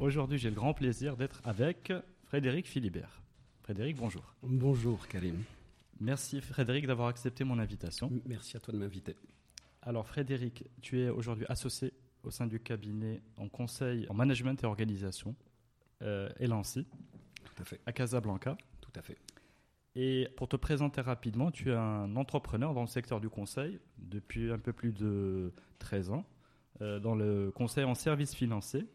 Aujourd'hui, j'ai le grand plaisir d'être avec Frédéric Philibert. Frédéric, bonjour. Bonjour Karim. Merci Frédéric d'avoir accepté mon invitation. Merci à toi de m'inviter. Alors Frédéric, tu es aujourd'hui associé au sein du cabinet en conseil en management et organisation, euh, Elancy, Tout à fait. à Casablanca. Tout à fait. Et pour te présenter rapidement, tu es un entrepreneur dans le secteur du conseil depuis un peu plus de 13 ans, euh, dans le conseil en services financiers.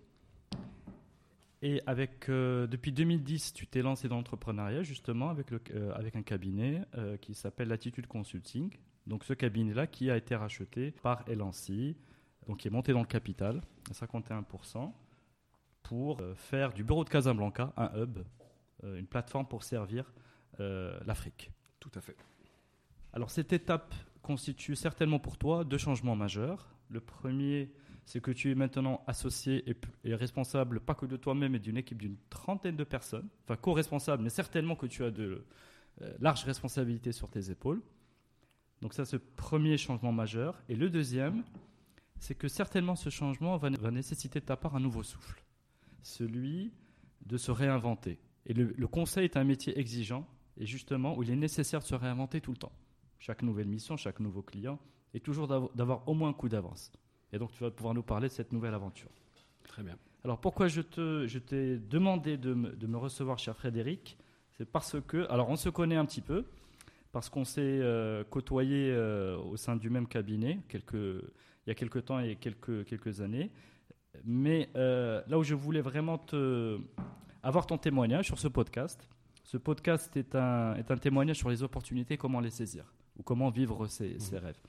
Et avec, euh, depuis 2010, tu t'es lancé dans l'entrepreneuriat justement avec, le, euh, avec un cabinet euh, qui s'appelle Latitude Consulting. Donc ce cabinet-là qui a été racheté par Elancy, donc qui est monté dans le capital à 51% pour faire du bureau de Casablanca un hub, une plateforme pour servir l'Afrique. Tout à fait. Alors cette étape constitue certainement pour toi deux changements majeurs. Le premier, c'est que tu es maintenant associé et, responsable pas que de toi-même, mais d'une équipe d'une trentaine de personnes. Enfin, co-responsable, mais certainement que tu as de euh, larges responsabilités sur tes épaules. Donc ça, c'est le premier changement majeur. Et le deuxième, c'est que certainement ce changement va, nécessiter de ta part un nouveau souffle. Celui de se réinventer. Et le, le conseil est un métier exigeant, et justement où il est nécessaire de se réinventer tout le temps. Chaque nouvelle mission, chaque nouveau client, et toujours d'avoir au moins un coup d'avance. Et donc tu vas pouvoir nous parler de cette nouvelle aventure. Très bien. Alors pourquoi je te, je t'ai demandé de me, de me recevoir, cher Frédéric? C'est parce que, alors on se connaît un petit peu, parce qu'on s'est euh, côtoyé euh, au sein du même cabinet quelques, il y a quelques temps et quelques, quelques années. Mais euh, là où je voulais vraiment te, avoir ton témoignage sur ce podcast, ce podcast est un, est un témoignage sur les opportunités, comment les saisir, ou comment vivre ses, ses rêves.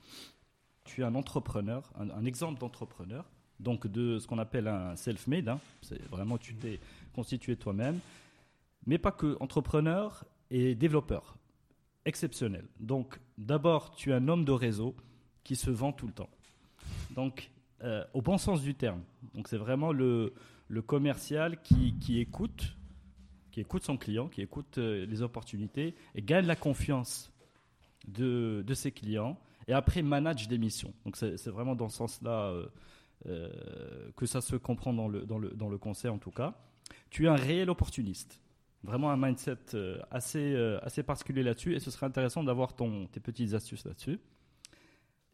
Tu es un entrepreneur, un, exemple d'entrepreneur, donc de ce qu'on appelle un self-made. hein. C'est vraiment, tu t'es constitué toi-même, mais pas que entrepreneur et développeur. Exceptionnel. Donc, d'abord, tu es un homme de réseau qui se vend tout le temps. Donc, euh, au bon sens du terme. Donc, c'est vraiment le, commercial qui, écoute, qui écoute son client, qui écoute euh, les opportunités et gagne la confiance de ses clients et après manage des missions. Donc, c'est vraiment dans ce sens-là euh, euh, que ça se comprend dans le, dans, le, dans le conseil en tout cas. Tu es un réel opportuniste. Vraiment un mindset euh, assez, assez particulier là-dessus et ce serait intéressant d'avoir tes petites astuces là-dessus.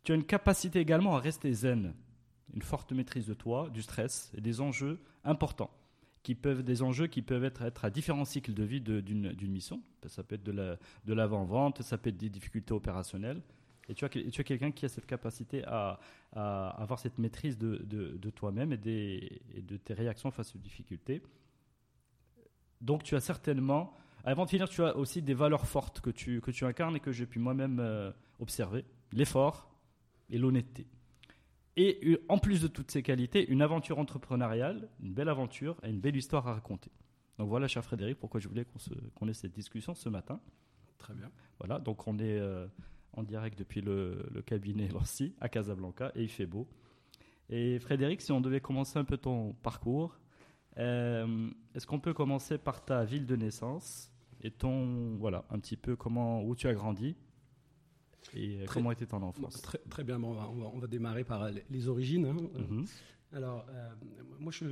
Tu as une capacité également à rester zen, une forte maîtrise de toi, du stress et des enjeux importants, qui peuvent, des enjeux qui peuvent être, être à différents cycles de vie d'une mission. Ça peut être de l'avant-vente, ça peut être des difficultés opérationnelles. Et tu as, tu as quelqu'un qui a cette capacité à, à avoir cette maîtrise de, de- de toi-même et, des- et de tes réactions face aux difficultés. Donc tu as certainement, avant de finir, tu as aussi des valeurs fortes que tu, que tu incarnes et que j'ai pu moi-même euh, observer. L'effort et l'honnêteté. Et en plus de toutes ces qualités, une aventure entrepreneuriale, une belle aventure et une belle histoire à raconter. Donc voilà, cher Frédéric, pourquoi je voulais qu'on ait cette discussion ce matin. Très bien. Voilà, donc on est euh, en direct depuis le, le cabinet Lancy à Casablanca et il fait beau. Et Frédéric, si on devait commencer un peu ton parcours, euh, est-ce qu'on peut commencer par ta ville de naissance et ton, voilà, un petit peu comment, où tu as grandi et Très- comment était ton enfance? Très, très bien. Bon, on, va, on va- on va démarrer par les, origines. hein. Mhm. Alors, euh, moi, je,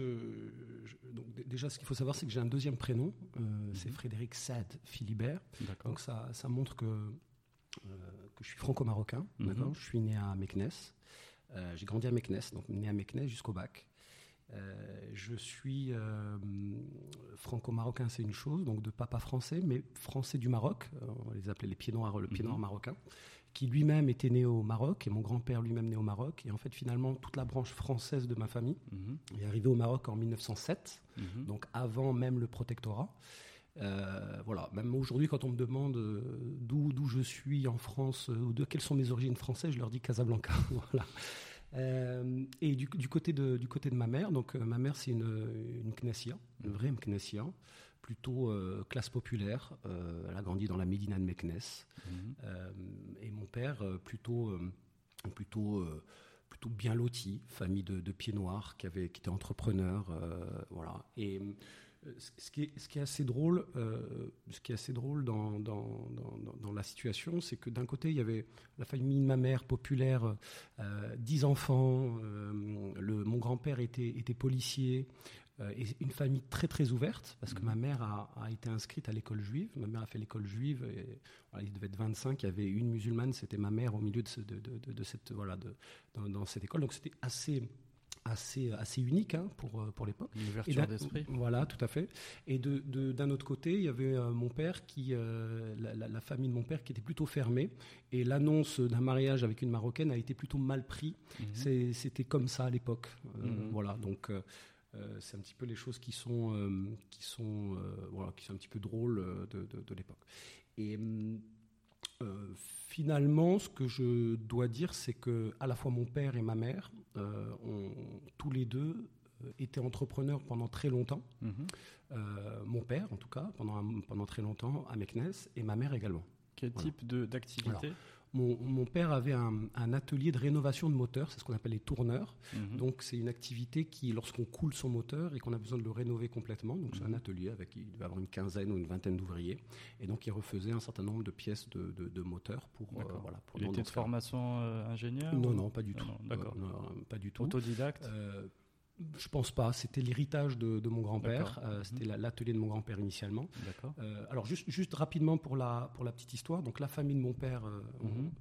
je- donc, déjà, ce qu'il faut savoir, c'est que j'ai un deuxième prénom. euh, C'est Frédéric Sad Philibert. Donc, ça, ça montre que, euh, que je suis franco-marocain. Mhm. Je suis né à Meknes. Euh, j'ai grandi à Meknes, donc né à Meknes jusqu'au bac. Euh, je suis euh, franco-marocain, c'est une chose, donc de papa français, mais français du Maroc. On les appelait les pieds noirs, le pied Mhm. noir marocain, qui lui-même était né au Maroc, et mon grand-père lui-même né au Maroc. Et en fait, finalement, toute la branche française de ma famille Mhm. est arrivée au Maroc en 1907, Mhm. donc avant même le protectorat. Euh, voilà, même aujourd'hui, quand on me demande euh, d'où d'où je suis en France, euh, ou de quelles sont mes origines françaises, je leur dis Casablanca. voilà. Euh, et du, du côté de, du côté de ma mère, donc ma mère c'est une, une Knessia, une vraie Knessia, plutôt euh, classe populaire. Elle a grandi dans la Médina de Meknes. Mhm. Euh, et mon père, plutôt, plutôt, plutôt bien loti, famille de, de pieds noirs, qui, avait, qui était entrepreneur. euh, voilà. Et ce qui, est, ce qui est assez drôle, euh, ce qui est assez drôle dans, dans, dans, dans- dans la situation, c'est que d'un côté, il y avait la famille de ma mère, populaire, euh, dix enfants, euh, le, mon grand-père était, était policier, et une famille très très ouverte, parce que Mhm. ma mère a, a été inscrite à l'école juive. Ma mère a fait l'école juive, et voilà, il devait être 25, il y avait une musulmane, c'était ma mère au milieu de, ce- de, de- de- de cette, voilà, dans cette école. Donc c'était assez, assez, assez unique hein, pour, euh, pour l'époque. Une ouverture d'un- d'esprit. Voilà, tout à fait. Et de- de- d'un autre côté, il y avait euh, mon père, qui, euh, la, la- la famille de mon père, qui était plutôt fermée. Et l'annonce d'un mariage avec une Marocaine a été plutôt mal pris. Mhm. C'était comme ça à l'époque. Euh, Mhm. Voilà, donc euh, euh, c'est un petit peu les choses qui sont, euh, qui sont, euh, voilà, qui sont un petit peu drôles euh, de, de- de l'époque. Et hum, euh, finalement, ce que je dois dire, c'est que à la fois mon père et ma mère, euh, ont tous les deux euh, été entrepreneurs pendant très longtemps. Mhm. Euh, mon père, en tout cas, pendant, pendant très longtemps à Meknes, et ma mère également. Quel Voilà. type de- d'activité? Mon, mon père avait un, un atelier de rénovation de moteurs, c'est ce qu'on appelle les tourneurs. Mhm. Donc c'est une activité qui, lorsqu'on coule son moteur et qu'on a besoin de le rénover complètement, donc c'est un Mhm. atelier avec, il devait avoir une quinzaine ou une vingtaine d'ouvriers, et donc il refaisait un certain nombre de pièces de, de, de moteurs pour, euh, voilà, pour Il était de formation euh, ingénieur Non, ou- non, pas du Ah tout. non, d'accord. Euh, non, pas du tout. Autodidacte Euh, je pense pas. C'était l'héritage de, de mon grand-père. Euh, Mhm. C'était la- l'atelier de mon grand-père initialement. Euh, alors juste, juste rapidement pour la, pour la petite histoire, donc la famille de mon père, euh, Mhm.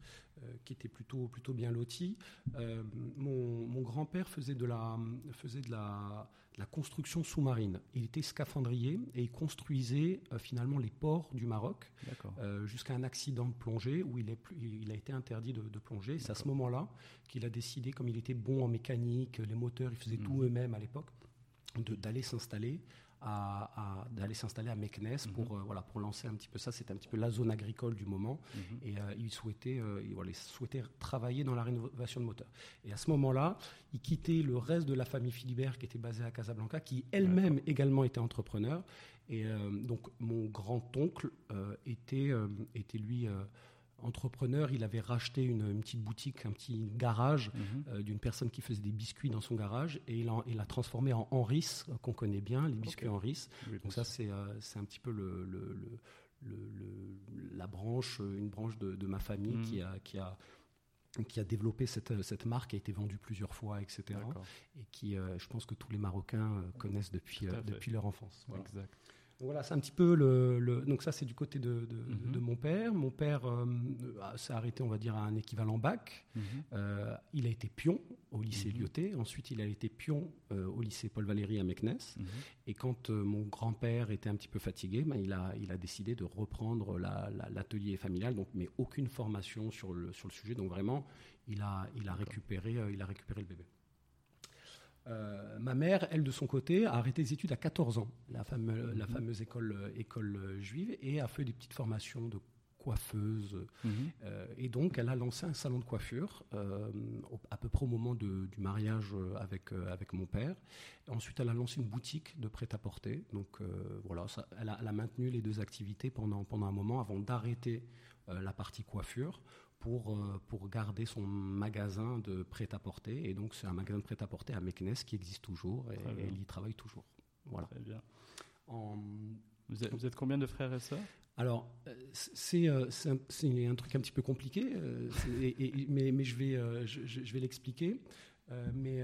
Qui était plutôt, plutôt bien lotie, euh, mon, mon grand-père faisait, de la, faisait de, la, de la construction sous-marine. Il était scaphandrier et il construisait euh, finalement les ports du Maroc euh, jusqu'à un accident de plongée où il, est il a été interdit de, de plonger. C'est à ce moment-là qu'il a décidé, comme il était bon en mécanique, les moteurs, il faisait Mhm. tout eux-mêmes à l'époque, d'aller s'installer à, à- d'aller s'installer à Meknes Mhm. pour euh, voilà pour lancer un petit peu ça. C'était un petit peu la zone agricole du moment. Mhm. et euh, il souhaitait euh, il, voilà, il souhaitait travailler dans la rénovation de moteurs. Et à ce moment-là il quittait le reste de la famille Philibert qui était basée à Casablanca qui elle-même également était entrepreneur. Et euh, donc mon grand-oncle euh, était était lui entrepreneur il avait racheté une, une petite boutique un petit garage Mhm. euh, d'une personne qui faisait des biscuits dans son garage et il l'a transformé en Henris, euh, qu'on connaît bien, les biscuits Ok. Henris. Oui, Donc ça, c'est euh, c'est un petit peu le, le- le- le- le- la branche, une branche de, de ma famille Mhm. qui, a, qui, a, qui a développé cette, cette marque, qui a été vendue plusieurs fois, etc. Et qui, euh, je pense que tous les Marocains connaissent depuis, leur enfance. Voilà. Exact. Donc Voilà, c'est un petit peu le, le- donc ça c'est du côté de, de- Mhm. de mon père. Mon père euh, s'est arrêté, on va dire, à un équivalent bac. Mhm. Euh, il a été pion au lycée Mhm. Lyoté. Ensuite, il a été pion euh, au lycée Paul Valéry à Meknes. Mhm. Et quand mon grand-père était un petit peu fatigué, ben, il, a, il a décidé de reprendre la- la- l'atelier familial, donc, mais aucune formation sur le, sur le sujet. Donc vraiment, il a, il a, D'accord. récupéré, il a récupéré le bébé. Euh, ma mère, elle, de son côté, a arrêté les études à 14 ans, la, Mhm. fameuse école, euh, école juive, et a fait des petites formations de coiffeuse, Mhm. euh, et donc, elle a lancé un salon de coiffure euh, à peu près au moment de- du mariage avec, euh, avec mon père. Ensuite, elle a lancé une boutique de prêt-à-porter. Donc, voilà, ça- elle, a, elle a maintenu les deux activités pendant, pendant un moment avant d'arrêter la partie coiffure pour, euh, pour garder son magasin de prêt-à-porter. Et donc, c'est un magasin de prêt-à-porter à Meknes qui existe toujours et, elle y travaille toujours. Voilà. Très bien. En- Vous êtes, vous êtes combien de frères et sœurs? Alors, euh, c'est euh, c'est un, un truc un petit peu compliqué, c'est- et- et- mais, mais je vais, je vais l'expliquer. Mais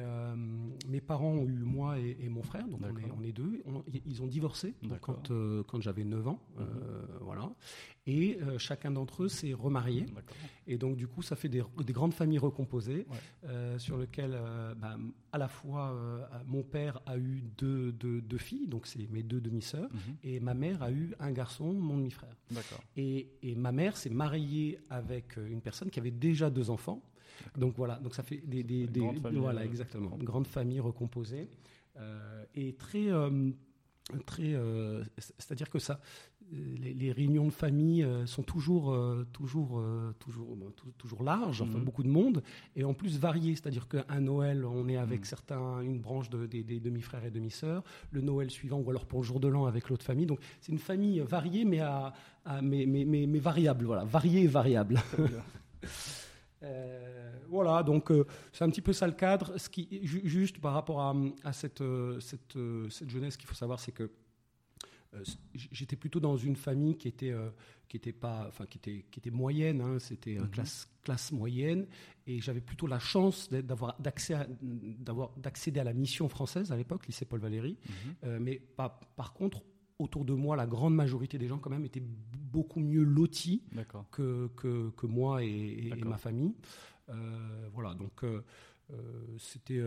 mes parents ont eu moi et, mon frère, donc on est, on est, deux. ils ont divorcé quand, quand j'avais 9 ans. Mhm. voilà. Et chacun d'entre eux s'est remarié. Et donc, du coup, ça fait des, des grandes familles recomposées sur lesquelles, bah, à la fois, mon père a eu deux, deux, deux filles, donc c'est mes deux demi-sœurs, mhm. et ma mère a eu un garçon, mon demi-frère. Et, et, ma mère s'est mariée avec une personne qui avait déjà deux enfants. Donc voilà, donc ça fait des, des, des voilà euh, exactement, grande famille recomposée euh, et très euh, très, c'est-à-dire que ça, les, réunions de famille sont toujours, toujours, toujours, toujours larges, enfin mhm. beaucoup de monde, et en plus variées. C'est-à-dire qu'un Noël, on est avec mhm. certains, une branche de, des, demi-frères et demi-sœurs, le Noël suivant, ou alors pour le jour de l'an avec l'autre famille. Donc c'est une famille variée, mais, à, mais, mais, mais, mais, variable, voilà, variée et variable. Euh, voilà, donc euh, c'est un petit peu ça le cadre. Ce qui, juste par rapport à, cette, euh, cette, cette, jeunesse, qu'il faut savoir, c'est que j'étais plutôt dans une famille qui était, qui était, pas, enfin, qui était, qui était moyenne, hein, c'était mm classe, classe moyenne, et j'avais plutôt la chance d'avoir d'accéder à la mission française à l'époque, lycée Paul Valéry. Mhm. mais pas, par contre, autour de moi, la grande majorité des gens quand même étaient beaucoup mieux lotis que, que, moi et, ma famille. Euh, voilà, donc euh, euh, c'était,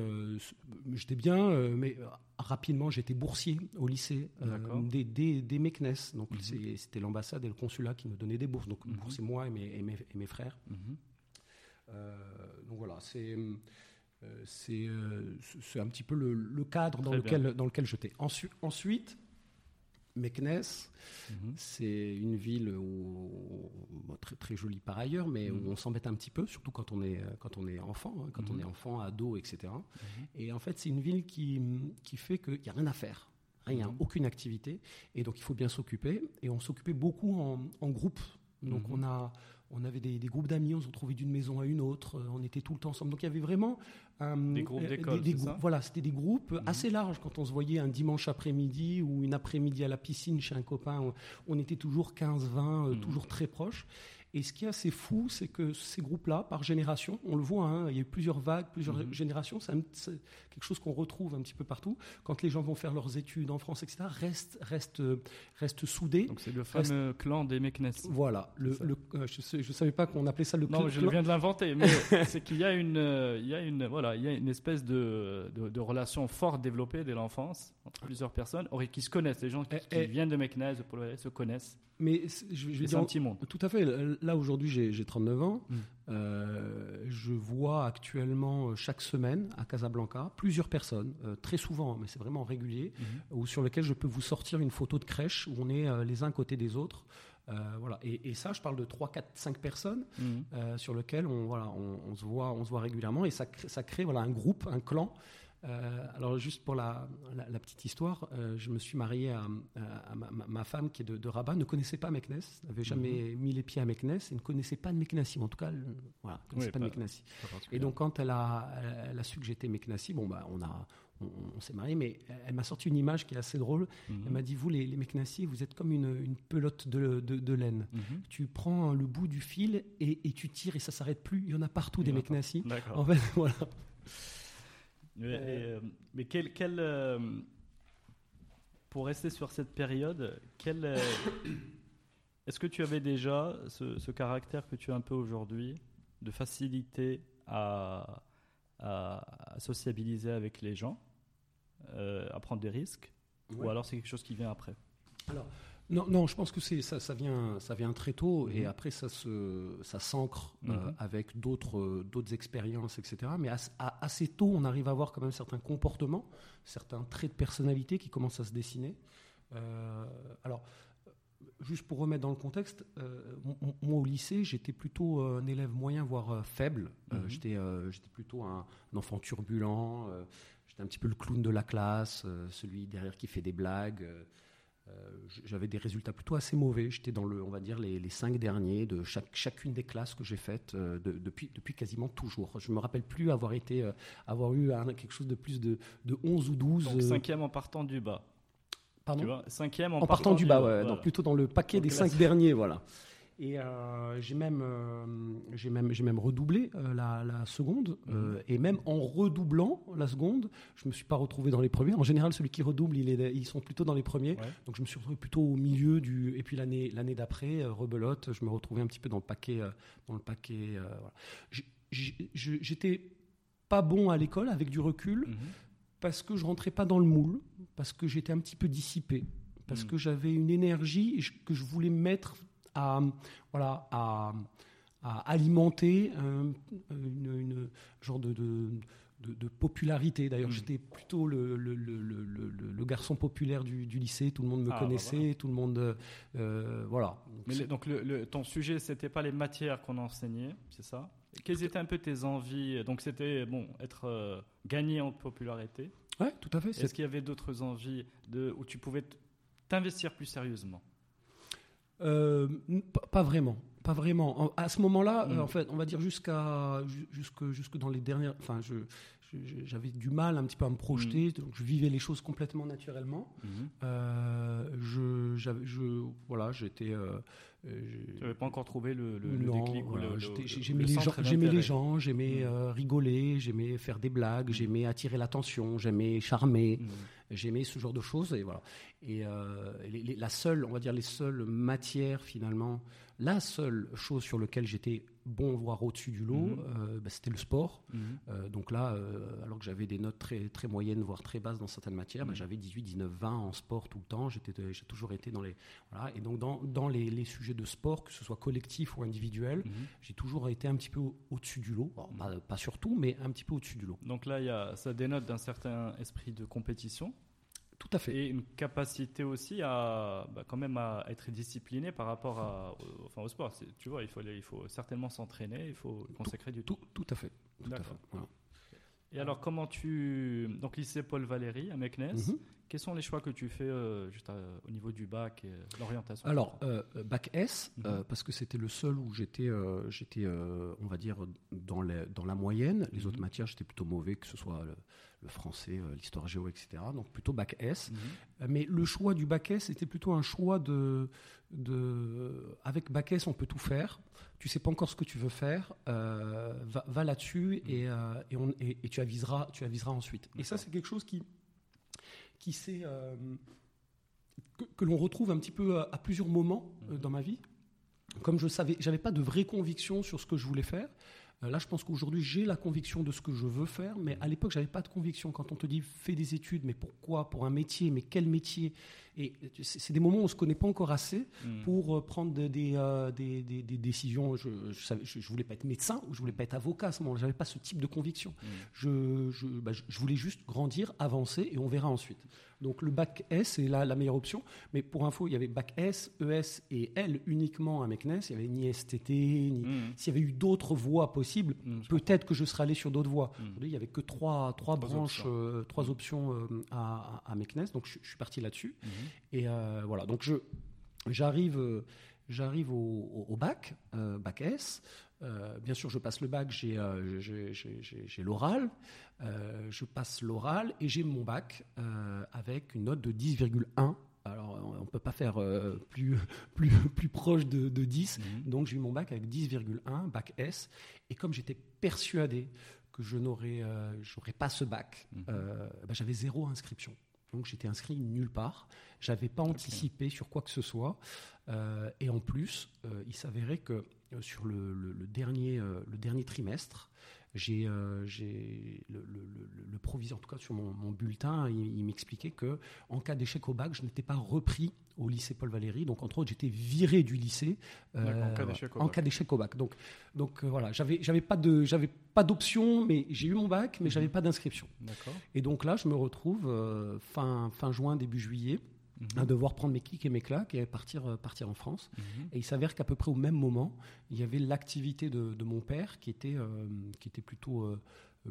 j'étais bien, mais rapidement j'étais boursier au lycée des, des, des Meknes. Donc mhm. c'était l'ambassade et le consulat qui me donnaient des bourses. Donc mm boursier moi et mes, et mes, frères. Mhm. donc voilà, c'est c'est un petit peu le, cadre dans lequel, dans lequel j'étais. ensuite, Meknes, mhm. c'est une ville où, très, très jolie par ailleurs, mais où mhm. on s'embête un petit peu, surtout quand on est, quand on est enfant, hein, quand on mhm. est enfant, ado, etc. Et en fait, c'est une ville qui, qui fait qu'il n'y a rien à faire. Rien, aucune activité. Et donc, il faut bien s'occuper. Et on s'occupait beaucoup en, en groupe. Donc, on a on avait des, groupes d'amis, on se retrouvait d'une maison à une autre, euh, on était tout le temps ensemble. Donc il y avait vraiment des groupes euh, d'école. Voilà, c'était des groupes mhm. assez larges. Quand on se voyait un dimanche après-midi ou une après-midi à la piscine chez un copain, on, était toujours 15-20, euh, mhm. toujours très proches. Et ce qui est assez fou, c'est que ces groupes-là, par génération, on le voit, hein, il y a eu plusieurs vagues, plusieurs mhm. générations, c'est quelque chose qu'on retrouve un petit peu partout. Quand les gens vont faire leurs études en France, etc., restent, restent, restent soudés. Donc c'est le fameux clan des Meknes. Voilà. Le, euh, je ne savais pas qu'on appelait ça le clan. Non, je viens de l'inventer, mais c'est qu'il y a une, il y a une, voilà, il y a une espèce de, de, relation forte développée dès l'enfance entre plusieurs personnes, qui se connaissent. Les gens qui, qui viennent de Meknes, se connaissent. Mais je, je vais dire, un petit monde. Tout à fait. Là, aujourd'hui, j'ai 39 ans. Mm. Euh, je vois actuellement, euh, chaque semaine, à Casablanca, plusieurs personnes, euh, très souvent, mais c'est vraiment régulier, ou sur lesquelles je peux vous sortir une photo de crèche où on est les uns côté des autres. voilà. Et, ça, je parle de 3, 4, 5 personnes mm-hmm. sur lesquelles on, voilà, on, se voit, on se voit régulièrement et ça, ça crée voilà, un groupe, un clan euh, alors juste pour la, petite histoire, euh, je me suis marié à, ma, femme qui est de, Rabat, ne connaissait pas Meknes, n'avait jamais mhm. mis les pieds à Meknes et ne connaissait pas de Meknassi. En tout cas, voilà, ne connaissait pas, de Meknassi. Et donc quand elle a, elle a su que j'étais Meknassi, bon bah on a on, s'est marié, mais elle m'a sorti une image qui est assez drôle. Mhm. Elle m'a dit, vous, les, les vous êtes comme une, pelote de, laine. Mhm. Tu prends le bout du fil et, tu tires et ça s'arrête plus. Il y en a partout des Meknassi. En fait, voilà. Euh, mais quel, quel euh, pour rester sur cette période, quel, euh, est-ce que tu avais déjà ce, caractère que tu as un peu aujourd'hui, de facilité à, à, sociabiliser avec les gens, à prendre des risques, ou alors c'est quelque chose qui vient après? Alors, non, non, je pense que c'est ça, ça vient, ça vient très tôt et mhm. après ça se, ça s'ancre euh, mhm. avec d'autres, euh, d'autres expériences, etc. Mais assez tôt, on arrive à voir quand même certains comportements, certains traits de personnalité qui commencent à se dessiner. Euh, alors, juste pour remettre dans le contexte, moi au lycée, j'étais plutôt un élève moyen, voire faible. Mhm. j'étais, j'étais plutôt un, enfant turbulent. j'étais un petit peu le clown de la classe, celui derrière qui fait des blagues. Euh, j'avais des résultats plutôt assez mauvais. J'étais dans le, on va dire, les, cinq derniers de chaque, chacune des classes que j'ai faites euh, depuis, depuis quasiment toujours. Je ne me rappelle plus avoir, été, euh, avoir eu quelque chose de plus de, de 11 ou 12. Donc cinquième en partant du bas. Pardon? Cinquième en, en partant, du bas, ouais, plutôt dans le paquet des cinq derniers, voilà. Et euh, j'ai même, euh, j'ai même, j'ai même redoublé euh, la, la seconde. euh, et même en redoublant la seconde, je me suis pas retrouvé dans les premiers. En général, celui qui redouble, il est, ils sont plutôt dans les premiers. Ouais. Donc je me suis retrouvé plutôt au milieu du. Et puis l'année, l'année d'après, rebelote, je me retrouvais un petit peu dans le paquet. dans le paquet. voilà. J'étais pas bon à l'école avec du recul Mhm. parce que je rentrais pas dans le moule, parce que j'étais un petit peu dissipé, parce Mm. que j'avais une énergie que je voulais mettre à, voilà, à, à alimenter un, une, une genre de, de, de- de popularité. D'ailleurs, Mm. j'étais plutôt le, le, le- le- garçon populaire du, du lycée, tout le monde me Ah, bah connaissait, voilà. tout le monde... euh, voilà. Donc, Mais donc ton sujet, c'était pas les matières qu'on enseignait, c'est ça? Et Quelles étaient un peu tes envies? Donc c'était bon, être euh, gagné en popularité. ouais, tout à fait. Est-ce qu'il y avait d'autres envies de, où tu pouvais t'investir plus sérieusement? Euh, pas- vraiment, pas vraiment. En- à ce moment-là, Mm. euh, en fait, on va dire jusqu'à ju- jusque jusque dans les dernières. Enfin, je- j'avais du mal un petit peu à me projeter, Mm. donc je vivais les choses complètement naturellement. Euh, je, j'avais- je, voilà, j'étais. euh, euh, Tu n'avais pas encore trouvé le, le, le non, déclic voilà, le- le j'aimais les gens, les gens, j'aimais Mm. euh, rigoler, j'aimais faire des blagues, j'aimais attirer l'attention, j'aimais charmer. J'aimais ce genre de choses et voilà. Et euh, les- les- la seule, on va dire les seules matières finalement, la seule chose sur laquelle j'étais bon, voire au-dessus du lot, Mhm. euh, bah, c'était le sport. Mhm. Euh, donc là, euh, alors que j'avais des notes très, très moyennes, voire très basses dans certaines matières, bah, Mhm. j'avais 18, 19, 20 en sport tout le temps. J'étais, j'ai toujours été dans les. Voilà. Et donc dans, dans les, les sujets de sport, que ce soit collectif ou individuel, j'ai toujours été un petit peu au- au-dessus du lot. Alors, pas, pas sur tout, mais un petit peu au-dessus du lot. Donc là, il y a, ça dénote d'un certain esprit de compétition Tout à fait. et une capacité aussi à bah, quand même à être discipliné par rapport à, au, enfin, au sport. Tu vois, il faut, il faut certainement s'entraîner, il faut consacrer du temps. Tout, tout à fait. Tout à fait. Voilà. Et alors, comment tu. Donc, lycée Paul Valéry à Meknes, Mhm. quels sont les choix que tu fais euh, juste à- au niveau du bac et l'orientation? Alors, euh, bac S, Mhm. euh, parce que c'était le seul où j'étais, euh, j'étais, euh, on va dire, dans, les- dans la moyenne. Les Mhm. autres matières, j'étais plutôt mauvais, que ce soit le, français, euh, l'histoire géo, etc. Donc plutôt bac S. Mhm. Euh, Mais le choix du bac S était plutôt un choix de, de, avec bac S, on peut tout faire. Tu sais pas encore ce que tu veux faire, euh, va, va là-dessus et, euh, et, on- et- et tu aviseras, tu aviseras ensuite. Et ça, c'est quelque chose qui, qui s'est, euh, que, que l'on retrouve un petit peu à, à plusieurs moments Mhm. dans ma vie. Comme je savais, j'avais pas de vraie conviction sur ce que je voulais faire. Euh, Là, je pense qu'aujourd'hui, j'ai la conviction de ce que je veux faire, mais à l'époque, j'avais pas de conviction. Quand on te dit fais des études, mais pourquoi? Pour un métier, mais quel métier? Et c'est des moments où on se connaît pas encore assez Mhm. pour euh, prendre des, des, euh, des- décisions. Je, je, je- je voulais pas être médecin ou je voulais pas être avocat à ce moment-là. J'avais pas ce type de conviction. Je, je, bah, je- je voulais juste grandir, avancer et on verra ensuite. Donc le bac S est la, la meilleure option. Mais pour info, il y avait bac S, ES et L uniquement à Meknes. Il n'y avait ni STT, ni. Mhm. S'il y avait eu d'autres voies possibles, je peut-être que je serais allé sur d'autres voies. Aujourd'hui, il n'y avait que trois, trois, Trois branches, options. euh, trois options euh, à, à, à Meknes. Donc je, je suis parti là-dessus. Et euh, voilà, donc je, j'arrive, euh, j'arrive au, bac, euh, bac S. Euh, bien sûr, je passe le bac, j'ai, euh, l'oral. Je passe l'oral et j'ai mon bac avec une note de 10,1. Alors, on ne peut pas faire plus, plus, plus proche de, de 10. Mhm. Donc, j'ai eu mon bac avec 10,1, bac S. Et comme j'étais persuadé que je n'aurais pas ce bac, Mhm. bah, j'avais zéro inscription. Donc, j'étais inscrit nulle part. J'avais pas anticipé sur quoi que ce soit. Euh, et en plus, euh, il s'avérait que euh, sur le, le- le dernier, euh, le dernier trimestre, j'ai euh, le, le, le- le proviseur, en tout cas sur mon, mon bulletin, il, il m'expliquait que en cas d'échec au bac, je n'étais pas repris au lycée Paul Valéry. Donc, entre autres, j'étais viré du lycée euh, en cas d'échec au bac. au. Donc, donc euh, voilà, j'avais j'avais pas de j'avais pas d'option, mais j'ai eu mon bac, mais j'avais pas d'inscription. Et donc là, je me retrouve euh, fin fin juin début juillet Mhm. à devoir prendre mes kicks et mes claques et partir euh, partir en France. Mhm. Et il s'avère qu'à peu près au même moment, il y avait l'activité de, de mon père qui était, euh, qui était plutôt, euh,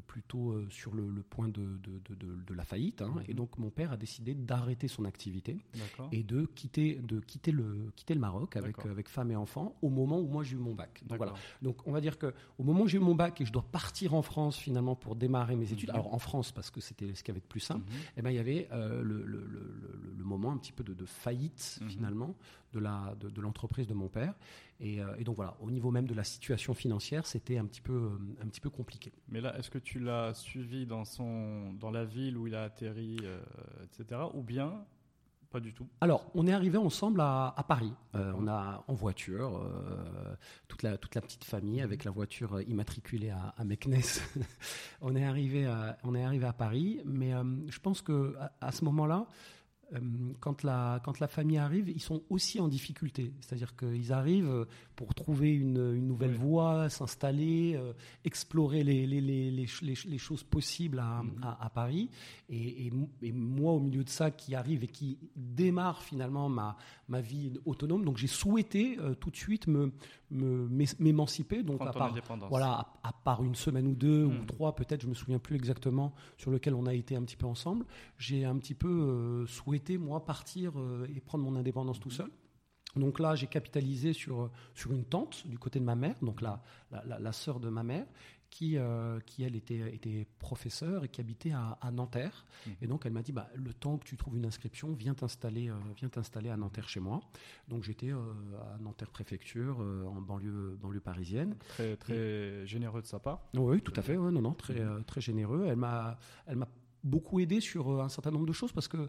plutôt euh, sur le, le point de, de, de- la faillite. hein. Mhm. Et donc mon père a décidé d'arrêter son activité et de quitter, de quitter, le, quitter le Maroc avec, avec femme et enfants au moment où moi j'ai eu mon bac. Donc, voilà. Donc on va dire qu'au moment où j'ai eu mon bac et je dois partir en France finalement pour démarrer mes études, Mhm. alors en France parce que c'était ce qu'il y avait de plus simple, Mhm. eh ben, il y avait euh, le, le- le- moment un petit peu de, de faillite finalement. De la de, l'entreprise de mon père. Et, et, donc voilà, au niveau même de la situation financière, c'était un petit peu un petit peu compliqué. Mais là, est-ce que tu l'as suivi dans son dans la ville où il a atterri, etc. Ou bien pas du tout? Alors, on est arrivé ensemble à, Paris. Euh, on a en voiture, euh, toute, la, toute la petite famille avec la voiture immatriculée à, à Meknes. on, est arrivé à, on est arrivé à Paris, mais euh, je pense que à ce moment-là, euh, quand la, quand la famille arrive, ils sont aussi en difficulté. C'est-à-dire qu'ils arrivent pour trouver une, une nouvelle voie, s'installer, euh, explorer les, les, les, les, choses possibles à, mhm. à, Paris. Et, et, moi, au milieu de ça, qui arrive et qui démarre finalement ma, ma vie autonome, donc j'ai souhaité euh, tout de suite me, m'émanciper. Donc à part, voilà, à, part une semaine ou deux ou hmm. trois, peut-être, je me souviens plus exactement, sur lequel on a été un petit peu ensemble, j'ai un petit peu euh, souhaité, moi, partir euh, et prendre mon indépendance tout seul. Donc là, j'ai capitalisé sur, sur une tante du côté de ma mère, donc la, la, la sœur de ma mère, qui, euh, qui elle, était, était professeure et qui habitait à, Nanterre. Mmh. Et donc, elle m'a dit, bah, le temps que tu trouves une inscription, viens t'installer, euh, viens t'installer à Nanterre chez moi. Donc, j'étais euh, à Nanterre préfecture, en banlieue, banlieue parisienne. Très, très généreux de sa part. Oui, tout à fait. non, non, très, mmh. très généreux. Elle m'a, elle m'a beaucoup aidé sur un certain nombre de choses parce que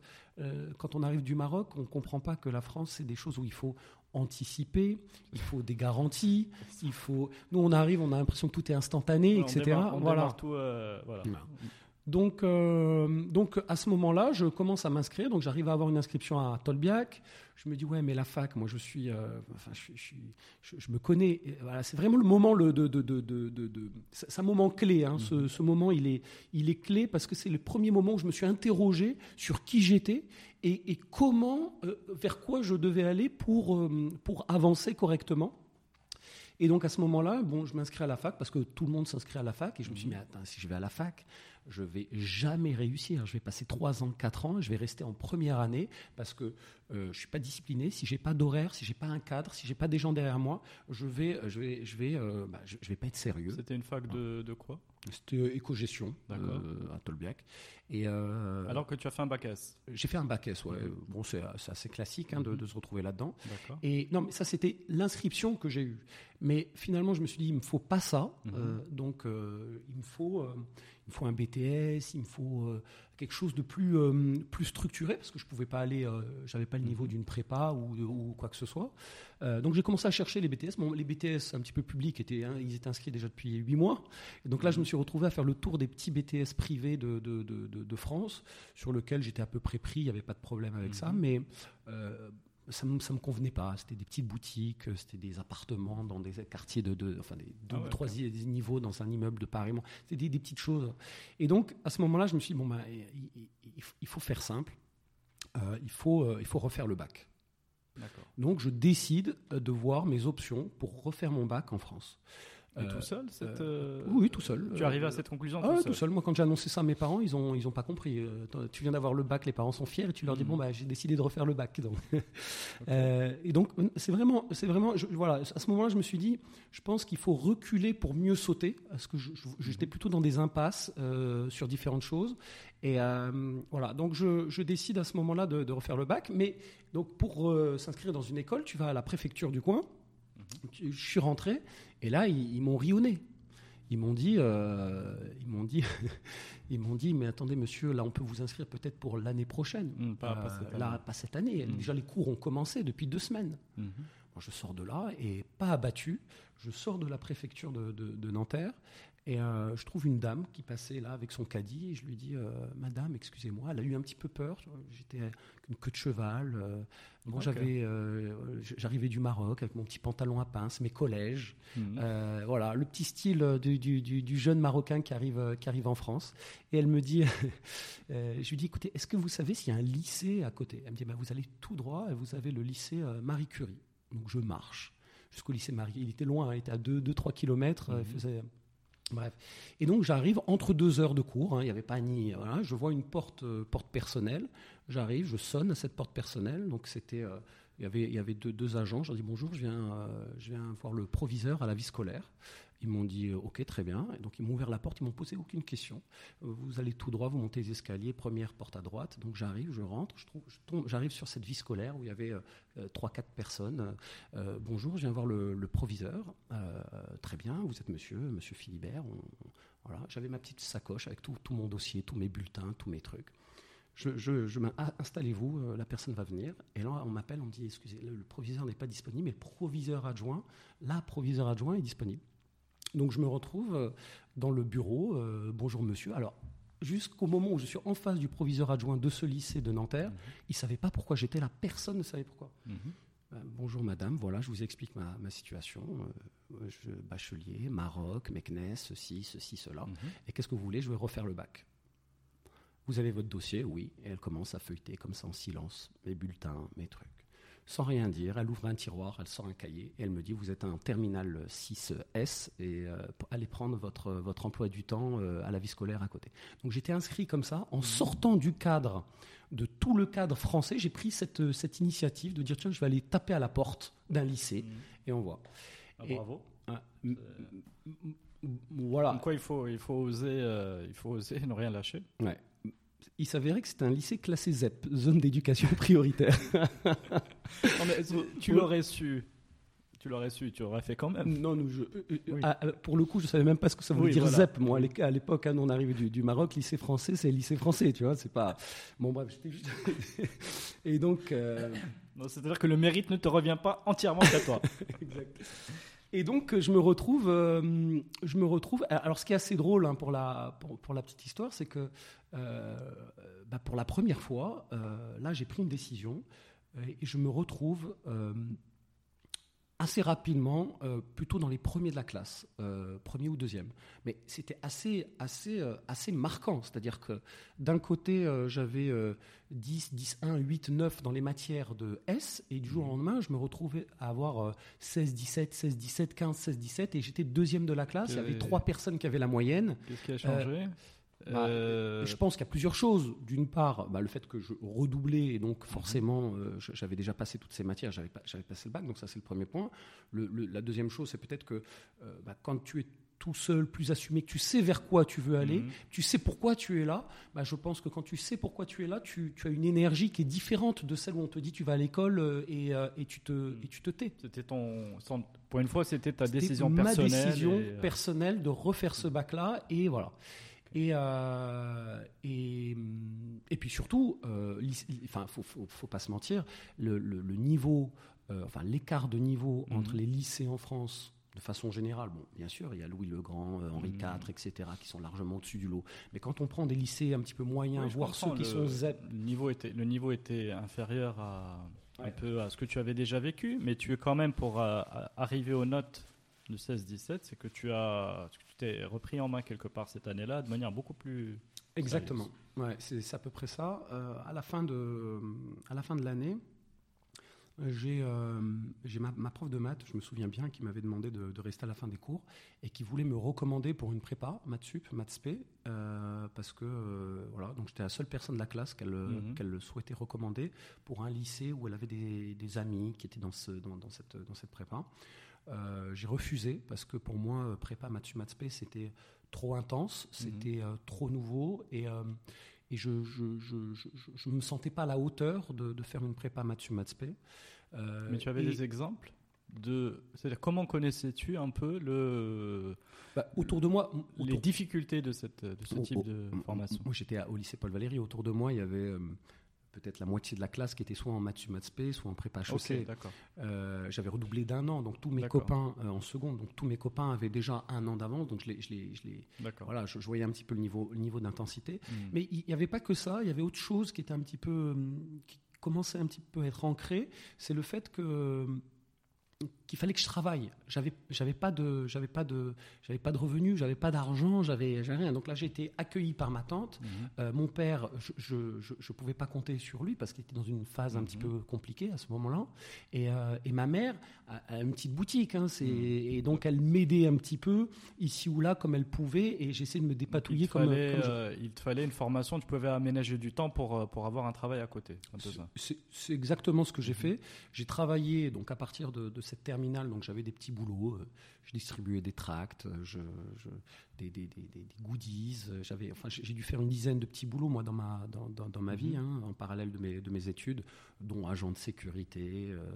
quand on arrive du Maroc, on ne comprend pas que la France, c'est des choses où il faut anticiper, il faut des garanties, il faut. Nous, on arrive, on a l'impression que tout est instantané, etc. voilà. Tout, euh, voilà. Donc, euh, donc à ce moment-là, je commence à m'inscrire. Donc, j'arrive à avoir une inscription à Tolbiac. Je me dis ouais, mais la fac, moi, je suis, euh, enfin, je, je, je, me connais. Voilà, c'est vraiment le moment, le, de, de, de, de c'est un moment clé. Hein. ce, mhm. ce, moment, il est, il est clé parce que c'est le premier moment où je me suis interrogé sur qui j'étais et, et comment, euh, vers quoi je devais aller pour, pour avancer correctement. Et donc à ce moment-là, bon, je m'inscris à la fac parce que tout le monde s'inscrit à la fac et je me suis dit, mais attends, si je vais à la fac, je vais jamais réussir. Je vais passer trois ans, quatre ans, je vais rester en première année parce que euh, je suis pas discipliné. Si j'ai pas d'horaire, si j'ai pas un cadre, si j'ai pas des gens derrière moi, je vais, je vais, je vais, euh, bah, je, vais pas être sérieux. C'était une fac de, de quoi? C'était euh, éco-gestion à Tolbiac. Et alors que tu as fait un bac S J'ai fait un bac S, ouais. Bon, c'est assez classique hein, de, de, se retrouver là-dedans. Et non, mais ça c'était l'inscription que j'ai eue. Mais finalement, je me suis dit, il me faut pas ça. Mhm. donc, il me faut il me faut un BTS, il me faut euh, quelque chose de plus, euh, plus structuré, parce que je ne pouvais pas aller, euh, j'avais pas le niveau mhm. d'une prépa ou, ou, quoi que ce soit. donc j'ai commencé à chercher les BTS. Bon, les BTS un petit peu publics, étaient, hein, ils étaient inscrits déjà depuis 8 mois. Et donc là, je me mhm. suis retrouvé à faire le tour des petits BTS privés de, de, de, de France, sur lequel j'étais à peu près pris, il n'y avait pas de problème avec ça. Mhm. Mais ça ne me, convenait pas. C'était des petites boutiques, euh, c'était des appartements dans des quartiers de, deux, enfin des deux ah ou trois niveaux dans un immeuble de Paris. C'était des, petites choses. Et donc, à ce moment-là, je me suis dit, bon, ben, il, faut faire simple. Euh, il, faut, euh, il faut refaire le bac. Donc, je décide de voir mes options pour refaire mon bac en France. Euh, tout seul cette, euh, Oui, tout seul. Tu arrives à cette conclusion ah, tout, seul. Moi, quand j'ai annoncé ça à mes parents, ils n'ont ils ont pas compris. Euh, tu viens d'avoir le bac, les parents sont fiers, et tu leur dis, hmm. bon, bah, j'ai décidé de refaire le bac. Donc. et donc, c'est vraiment... vraiment voilà, à ce moment-là, je me suis dit, je pense qu'il faut reculer pour mieux sauter, parce que j'étais hmm. plutôt dans des impasses sur différentes choses. Et voilà, donc je, je, décide à ce moment-là de, de, refaire le bac. Mais donc pour s'inscrire dans une école, tu vas à la préfecture du coin. Je suis rentré et là, ils, m'ont ri au nez. Ils m'ont dit, euh, ils m'ont dit, ils m'ont dit, mais attendez, monsieur, là, on peut vous inscrire peut-être pour l'année prochaine. Mmh, pas, pas, cette euh, là, pas cette année. Mmh. Déjà, les cours ont commencé depuis deux semaines. Mmh. Moi, je sors de là et pas abattu. Je sors de la préfecture de, de Nanterre et euh, je trouve une dame qui passait là avec son caddie et je lui dis euh, Madame, excusez-moi. Elle a eu un petit peu peur. J'étais une queue de cheval. Euh, bon, j'avais, j'arrivais du Maroc avec mon petit pantalon à pince, mes collèges. Mhm. voilà, le petit style du, du, du, jeune Marocain qui arrive, qui arrive en France. Et elle me dit Je lui dis Écoutez, est-ce que vous savez s'il y a un lycée à côté? Elle me dit bah, Vous allez tout droit et vous avez le lycée Marie Curie. Donc je marche jusqu'au lycée Marie. Il était loin, il était à 2-3 km. Il faisait Bref. Et donc j'arrive entre deux heures de cours, hein, il n'y avait pas ni. je vois une porte, euh, porte personnelle, j'arrive, je sonne à cette porte personnelle, donc c'était. Euh, Il y avait, il y avait deux, agents. Je leur dit bonjour, je viens, je viens voir le proviseur à la vie scolaire. Ils m'ont dit OK, très bien. Donc ils m'ont ouvert la porte, ils m'ont posé aucune question. Vous allez tout droit, vous montez les escaliers, première porte à droite. Donc j'arrive, je rentre, j'arrive sur cette vie scolaire où il y avait trois, quatre personnes. bonjour, je viens voir le, le proviseur. très bien, vous êtes monsieur, monsieur Philibert. voilà, j'avais ma petite sacoche avec tout, tout mon dossier, tous mes bulletins, tous mes trucs je, je, ah, installez-vous, euh, la personne va venir. Et là, on m'appelle, on me dit, excusez, le, proviseur n'est pas disponible, mais le proviseur adjoint, la proviseur adjoint est disponible. Donc je me retrouve euh, dans le bureau, euh, bonjour monsieur. Alors, jusqu'au moment où je suis en face du proviseur adjoint de ce lycée de Nanterre, mhm. il ne savait pas pourquoi j'étais là, personne ne savait pourquoi. Mhm. bonjour madame, voilà, je vous explique ma, situation. je, bachelier, Maroc, Meknes, ceci, ceci, cela. Mhm. Et qu'est-ce que vous voulez? Je vais refaire le bac. Vous avez votre dossier, oui. Et elle commence à feuilleter comme ça en silence, mes bulletins, mes trucs. Sans rien dire, elle ouvre un tiroir, elle sort un cahier et elle me dit Vous êtes un terminal 6S et euh, allez prendre votre, votre emploi du temps euh, à la vie scolaire à côté. Donc j'étais inscrit comme ça. En sortant du cadre, de tout le cadre français, j'ai pris cette, cette initiative de dire Tiens, je vais aller taper à la porte d'un lycée mmh. et on voit. Ah, bravo. Voilà. quoi, il faut, il faut oser, euh, il faut oser ne rien lâcher. Ouais il s'avérait que c'était un lycée classé ZEP, zone d'éducation prioritaire. tu l'aurais su. Tu l'aurais su, tu aurais fait quand même. Non, je, euh, euh, ah, euh, pour le coup, je savais même pas ce que ça voulait dire ZEP. Moi, à l'époque, hein, on arrivait du, du, Maroc, lycée français, c'est lycée français, tu vois. C'est pas. Bon, bref, j'étais juste. Et donc. C'est-à-dire que le mérite ne te revient pas entièrement à toi. exact. Et donc, je me retrouve, je me retrouve. Alors, ce qui est assez drôle hein, pour, la, pour, la petite histoire, c'est que euh, bah, pour la première fois, euh, là, j'ai pris une décision et je me retrouve euh, assez rapidement, plutôt dans les premiers de la classe, premier ou deuxième. Mais c'était assez, assez, assez marquant. C'est-à-dire que d'un côté, j'avais 10, 10, 1, 8, 9 dans les matières de S, et du jour au mmh. lendemain, je me retrouvais à avoir 16, 17, 16, 17, 15, 16, 17, et j'étais deuxième de la classe. Il y avait trois personnes qui avaient la moyenne. Qu'est-ce qui a changé? Bah, euh, Je pense qu'il y a plusieurs choses. D'une part, bah, le fait que je redoublais, et donc forcément, euh, j'avais déjà passé toutes ces matières, j'avais passé le bac, donc ça c'est le premier point. la deuxième chose, c'est peut-être que euh, bah, quand tu es tout seul, plus assumé, que tu sais vers quoi tu veux aller, mhm. tu sais pourquoi tu es là, je pense que quand tu sais pourquoi tu es là, tu, as une énergie qui est différente de celle où on te dit tu vas à l'école et, tu te, et tu te tais. C'était ton, pour une fois, c'était ta décision personnelle. Ma décision personnelle de refaire ce bac-là, et voilà. Et, euh, et, et, puis surtout, euh, enfin, faut, faut, pas se mentir, le, niveau, euh, enfin, l'écart de niveau mhm. entre les lycées en France, de façon générale, bon, bien sûr, il y a Louis le Grand, Henri IV, mhm. etc., qui sont largement au-dessus du lot. Mais quand on prend des lycées un petit peu moyens, voire ceux qui sont ZEP. Le niveau était, le niveau était inférieur à, un peu à ce que tu avais déjà vécu, mais tu es quand même, pour arriver aux notes de 16-17, c'est que tu as, repris en main quelque part cette année-là de manière beaucoup plus. Exactement. Ouais, c'est à peu près ça. Euh, à la fin de, à la fin de l'année, j'ai euh, ma, ma, prof de maths, je me souviens bien, qui m'avait demandé de, rester à la fin des cours et qui voulait me recommander pour une prépa, maths sup, maths spé, euh, parce que euh, voilà, donc j'étais la seule personne de la classe qu'elle qu'elle souhaitait recommander pour un lycée où elle avait des, des amis qui étaient dans, ce, dans, dans, cette, dans cette prépa. Euh, j'ai refusé parce que pour moi, euh, prépa Matsu Matspé, c'était trop intense, mhm. c'était euh, trop nouveau et, et je ne me sentais pas à la hauteur de, faire une prépa Matsu Matspé. Mais tu avais des exemples de, c'est-à-dire comment connaissais-tu un peu le, bah, autour de moi, les difficultés de, cette, de ce type de formation? Moi, j'étais au lycée Paul Valéry. Autour de moi, il y avait peut-être la moitié de la classe qui était soit en maths maths soit en prépa chaussée. Euh, j'avais redoublé d'un an, donc tous mes copains euh, en seconde, donc tous mes copains avaient déjà un an d'avance, donc je, je, je, voilà, je, voyais un petit peu le niveau, le niveau d'intensité. Hmm. Mais il n'y avait pas que ça, il y avait autre chose qui était un petit peu, qui commençait un petit peu à être ancré, c'est le fait que qu'il fallait que je travaille. J'avais, j'avais pas de, j'avais pas de, j'avais pas de revenus, j'avais pas d'argent, j'avais, j'avais rien. Donc là, j'ai été accueilli par ma tante. Mhm. Euh, mon père, je, je, je, pouvais pas compter sur lui parce qu'il était dans une phase un petit Mhm. peu compliquée à ce moment-là. Et, euh, et ma mère a, a une petite boutique, hein, c'est, Mhm. et donc elle m'aidait un petit peu ici ou là comme elle pouvait, et j'essayais de me dépatouiller il, comme, fallait, comme euh, il te fallait une formation, tu pouvais aménager du temps pour, pour avoir un travail à côté. c'est exactement ce que j'ai fait. J'ai travaillé donc à partir de, de cette terminale, donc j'avais des petits boulots. euh, Je distribuais des tracts, euh, je, je- des, des- des- des- des goodies. euh, J'avais, enfin, j'ai dû faire une dizaine de petits boulots moi dans ma dans, dans- dans ma vie, hein, en parallèle de mes de mes études, dont agent de sécurité. euh,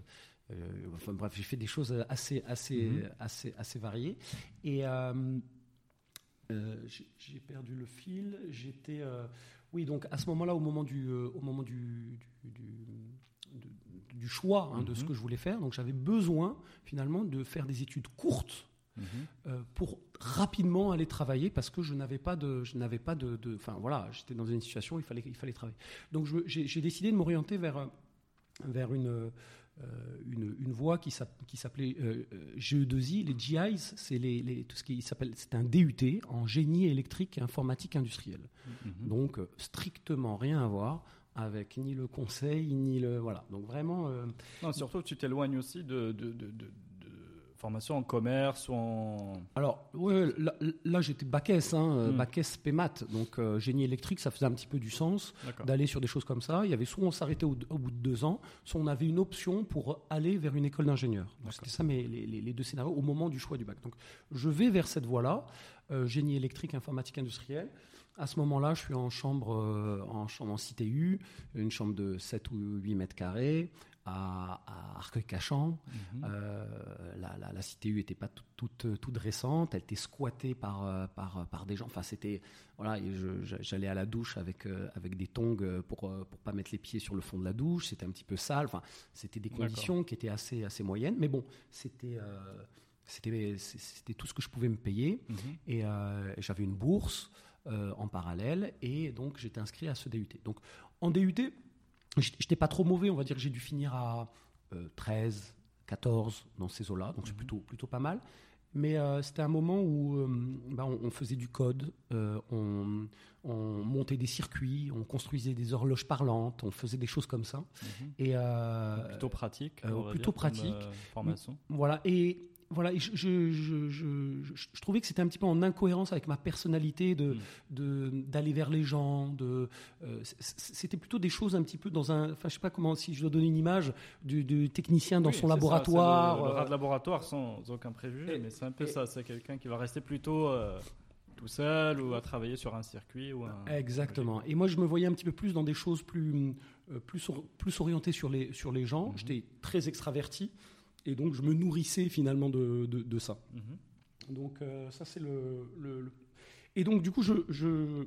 euh, enfin bref, j'ai fait des choses assez assez Mhm. assez assez variées. Et euh, j'ai- perdu le fil. J'étais oui, donc à ce moment-là, au moment du, au moment du, du, du- de- du choix hein, de ce Mhm. que je voulais faire, donc j'avais besoin finalement de faire des études courtes Mhm. euh, pour rapidement aller travailler parce que je n'avais pas de, je n'avais pas de, enfin voilà, j'étais dans une situation où il fallait, il fallait travailler. Donc j'ai décidé de m'orienter vers, euh, vers une, euh, une, une voie qui s'app- qui s'appelait euh, euh, GE2I, les GIs, c'est les, les- tout ce qui s'appelle, c'est un DUT en génie électrique et informatique industrielle. Mhm. Donc strictement rien à voir avec ni le conseil ni le voilà. Donc vraiment. euh, Non, surtout, tu t'éloignes aussi de, de, de, formation en commerce ou en. alors ouais, là, là, j'étais bac S, hein, euh, Mm. bac S PMAT, donc euh, génie électrique, ça faisait un petit peu du sens d'aller sur des choses comme ça. Il y avait soit on s'arrêtait au, au bout de deux ans, soit on avait une option pour aller vers une école d'ingénieur. C'était ça mes, les, les- les deux scénarios au moment du choix du bac. Donc je vais vers cette voie-là, euh, génie électrique, informatique industrielle. À ce moment-là, je suis en chambre, euh, en chambre en CTU, une chambre de 7 ou 8 mètres carrés à, à Arcueil-Cachan. Mhm. Euh, la, la, la CTU n'était pas toute, toute, toute récente, elle était squattée par, euh, par, par des gens. Enfin, c'était. Voilà, j'allais à la douche avec, avec des tongs pour ne pas mettre les pieds sur le fond de la douche. C'était un petit peu sale. Enfin, c'était des conditions qui étaient assez, assez moyennes. Mais bon, c'était. euh, c'était tout ce que je pouvais me payer. Mhm. Et j'avais une bourse euh, en parallèle. Et donc, j'étais inscrit à ce DUT. Donc, en DUT, j'étais pas trop mauvais. On va dire que j'ai dû finir à euh, 13, 14 dans ces eaux-là. Donc, c'est Mhm. plutôt, plutôt pas mal. Mais euh, c'était un moment où euh, bah, on, on faisait du code, euh, on, on montait des circuits, on construisait des horloges parlantes, on faisait des choses comme ça. Mhm. Et euh, Plutôt pratique. euh, plutôt dire, pratique. euh, formation. voilà, et voilà, je, je, je, je- je- je trouvais que c'était un petit peu en incohérence avec ma personnalité de Mm. d'aller vers les gens. De, euh, c'était plutôt des choses un petit peu dans un, enfin je sais pas comment, si je dois donner une image du, du technicien dans Oui, son ça, laboratoire. c'est Le, le euh, rat de laboratoire sans aucun préjugé, et- mais c'est un peu et- ça. C'est quelqu'un qui va rester plutôt euh, tout seul ou à travailler sur un circuit ou un. Exactement. Et moi, je me voyais un petit peu plus dans des choses plus, plus, or- plus orientées sur les, sur les gens. Mhm. J'étais très extraverti. Et donc, je me nourrissais finalement de, de, de ça. Mhm. Donc, euh, ça, c'est le, le- le- Et donc, du coup, je, je,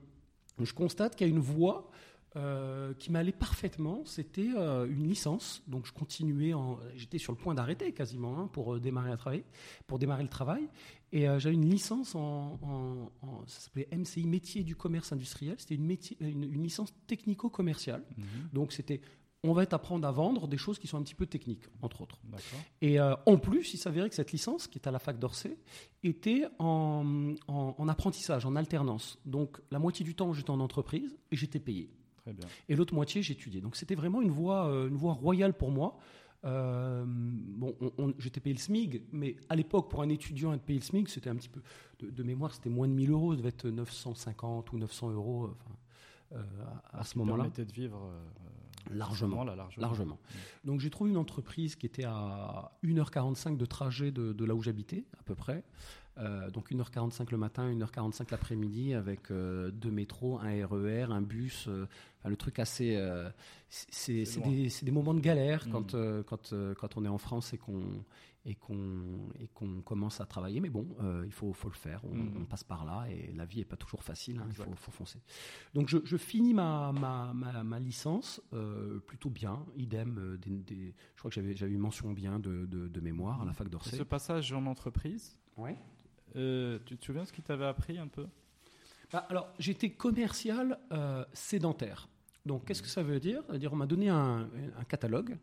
je constate qu'il y a une voie euh, qui m'allait parfaitement. C'était euh, une licence. Donc, je continuais. En... J'étais sur le point d'arrêter quasiment hein, pour démarrer à travailler, pour démarrer le travail. Et j'avais une licence en, en- en- ça s'appelait MCI métier du commerce industriel. C'était une, une, une licence technico-commerciale. Mhm. Donc, c'était on va t'apprendre à vendre des choses qui sont un petit peu techniques, entre autres. Et euh, en plus, il s'avérait que cette licence, qui est à la fac d'Orsay, était en, en- en apprentissage, en alternance. Donc la moitié du temps, j'étais en entreprise et j'étais payé. Très bien. Et l'autre moitié, j'étudiais. Donc c'était vraiment une voie, euh, une voie royale pour moi. Euh, bon, on- on- j'étais payé le SMIG, mais à l'époque, pour un étudiant, être payé le SMIG, c'était un petit peu. De, de mémoire, c'était moins de 1000 euros, ça devait être 950 ou 900 euros enfin, euh, à, à ce moment-là. permettait de vivre euh, Largement. là, largement. Largement. Donc j'ai trouvé une entreprise qui était à 1h45 de trajet de, de là où j'habitais, à peu près. Euh, donc 1h45 le matin, 1h45 l'après-midi, avec euh, deux métros, un RER, un bus. euh, enfin, le truc assez. euh, c'est- des, moments de galère Mm. quand, euh, quand, euh, quand on est en France et qu'on et qu'on et qu'on commence à travailler. Mais bon, euh, il faut, faut le faire. On, Mm. on passe par là et la vie est pas toujours facile. hein, il faut, faut foncer. Donc je, je finis ma, ma, ma, ma licence euh, plutôt bien, idem. euh, des, des- je crois que j'avais j'avais mention bien de, de, de mémoire à la fac d'Orsay. ce passage en entreprise, Ouais. tu te souviens ce qu'il t'avait appris un peu? Bah, alors j'étais commercial sédentaire. Donc, qu'est-ce que ça veut dire? C'est-à-dire, on m'a donné un, un catalogue,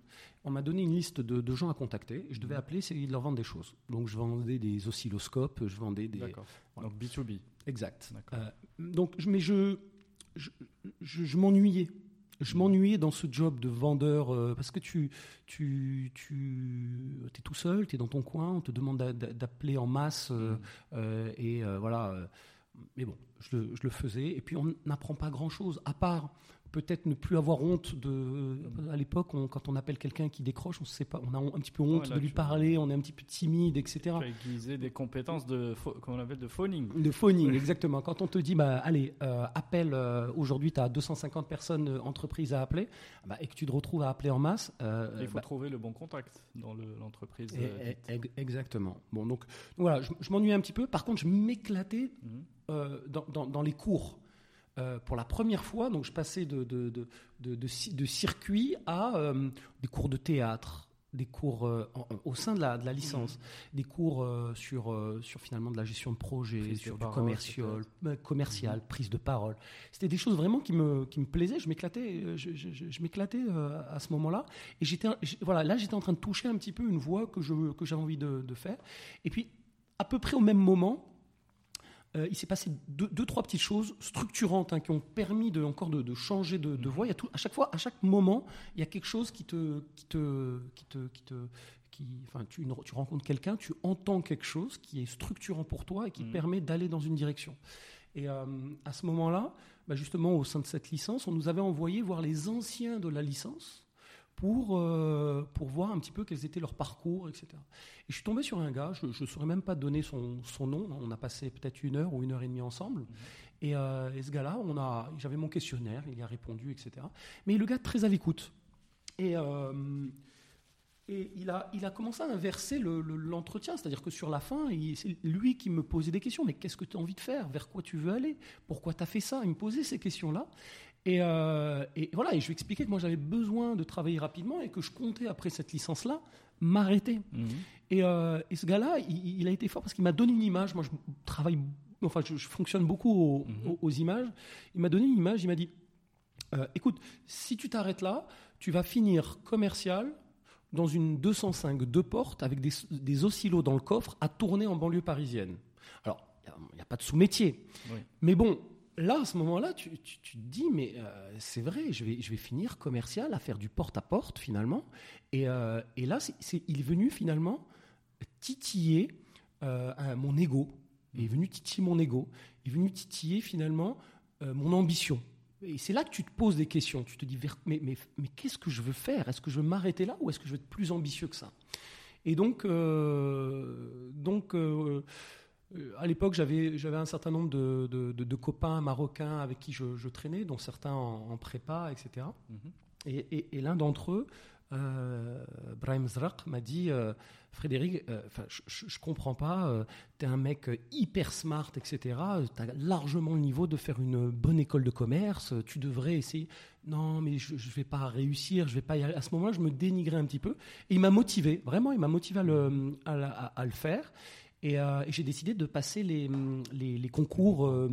on m'a donné une liste de, de gens à contacter, et je devais appeler, c'est de leur vendre des choses. Donc, je vendais des oscilloscopes, je vendais des. D'accord. Voilà. Donc B2B. Exact. Euh, donc, mais je, je, je- je m'ennuyais. Je m'ennuyais dans ce job de vendeur euh, parce que tu, tu, tu es tout seul, tu es dans ton coin, on te demande d'a- d'a- d'appeler en masse euh, euh, et voilà. mais bon, je le, je le faisais et puis on n'apprend pas grand-chose à part peut-être ne plus avoir honte de. À l'époque, quand on appelle quelqu'un qui décroche, on sait pas, on a un petit peu honte Ouais, là, de lui parler, on est un petit peu timide, etc. Tu as aiguisé des compétences de, qu'on appelle de phoning. De phoning, exactement. Quand on te dit, bah, allez, euh, appelle, euh, aujourd'hui, tu as 250 personnes, euh, entreprises à appeler, bah, et que tu te retrouves à appeler en masse. Il faut bah, trouver le bon contact dans le- l'entreprise. et- et- ex- exactement. Bon, donc, voilà, je, je m'ennuyais un petit peu. Par contre, je m'éclatais euh, dans, dans- dans les cours. Euh, pour la première fois, donc je passais de, de, de, de, de ci- de circuit à euh, des cours de théâtre, des cours euh, en- au sein de la, de la licence, des cours sur, sur finalement de la gestion de projet, Prise sur du commercial, commercial prise de parole. C'était des choses vraiment qui me, qui me plaisaient. Je m'éclatais, je, je- je- je m'éclatais à ce moment-là. Et j'étais, voilà, là, j'étais en train de toucher un petit peu une voie que, je, que j'avais envie de, de faire. Et puis, à peu près au même moment, euh, il s'est passé deux, deux, trois petites choses structurantes hein, qui ont permis de, encore de, de changer de, de voie. Il y a tout, à chaque fois, à chaque moment, il y a quelque chose qui te, qui te, qui te, qui te, qui, enfin, tu, une- tu rencontres quelqu'un, tu entends quelque chose qui est structurant pour toi et qui Mhm. permet d'aller dans une direction. Et euh, à ce moment-là, bah, justement, au sein de cette licence, on nous avait envoyé voir les anciens de la licence pour, euh, pour voir un petit peu quels étaient leurs parcours, etc. Et je suis tombé sur un gars, je ne saurais même pas donner son, son nom, on a passé peut-être une heure ou une heure et demie ensemble. Et, euh, et ce gars-là, on a, j'avais mon questionnaire, il y a répondu, etc. Mais le gars très à l'écoute. Et, euh, et il, a, il a commencé à inverser le- le- l'entretien, c'est-à-dire que sur la fin, c'est lui qui me posait des questions. Mais qu'est-ce que tu as envie de faire? Vers quoi tu veux aller? Pourquoi tu as fait ça? Il me posait ces questions-là. Et, euh, et voilà, et je lui expliquais que moi j'avais besoin de travailler rapidement et que je comptais après cette licence-là m'arrêter. Mhm. Et, euh, et ce gars-là, il, il a été fort parce qu'il m'a donné une image. Moi, je travaille, enfin, je, je fonctionne beaucoup aux, Mhm. aux- aux images. Il m'a donné une image. Il m'a dit euh, écoute, si tu t'arrêtes là, tu vas finir commercial dans une 205 deux portes avec des, des oscillos dans le coffre à tourner en banlieue parisienne. Alors, il n'y a, pas de sous-métier. Oui. Mais bon, là, à ce moment-là, tu, tu- tu te dis, mais euh, c'est vrai, je vais, je vais finir commercial à faire du porte-à-porte finalement. Et, euh, et là, il est venu finalement titiller euh, mon ego. Il est venu titiller mon ego. Il est venu titiller finalement mon ambition. Et c'est là que tu te poses des questions. Tu te dis, mais, mais, mais qu'est-ce que je veux faire? Est-ce que je veux m'arrêter là ou est-ce que je veux être plus ambitieux que ça? Et donc, donc à l'époque, j'avais, j'avais un certain nombre de, de- de- de copains marocains avec qui je, je traînais, dont certains en, en prépa, etc. Mhm. Et, et- et l'un d'entre eux, euh, Brahim Zraq, m'a dit euh, Frédéric, euh, je, je comprends pas, tu es un mec euh, hyper smart, etc. Tu as largement le niveau de faire une bonne école de commerce, tu devrais essayer. Non, mais je ne vais pas réussir, je vais pas y arriver. À ce moment-là, je me dénigrais un petit peu. Et il m'a motivé, vraiment, il m'a motivé à le, à, la- à- à le faire. Et, euh, et j'ai décidé de passer les, les, les concours. euh,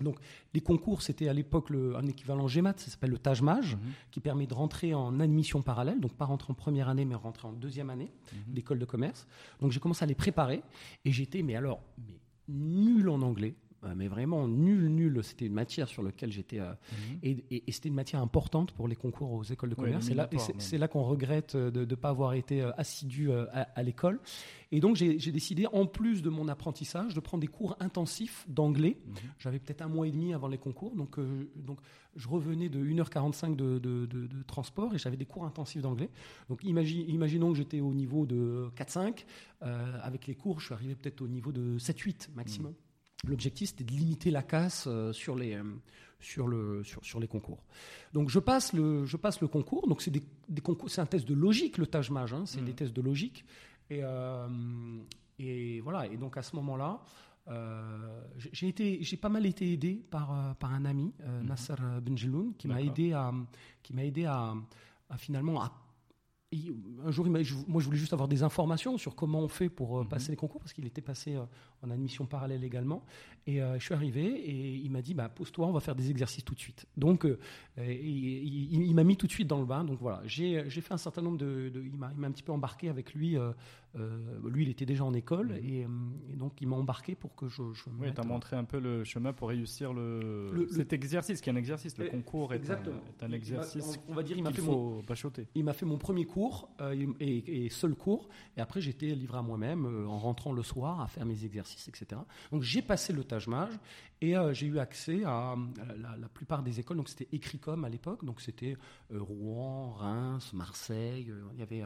donc, les concours, c'était à l'époque un équivalent GMAT, ça s'appelle le Taj Maj, Mhm. qui permet de rentrer en admission parallèle, donc pas rentrer en première année, mais rentrer en deuxième année Mhm. d'école de commerce. Donc j'ai commencé à les préparer, et j'étais, mais alors, mais nul en anglais, mais vraiment nul, nul. C'était une matière sur laquelle j'étais, euh, Mhm. et, et- et c'était une matière importante pour les concours aux écoles de Ouais, commerce. éliminatoire, c'est, là qu'on regrette euh, de ne pas avoir été euh, assidu euh, à, à l'école. Et donc j'ai, décidé, en plus de mon apprentissage, de prendre des cours intensifs d'anglais. Mhm. J'avais peut-être un mois et demi avant les concours, donc, euh, donc je revenais de 1h45 de, de- de- de transport et j'avais des cours intensifs d'anglais. Donc imagi- imaginons que j'étais au niveau de 4-5, euh, avec les cours je suis arrivé peut-être au niveau de 7-8 maximum. L'objectif c'était de limiter la casse euh, sur, les, euh, sur, le, sur, sur les concours. Donc je passe le, je passe le concours, donc c'est des, des concours, c'est un test de logique le Taj Maj, hein, c'est Mhm. des tests de logique. Et, euh, et voilà, et donc à ce moment-là, euh, j'ai- été, j'ai pas mal été aidé par, par un ami, euh, Mhm. Nasser Benjeloun, qui m'a aidé à, qui m'a aidé à, à finalement à un jour, moi, je voulais juste avoir des informations sur comment on fait pour mhm. passer les concours, parce qu'il était passé en admission parallèle également. Et je suis arrivé et il m'a dit bah, pose-toi, on va faire des exercices tout de suite. Donc, il, m'a mis tout de suite dans le bain. Donc voilà, j'ai fait un certain nombre de. il m'a un petit peu embarqué avec lui. Lui, il était déjà en école mhm. et, donc il m'a embarqué pour que je. je oui, tu as montré un peu le chemin pour réussir le, cet exercice, qui est un exercice. Le concours est un, exercice. On va dire, il m'a fait mon, Il m'a fait mon premier cours et, seul cours. Et après, j'étais livré à moi-même en rentrant le soir à faire mes exercices, etc. Donc j'ai passé le Taj et j'ai eu accès à, la, plupart des écoles. Donc c'était Écricom à l'époque. Donc c'était Rouen, Reims, Marseille. il y avait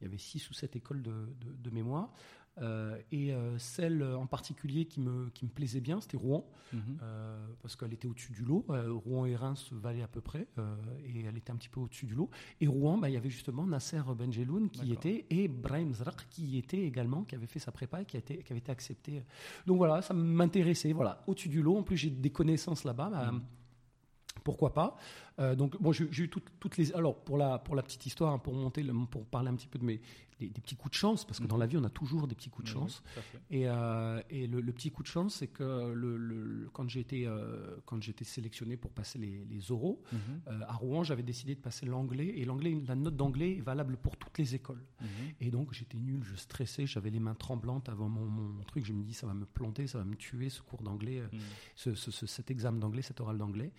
il y avait six ou sept écoles de, de mémoire. Euh, et euh, celle en particulier qui me, qui me plaisait bien, c'était Rouen, mhm. euh, parce qu'elle était au-dessus du lot. Rouen et Reims valaient à peu près, et elle était un petit peu au-dessus du lot. Et Rouen, bah, il y avait justement Nasser Benjeloun qui était, et Brahim Zrak qui était également, qui avait fait sa prépa et qui, a été, qui avait été accepté. Donc voilà, ça m'intéressait. Voilà, au-dessus du lot, en plus j'ai des connaissances là-bas. Bah, mhm. Pourquoi pas Donc bon, j'ai eu toutes les. Alors pour la pour la petite histoire, hein, pour monter, pour parler un petit peu de mes des, petits coups de chance, parce que dans la vie, on a toujours des petits coups de chance. et, euh, et le, petit coup de chance, c'est que le, quand j'ai été, euh, quand j'étais sélectionné pour passer les, les oraux, mhm. euh, à Rouen, j'avais décidé de passer l'anglais. Et l'anglais, la note d'anglais est valable pour toutes les écoles. Mhm. Et donc, j'étais nul, je stressais, j'avais les mains tremblantes avant mon, truc. Je me dis, ça va me planter, ça va me tuer, ce cours d'anglais, mhm. ce, cet examen d'anglais, cet oral d'anglais.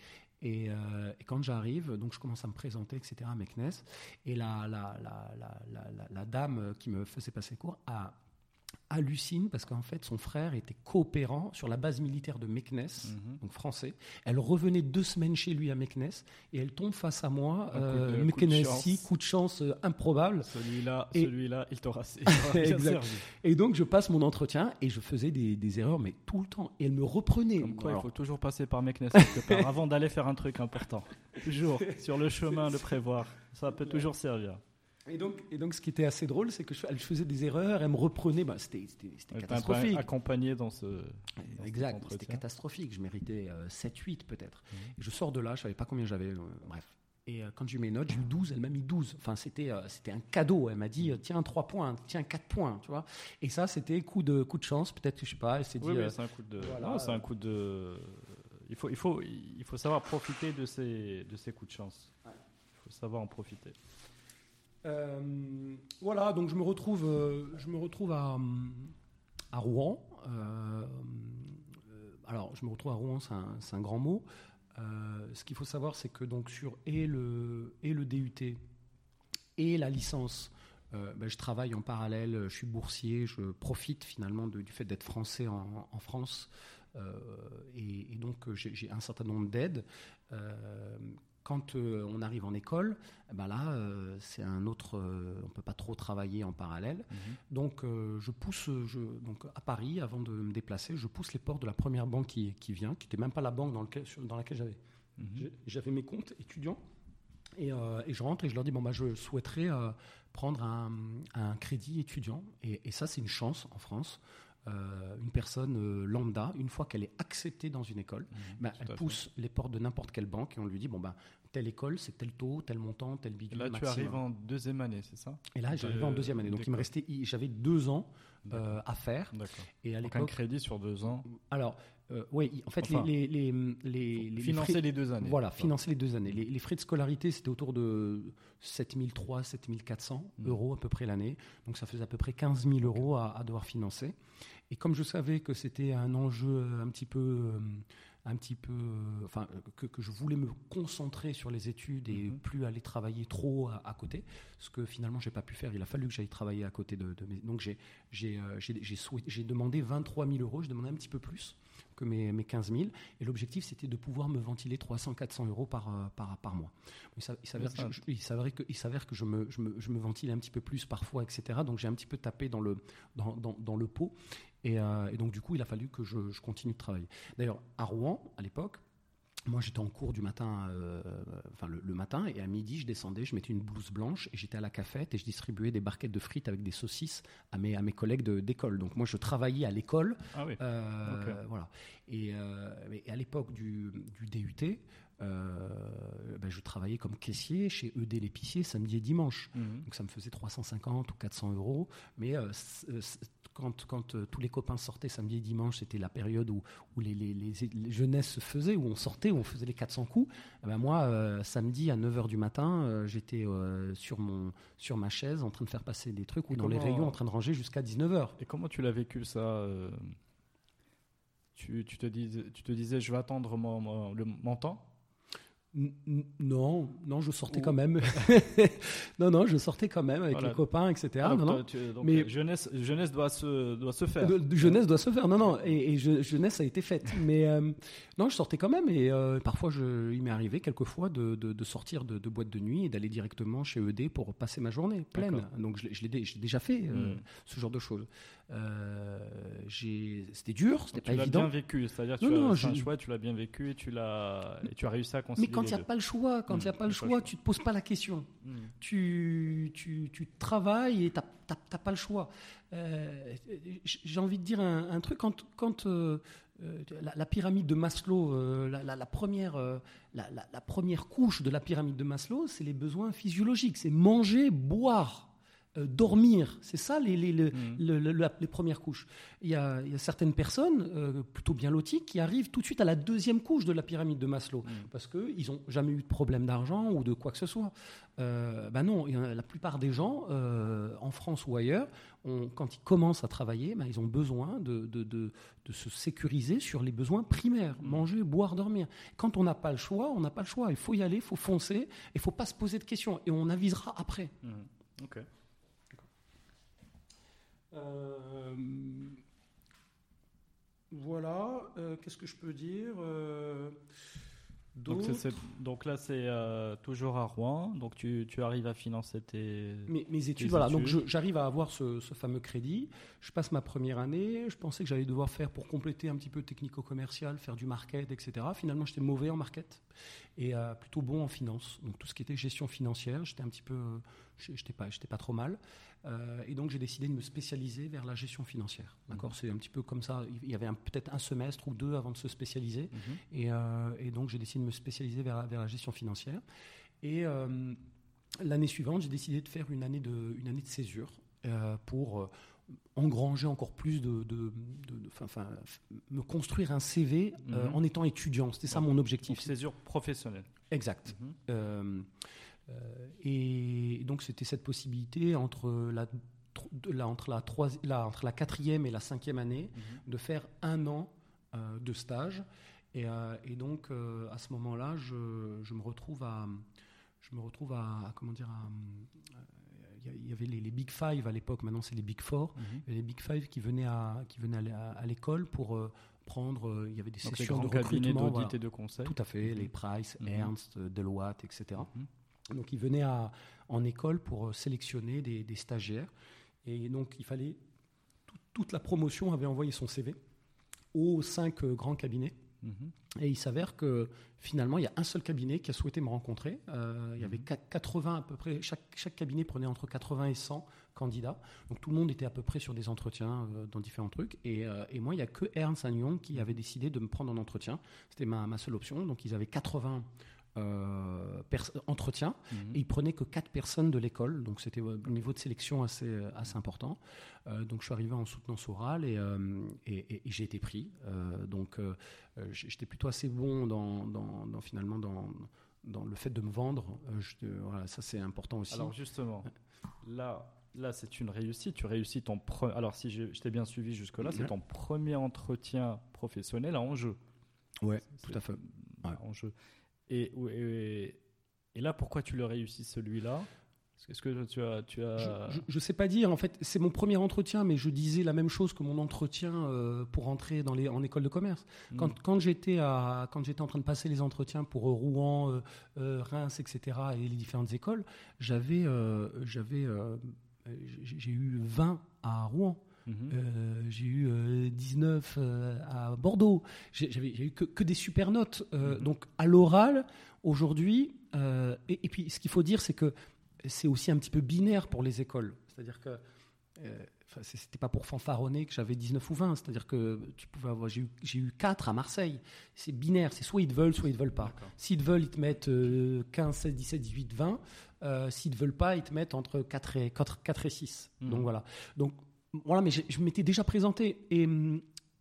Euh, et, quand j'arrive, donc je commence à me présenter, etc. à Meknes. Et la, la, dame qui me faisait passer cours a hallucine parce qu'en fait son frère était coopérant sur la base militaire de Meknes, mhm. donc français. Elle revenait deux semaines chez lui à Meknes et elle tombe face à moi, euh, coup, de coup de chance euh, improbable. Celui-là, celui-là, il t'aura Et donc je passe mon entretien et je faisais des, erreurs mais tout le temps et elle me reprenait. Comme quoi, il faut toujours passer par Meknes part avant d'aller faire un truc important. Toujours sur le chemin le prévoir, ça peut toujours servir. Et donc, et donc, ce qui était assez drôle, c'est que je, elle faisais des erreurs, elle me reprenait. Bah, c'était catastrophique. Accompagné dans ce. exact, c'était catastrophique. Je méritais 7-8 euh, peut-être. Mhm. Je sors de là, je savais pas combien j'avais. Euh, bref. Et euh, quand j'ai eu mes notes, j'ai eu 12, elle m'a mis 12. Enfin, c'était c'était un cadeau. Elle m'a dit tiens 3 points, tiens 4 points, tu vois. Et ça, c'était coup de, coup de chance, peut-être, je sais pas. Elle s'est dit. Oui, c'est un coup de. Voilà, c'est un coup de. Il faut, il, faut, il faut savoir profiter de ces, de ces coups de chance. Il faut savoir en profiter. Euh, voilà, donc je me retrouve, euh, je me retrouve à, Rouen. Euh, alors, je me retrouve à Rouen, c'est un, grand mot. ce qu'il faut savoir, c'est que donc sur et le, et le DUT et la licence, ben, je travaille en parallèle, je suis boursier, je profite finalement du fait d'être français en, France. et, et, donc j'ai un certain nombre d'aides quand euh, on arrive en école, eh ben là, euh, c'est un autre. Euh, on peut pas trop travailler en parallèle. Mhm. Donc, je pousse. Je, donc, à Paris, avant de me déplacer, je pousse les portes de la première banque qui, qui vient, qui n'était même pas la banque dans, lequel, dans laquelle j'avais mhm. j'avais mes comptes étudiants. Et, et, je rentre et je leur dis bon bah je souhaiterais prendre un, un, crédit étudiant. Et, et ça, c'est une chance en France. Euh, une personne euh, lambda, une fois qu'elle est acceptée dans une école, mmh, bah, elle pousse les portes de n'importe quelle banque et on lui dit bon ben telle école, c'est tel taux, tel montant, tel bidule. Là, tu arrives en deuxième année, c'est ça? Et là, j'arrivais en deuxième année. Donc, il me restait, j'avais deux ans euh, à faire. Et à l'époque, un crédit sur deux ans. Alors, oui, en fait, les, les, les, financer les deux années. Voilà, financer les deux années. Les, frais de scolarité, c'était autour de 7300, 7400 mmh. euros à peu près l'année. Donc, ça faisait à peu près 15 000 euros à, à devoir financer. Et comme je savais que c'était un enjeu un petit peu, euh, un petit peu, euh, enfin, que, je voulais me concentrer sur les études et mhm. plus aller travailler trop à, côté, ce que finalement j'ai pas pu faire. Il a fallu que j'aille travailler à côté de, mes. Donc j'ai j'ai euh, j'ai demandé 23 000 euros. Je demandais un petit peu plus que mes, mes 15 000. Et l'objectif, c'était de pouvoir me ventiler 300-400 euros par, par, par mois. Il s'avère que, il s'avère que je me, je, me, je me ventile un petit peu plus parfois, etc. Donc j'ai un petit peu tapé dans le, dans, dans, dans le pot. Euh, et, donc, du coup, il a fallu que je, continue de travailler. D'ailleurs, à Rouen, à l'époque, moi, j'étais en cours du matin, euh, enfin le, matin, et à midi, je descendais, je mettais une blouse blanche, et j'étais à la cafette, et je distribuais des barquettes de frites avec des saucisses à mes, à mes collègues d'école. Donc moi, je travaillais à l'école. Ah oui. Euh, voilà. Et, à l'époque du, du DUT, ben, je travaillais comme caissier chez ED l'épicier samedi et dimanche. Mhm. Donc ça me faisait 350 ou 400 euros. Mais quand, quand tous les copains sortaient samedi et dimanche, c'était la période où, où les, les, les, jeunesses se faisaient, où on sortait, où on faisait les 400 coups. Eh ben moi, samedi à 9h du matin, j'étais sur, mon, sur ma chaise en train de faire passer des trucs ou dans les rayons en train de ranger jusqu'à 19h. Et comment tu l'as vécu ça tu, te dis, tu te disais, je vais attendre mon, mon, temps non, non, je sortais quand même. non, non, je sortais quand même avec les copains, etc. Non, mais jeunesse, jeunesse doit se, doit se faire. jeunesse doit se faire. Non, non, et, jeunesse a été faite. Mais euh, non, je sortais quand même, et euh, parfois, je, il m'est arrivé quelquefois de, de, sortir de, de, boîte de nuit et d'aller directement chez ED pour passer ma journée pleine. Donc, je, je l'ai déjà fait, euh, hmm. ce genre de choses. Euh, c'était dur, c'était pas évident. Tu l'as bien vécu, c'est-à-dire tu as fait un choix, tu l'as bien vécu et tu l'as et tu as réussi à concilier. Mais quand il n'y a pas le choix, quand il n'y a pas le choix, tu te poses pas la question. Hmm. Tu, tu, tu, travailles et tu n'as pas le choix. Euh, j'ai envie de dire un, truc quand, quand euh, la, pyramide de Maslow, la, la, première, la, première couche de la pyramide de Maslow, c'est les besoins physiologiques, c'est manger, boire. Euh, dormir. C'est ça les, les, mm. les, premières couches. Il y a, il y a certaines personnes, euh, plutôt bien loties, qui arrivent tout de suite à la deuxième couche de la pyramide de Maslow, mm. parce qu'ils n'ont jamais eu de problème d'argent ou de quoi que ce soit. Euh, ben non, la plupart des gens, en France ou ailleurs, quand ils commencent à travailler, ben ils ont besoin de, de, de, de, se sécuriser sur les besoins primaires, mm. manger, boire, dormir. Quand on n'a pas le choix, on n'a pas le choix. Il faut y aller, il faut foncer, il ne faut pas se poser de questions, et on avisera après. Ok. Euh, voilà, euh, qu'est-ce que je peux dire euh, donc, donc, là, c'est toujours à Rouen. Donc tu, tu, arrives à financer tes, mes, études. voilà, donc j'arrive à avoir ce, fameux crédit. Je passe ma première année. Je pensais que j'allais devoir faire pour compléter un petit peu technico-commercial, faire du market, etc. Finalement, j'étais mauvais en market et plutôt bon en finance. Donc tout ce qui était gestion financière, j'étais un petit peu, j'étais pas, j'étais pas trop mal. Euh, et donc j'ai décidé de me spécialiser vers la gestion financière. D'accord, mmh. c'est un petit peu comme ça. Il y avait peut-être un semestre ou deux avant de se spécialiser, mmh. euh, et, donc j'ai décidé de me spécialiser vers, vers la gestion financière. Et euh, l'année suivante, j'ai décidé de faire une année de, une année de césure pour engranger encore plus de, de, me construire un CV mmh. en étant étudiant. C'était ça mon objectif. Césure professionnelle. Exact. Euh, et donc c'était cette possibilité entre la, entre, la la, entre la quatrième et la cinquième année mhm. de faire un an euh, de stage. Et, euh, et donc à ce moment-là, je, je, me retrouve à, je me retrouve à, comment dire, il y avait les, Big Five à l'époque, maintenant c'est les Big Four. Mhm. Il y avait les Big Five qui venaient à, qui venaient à, l'école pour prendre. il y avait des sessions de recrutement. d'audit et de conseil. Tout à fait, les mhm. Price, Ernst, Deloitte, etc. Donc il venait en école pour euh, sélectionner des, stagiaires. Et donc il fallait. toute la promotion avait envoyé son CV aux cinq euh, grands cabinets. Mhm. Et il s'avère que finalement, il y a un seul cabinet qui a souhaité me rencontrer. Euh, il y avait 80 mhm. à peu près, chaque, chaque, cabinet prenait entre 80 et 100 candidats. Donc tout le monde était à peu près sur des entretiens dans différents trucs. Et, et, moi, il n'y a que Ernst Young qui avait décidé de me prendre en entretien. C'était ma, ma, seule option. Donc ils avaient 80 euh, entretien. Mhm. Et il prenait que quatre personnes de l'école, donc c'était un niveau de sélection assez, euh, assez important. Euh, donc je suis arrivé en soutenance orale et, et, j'ai été pris. donc j'étais plutôt assez bon dans, dans, finalement dans, dans, le fait de me vendre. voilà, ça c'est important aussi. Alors justement, là, là c'est une réussite. Tu réussis ton alors si je, t'ai bien suivi jusque là, c'est ton premier entretien professionnel à enjeu. Ouais, tout à fait. En jeu. Et, et, là, pourquoi tu le réussis celui-là? Est-ce que tu as, tu as... Je ne sais pas dire. En fait, c'est mon premier entretien, mais je disais la même chose que mon entretien euh, pour entrer dans les, en école de commerce. Hmm. Quand, quand j'étais à, quand j'étais en train de passer les entretiens pour Rouen, euh, Reims, etc. et les différentes écoles, j'avais, euh, j'avais, j'ai eu 20 à Rouen. Mhm. Euh, j'ai eu 19 euh, euh, à Bordeaux. J'ai eu que, que, des super notes. Mhm. Donc à l'oral, aujourd'hui, et, puis ce qu'il faut dire, c'est que c'est aussi un petit peu binaire pour les écoles. C'est-à-dire que c'était pas pour fanfaronner que j'avais 19 ou 20, c'est-à-dire que tu pouvais avoir, j'ai eu, j'ai eu 4 à Marseille. C'est binaire, c'est soit ils te veulent, soit ils te veulent pas. S'ils te veulent, ils te mettent 15, 16, 17, 18, 20. Euh, S'ils ne veulent pas, ils te mettent entre 4 et, 4, 4 et 6. Mmh. Donc voilà. Donc voilà, mais je, je m'étais déjà présenté. Et,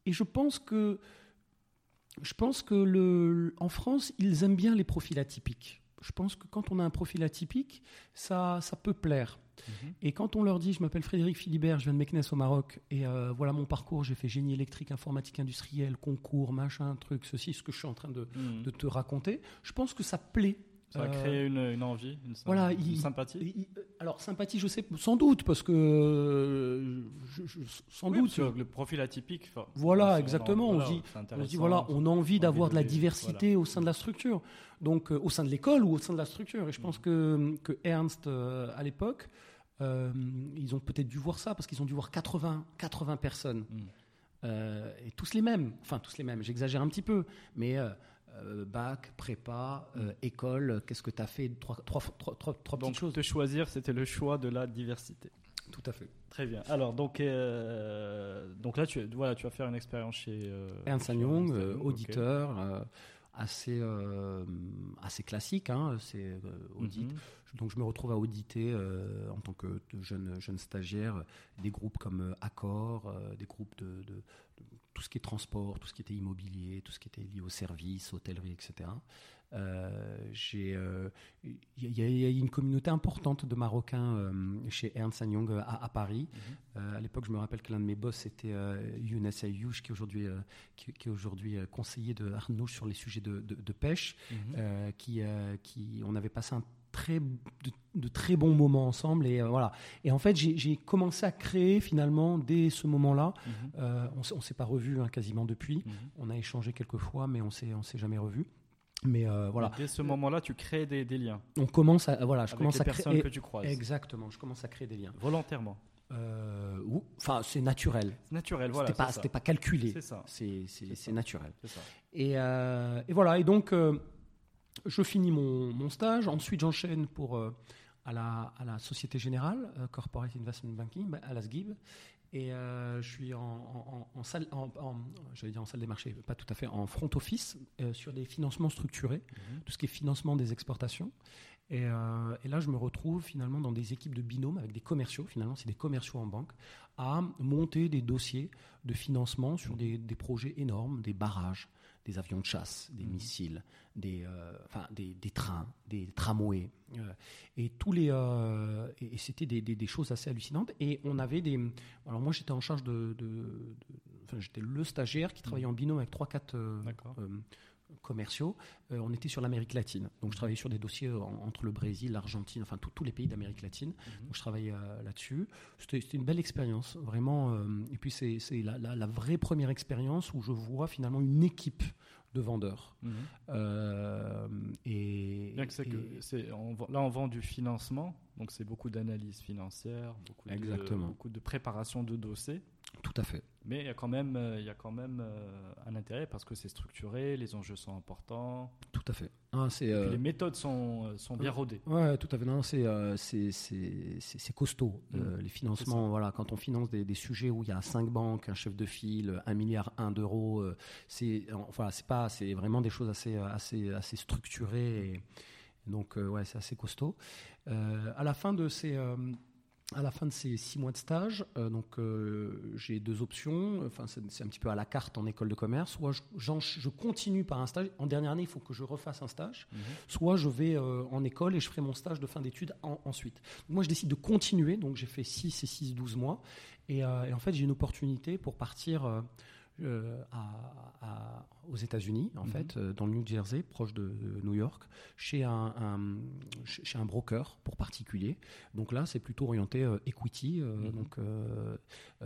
et je pense que, je pense que le, en France, ils aiment bien les profils atypiques. Je pense que quand on a un profil atypique, ça, ça peut plaire. Mmh. Et quand on leur dit, je m'appelle Frédéric Philibert, je viens de Meknes au Maroc, et euh, voilà mon parcours, j'ai fait génie électrique, informatique industrielle, concours, machin, truc, ceci, ce que je suis en train de, mmh. de te raconter, je pense que ça plaît ça a créé euh, une, envie, une, voilà, sympathie Alors, sympathie, je sais, sans doute, parce que. sans doute. le profil atypique. Voilà, exactement. on, dit, on dit, voilà, on a envie d'avoir de la diversité au sein de la structure. Donc, euh, au sein de l'école ou au sein de la structure. Et je pense que, que Ernst, euh, à l'époque, ils ont peut-être dû voir ça, parce qu'ils ont dû voir 80, 80 personnes. Mm. et tous les mêmes. Enfin, tous les mêmes. J'exagère un petit peu. Mais euh, bac, prépa, euh, école, qu'est-ce que tu as fait? Trois, trois, trois, trois, donc, petites choses. De choisir, c'était le choix de la diversité. Tout à fait. Très bien. Alors, donc, euh, donc là, tu, voilà, tu vas faire une expérience chez. Ernst Young, auditeur. assez, assez classique, hein, c'est audit. Mhm. Donc je me retrouve à auditer en tant que jeune, jeune stagiaire des groupes comme Accor, des groupes de, tout ce qui est transport, tout ce qui était immobilier, tout ce qui était lié aux services, hôtellerie, etc. Euh, il y, a une communauté importante de Marocains euh, chez Ernst Young à, Paris. Euh, à l'époque, je me rappelle que l'un de mes boss était Younes Ayouch, qui est aujourd'hui, qui, est aujourd'hui conseiller de Arnouch sur les sujets de, de, pêche, mhm. qui, qui, on avait passé un très, de, très bons moments ensemble. Et, euh, voilà. et en fait, j'ai commencé à créer finalement dès ce moment-là. Mhm. Euh, on ne s'est pas revu hein, quasiment depuis. Mhm. On a échangé quelques fois, mais on ne s'est jamais revu. Mais euh, voilà. dès ce moment-là, tu crées des, liens. On commence à voilà, je commence les à personnes que tu croises. Exactement, je commence à créer des liens. Volontairement. enfin, c'est naturel. C'est naturel, voilà. C'était pas, pas calculé. C'est ça. C'est naturel. Ça. Et, et, voilà. Et donc, je finis mon, stage, ensuite j'enchaîne pour euh, à, la, à, la, Société Générale, euh, Corporate Investment Banking, bah, à la SGIB, et euh, je suis en, salle, j'allais dire en salle des marchés, pas tout à fait, en front office sur des financements structurés, mhm. tout ce qui est financement des exportations. Et, là, je me retrouve finalement dans des équipes de binôme avec des commerciaux, finalement, c'est des commerciaux en banque, à monter des dossiers de financement sur des, des projets énormes, des barrages, des avions de chasse, des mhm. missiles, des, euh, enfin, des, des, trains, des tramways. Euh, et tous les, euh, et, c'était des, des, choses assez hallucinantes. Et on avait des. Alors moi, j'étais en charge de. de, enfin, j'étais le stagiaire qui travaillait en binôme avec trois, quatre commerciaux, euh, on était sur l'Amérique latine. Donc je travaillais sur des dossiers entre le Brésil, l'Argentine, enfin tous les pays d'Amérique latine. Mhm. Donc je travaillais euh, là-dessus. C'était une belle expérience, vraiment. Euh, et puis c'est la, la, vraie première expérience où je vois finalement une équipe de vendeurs. Mhm. et, là, on vend du financement, donc c'est beaucoup d'analyse financière, beaucoup Exactement. beaucoup de préparation de dossiers. Tout à fait. Mais il y a quand même, euh, il y a quand même euh, un intérêt parce que c'est structuré, les enjeux sont importants. Tout à fait. Ah, euh, les méthodes sont, sont bien rodées. Ouais, tout à fait. Non, c'est c'est costaud. Mm. les financements, voilà, quand on finance des, des, sujets où il y a cinq banques, un chef de file, un milliard un d'euros, c'est enfin c'est pas, c'est vraiment des choses assez assez assez structurées. Et, donc ouais, c'est assez costaud. à la fin de ces à la fin de ces six mois de stage, euh, donc euh, j'ai deux options. Enfin, c'est un petit peu à la carte en école de commerce. Soit je, je, continue par un stage. En dernière année, il faut que je refasse un stage. Mhm. Soit je vais euh, en école et je ferai mon stage de fin d'études ensuite. moi, je décide de continuer. Donc j'ai fait 6 et 6, 12 mois. Et, et en fait, j'ai une opportunité pour partir à, aux États-Unis, en mhm. fait, euh, dans le New Jersey, proche de, New York, chez un, chez un broker pour particulier. Donc là, c'est plutôt orienté euh, equity, mhm. donc,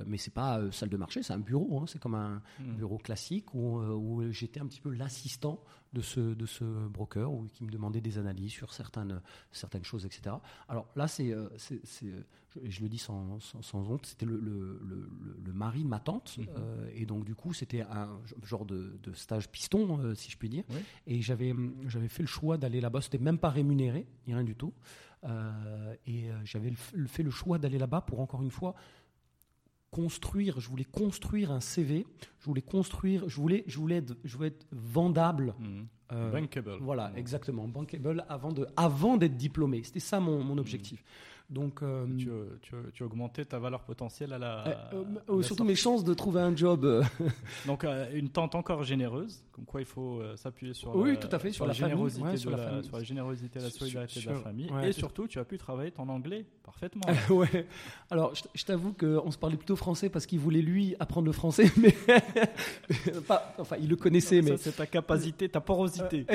mais c'est pas salle de marché, c'est un bureau. Hein, c'est comme un mhm. bureau classique où, où j'étais un petit peu l'assistant de ce, de ce broker où, qui me demandait des analyses sur certaines, certaines choses, etc. Alors là, c'est, je, je, le dis sans, sans, honte, c'était le, le, le, mari de ma tante. et donc, du coup, c'était un genre de, stage piston, euh, si je puis dire. Et j'avais, j'avais fait le choix d'aller là-bas. C'était même pas rémunéré, ni rien du tout. Euh, et euh, j'avais fait le choix d'aller là-bas pour encore une fois construire, je voulais construire un CV, je voulais construire, je voulais, je voulais être, je voulais être vendable. Mhm. Bankable. Voilà, Mhm. exactement, bankable avant de, avant d'être diplômé. C'était ça mon, mon objectif. Donc, euh, Tu, tu, tu augmentais ta valeur potentielle à la. euh, à euh, la surtout sortie. mes chances de trouver un job. Donc une tente encore généreuse, comme quoi il faut s'appuyer sur Oui, la, tout à fait, sur la générosité famille, ouais, de sur la la, famille. sur la générosité la Sur- solidarité sur- de la famille. ouais. Et surtout, tu as pu travailler ton anglais parfaitement. ouais. Alors, je, t'avoue qu'on se parlait plutôt français parce qu'il voulait lui apprendre le français, mais pas, enfin, il le connaissait, mais c'est ta capacité, ta porosité.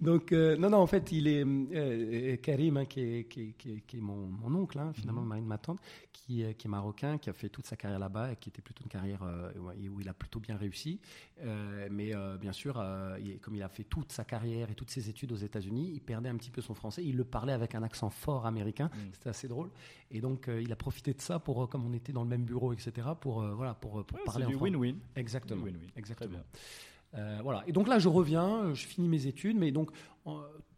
Donc, euh, non, non, en fait, il est euh, Karim, hein, qui, est, qui, est- qui est- qui est mon, mon oncle, hein, finalement, le mari de ma tante, qui, est- marocain, qui a fait toute sa carrière là-bas et qui était plutôt une carrière euh, où il a plutôt bien réussi. Euh, mais euh, bien sûr, euh, il- comme il a fait toute sa carrière et toutes ses études aux États-Unis, il perdait un petit peu son français. Il le parlait avec un accent fort américain. Mm. C'était assez drôle. Et donc, euh, il a profité de ça pour, euh, comme on était dans le même bureau, etc., pour, euh, voilà, pour, pour Ouais, parler c'est en du français. win-win. Exactement. Win-win. Exactement. Très bien. Euh, voilà. Et donc là, je reviens, je finis mes études, mais donc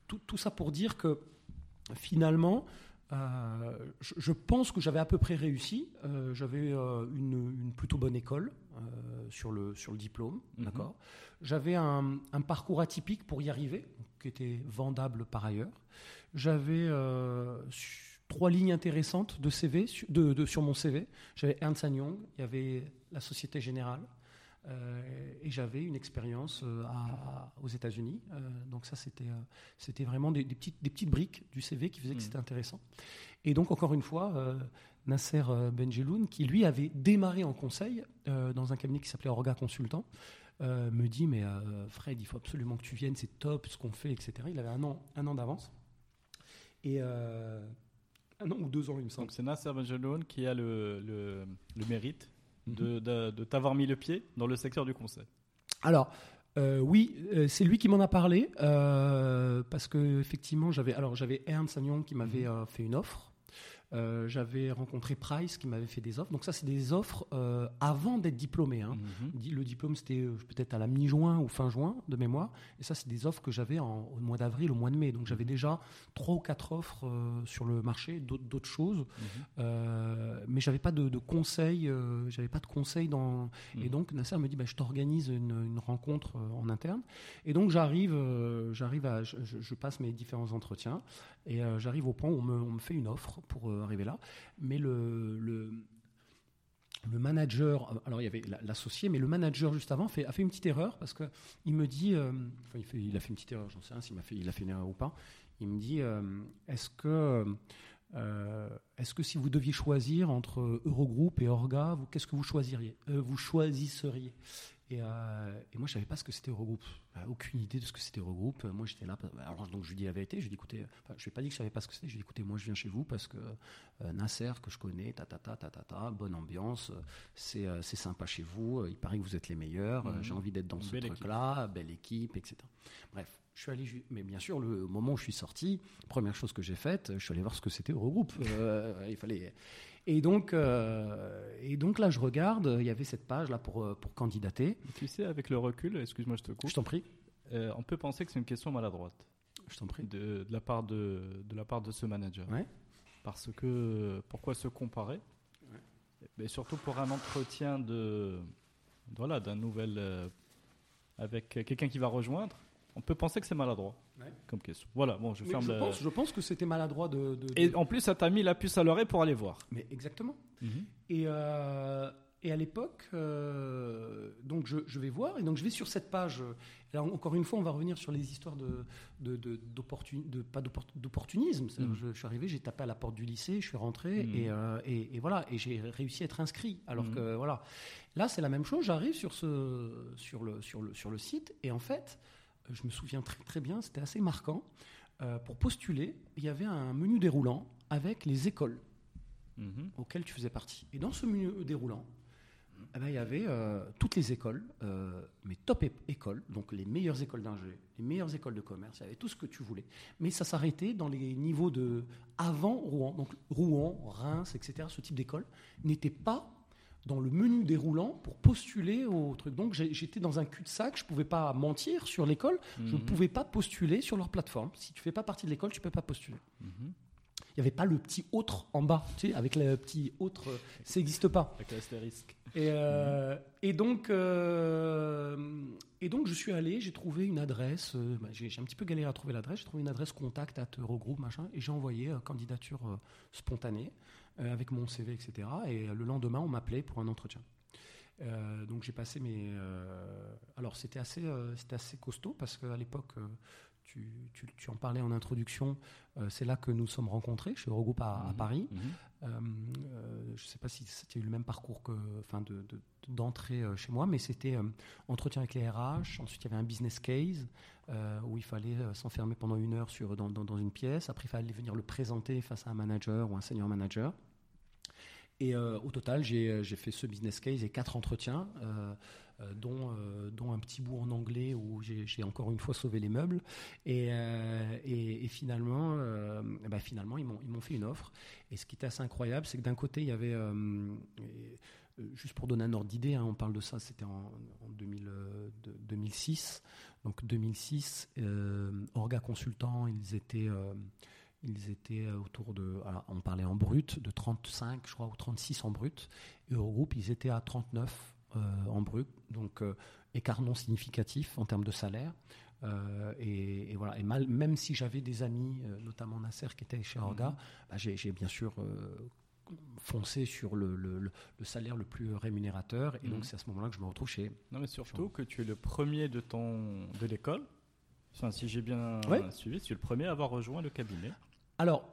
tout, tout ça pour dire que finalement, euh, je, je pense que j'avais à peu près réussi. Euh, j'avais une, une plutôt bonne école sur, le, sur le diplôme, Mhm. d'accord. J'avais un, un parcours atypique pour y arriver, qui était vendable par ailleurs. J'avais trois lignes intéressantes de CV, su- de, de- sur mon CV. J'avais Ernst Young, il y avait la Société Générale. Euh, et j'avais une expérience euh, à- aux États-Unis. Euh, donc ça, c'était c'était vraiment des, des petites, des petites briques du CV qui faisaient que Mhm. c'était intéressant. Et donc, encore une fois, Nasser Benjeloun, qui lui avait démarré en conseil dans un cabinet qui s'appelait Orga Consultant, me dit, mais Fred, il faut absolument que tu viennes, c'est top ce qu'on fait, etc. Il avait un an, un an d'avance. Et un an ou deux ans, il me semble. Donc c'est Nasser Benjeloun qui a le, le, le mérite. De, de, de t'avoir mis le pied dans le secteur du conseil. Alors, euh, oui, euh, c'est lui qui m'en a parlé euh, parce que effectivement, j'avais alors j'avais Ernst Young qui m'avait euh, fait une offre. Euh, j'avais rencontré Price qui m'avait fait des offres. Donc ça, c'est des offres euh, avant d'être diplômé. hein. Mhm. Le diplôme, c'était euh, peut-être à la mi-juin ou fin juin de mémoire. Et ça, c'est des offres que j'avais en- au mois d'avril, au mois de mai. Donc j'avais déjà trois ou quatre offres euh, sur le marché, d'autres d'autres choses. Mhm. Mais j'avais pas de, de conseils. j'avais pas de conseils dans. Mhm. Et donc Nasser me dit, bah, je t'organise une, une rencontre en interne. Et donc j'arrive, j'arrive à, je passe mes différents entretiens et euh, j'arrive au point où on me, fait une offre pour euh, arriver là. Mais le, le le manager, alors il y avait la- l'associé, mais le manager juste avant a fait une petite erreur parce que il me dit, euh, enfin il, a fait une petite erreur, j'en sais rien s'il m'a fait, il a fait une erreur ou pas. Il me dit, euh, est-ce que, euh, est-ce que si vous deviez choisir entre Eurogroupe et Orga, qu'est-ce que vous choisiriez, Euh, vous choisisseriez? Et, euh, et moi, je savais pas ce que c'était Eurogroupe. Euh, aucune idée de ce que c'était Eurogroupe. Moi, j'étais là. Alors, donc, je lui dis la vérité. Je lui dis, écoutez, enfin, je lui ai pas dit que je savais pas ce que c'était. Je lui ai dit, écoutez, moi, je viens chez vous parce que euh, Nasser, que je connais, ta, ta, ta, ta, ta, ta, bonne ambiance, c'est euh, c'est sympa chez vous. Il paraît que vous êtes les meilleurs. Mhm. J'ai envie d'être dans ce truc-là, belle équipe, etc. Bref, je suis allé. Mais bien sûr, le moment où je suis sorti, première chose que j'ai faite, je suis allé voir ce que c'était Eurogroupe. Euh, il fallait. Et donc, euh, et donc là, je regarde. Il y avait cette page là pour euh, pour candidater. Tu sais, avec le recul, excuse-moi, je te coupe, Je t'en prie. euh, on peut penser que c'est une question maladroite Je t'en prie. de, de la part de, de la part de ce manager. Ouais. Parce que pourquoi se comparer? Mais surtout pour un entretien de voilà d'un nouvel euh, avec quelqu'un qui va rejoindre, on peut penser que c'est maladroit Ouais. comme question. Voilà, bon, je Mais ferme je, la- pense, je pense que c'était maladroit de. de- de- Et en plus, ça t'a mis la puce à l'oreille pour aller voir. Mais exactement. Et, euh, et à l'époque, euh, donc je, je vais voir, et donc je vais sur cette page. Là, encore une fois, on va revenir sur les histoires de, de, de, de- pas d'oppor- d'opportunisme. C'est-à-dire, Mhm. Je, je suis arrivé, j'ai tapé à la porte du lycée, je suis rentré, Mhm. et, euh, et, et voilà, et j'ai réussi à être inscrit. Alors Mhm. que voilà, là c'est la même chose. J'arrive sur ce, sur le, sur le, sur le site, et en fait, je me souviens très très bien, c'était assez marquant. Euh, pour postuler, il y avait un menu déroulant avec les écoles Mhm. auquel tu faisais partie. Et dans ce menu déroulant, eh ben, il y avait euh, toutes les écoles, euh, mes top écoles, donc les meilleures écoles d'ingé, les meilleures écoles de commerce, il y avait tout ce que tu voulais. Mais ça s'arrêtait dans les niveaux de avant Rouen. Donc Rouen, Reims, etc., ce type d'école n'était pas dans le menu déroulant pour postuler au truc. Donc j'étais dans un cul-de-sac, je ne pouvais pas mentir sur l'école, je ne Mhm. pouvais pas postuler sur leur plateforme. Si tu fais pas partie de l'école, tu ne peux pas postuler. Mhm. Il n'y avait pas le petit autre en bas, tu sais, avec le petit autre, ça n'existe pas. Avec l'astérisque. Et, euh, et donc, euh, et donc, je suis allé, j'ai trouvé une adresse. euh, bah, j'ai un petit peu galéré à trouver l'adresse. J'ai trouvé une adresse contact at Eurogroup machin, et j'ai envoyé candidature spontanée avec mon CV, etc. Et euh, le lendemain, on m'appelait pour un entretien. Euh, donc j'ai passé mes. euh, alors c'était assez, euh, c'était assez costaud parce qu'à l'époque, euh, tu, tu- tu en parlais en introduction. euh, c'est là que nous sommes rencontrés chez Eurogroup à, à Mhm. Paris. Mhm. Euh, euh, je ne sais pas si c'était eu le même parcours que, enfin, de, de- d'entrée euh, chez moi, mais c'était euh, entretien avec les RH. Ensuite, il y avait un business case euh, où il fallait euh, s'enfermer pendant une heure sur, dans, dans- dans une pièce. Après, il fallait venir le présenter face à un manager ou un senior manager. Et euh, au total, j'ai, euh, j'ai fait ce business case et quatre entretiens, euh, dont, un petit bout en anglais où j'ai, encore une fois sauvé les meubles. Et, et, finalement, ben, finalement ils, m'ont, fait une offre. Et ce qui était assez incroyable, c'est que d'un côté, il y avait, juste pour donner un ordre d'idée, hein, on parle de ça, c'était en, en 2000, euh, de- 2006. Donc 2006, euh, Orga Consultant, ils étaient... ils étaient autour de, alors, on parlait en brut, de 35, je crois, ou 36 en brut. Et Eurogroupe, ils étaient à 39 euh, en brut, donc euh, écart non significatif en termes de salaire. Euh, et, et voilà. Et mal- même si j'avais des amis, euh, notamment Nasser qui était chez Orga, Mhm. bah, j'ai bien sûr euh, foncé sur le, le- le- le salaire le plus rémunérateur. Et Mhm. donc c'est à ce moment-là que je me retrouve chez. Non, mais surtout que tu es le premier de ton de l'école. Enfin, si j'ai bien Ouais. suivi, tu es le premier à avoir rejoint le cabinet. Alors,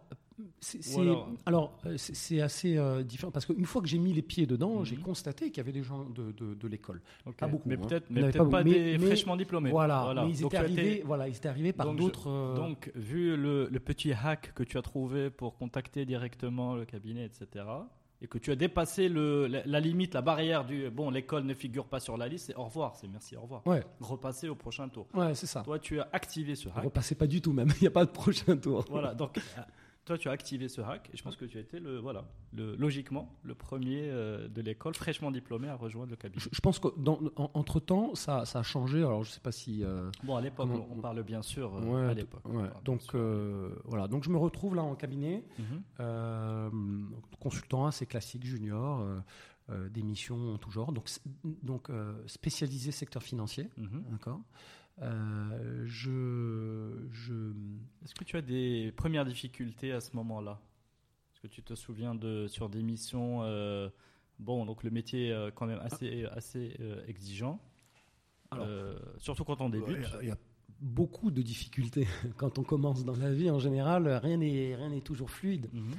c'est c'est- alors- alors, euh, c'est assez euh, différent parce qu'une fois que j'ai mis les pieds dedans, Mhm. j'ai constaté qu'il y avait des gens de, de- de l'école. Pas beaucoup, Mais hein. peut-être, pas des Mais- fraîchement diplômés. Voilà, mais ils Donc, étaient arrivés, voilà, ils étaient arrivés par d'autres. euh, Donc, vu le, le petit hack que tu as trouvé pour contacter directement le cabinet, etc., et que tu as dépassé le, la, la limite, la barrière du bon, l'école ne figure pas sur la liste, c'est au revoir, c'est merci, au revoir. Ouais, Repasser au prochain tour. ouais, c'est ça. Toi, tu as activé ce hack. Repassez pas du tout même. Il n'y a pas de prochain tour. Voilà, donc toi, tu as activé ce hack, et je pense que tu as été le, voilà, le, logiquement le premier euh, de l'école fraîchement diplômé à rejoindre le cabinet. Je, je pense qu'entre temps, ça, ça a changé. Alors, je sais pas si. euh, Bon, à l'époque, on parle bien sûr euh, ouais, à l'époque. ouais. Donc, euh, voilà. Donc, je me retrouve là en cabinet. Mhm. Consultant assez classique, junior, des missions en tout genre, donc, donc spécialisé secteur financier, Mhm. d'accord. Euh, je, je, Est-ce que tu as des premières difficultés à ce moment-là? Est-ce que tu te souviens de sur des missions euh, Bon, donc le métier est euh, quand même assez, assez euh, exigeant, Alors, surtout quand on débute. il y a- beaucoup de difficultés quand on commence dans la vie en général. Rien n'est rien n'est toujours fluide. Mhm.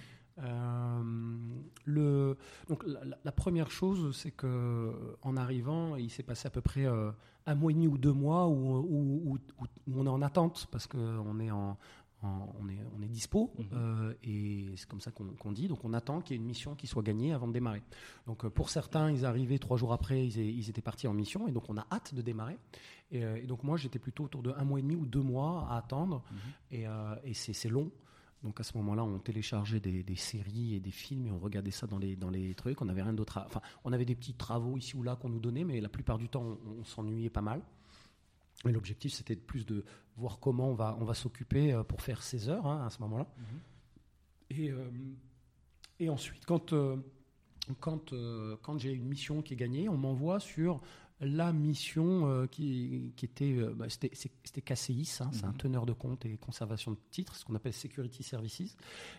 Le, donc la, première chose, c'est que en arrivant, il s'est passé à peu près euh, un mois et demi ou deux mois où, où- où- où- où on est en attente parce qu'on est en, en- on est, on est dispo Mhm. euh, et c'est comme ça qu'on dit. Donc on attend qu'il y ait une mission qui soit gagnée avant de démarrer. Donc euh, pour certains, ils arrivaient trois jours après, ils, étaient partis en mission et donc on a hâte de démarrer. Et, euh, et donc moi, j'étais plutôt autour de un mois et demi ou deux mois à attendre Mhm. et, euh, c'est long. Donc à ce moment-là, on téléchargeait des, séries et des films et on regardait ça dans les, trucs. On n'avait rien d'autre. Enfin, on avait des petits travaux ici ou là qu'on nous donnait, mais la plupart du temps, on, s'ennuyait pas mal. Et l'objectif, c'était plus de voir comment on va, s'occuper euh, pour faire 16 heures hein, à ce moment-là. Et, euh, et ensuite, euh, quand j'ai une mission qui est gagnée, on m'envoie sur la mission euh, qui, qui était, euh, bah, c'était, KCIS, hein, c'est un Mhm. teneur de compte et conservation de titres, ce qu'on appelle Security Services.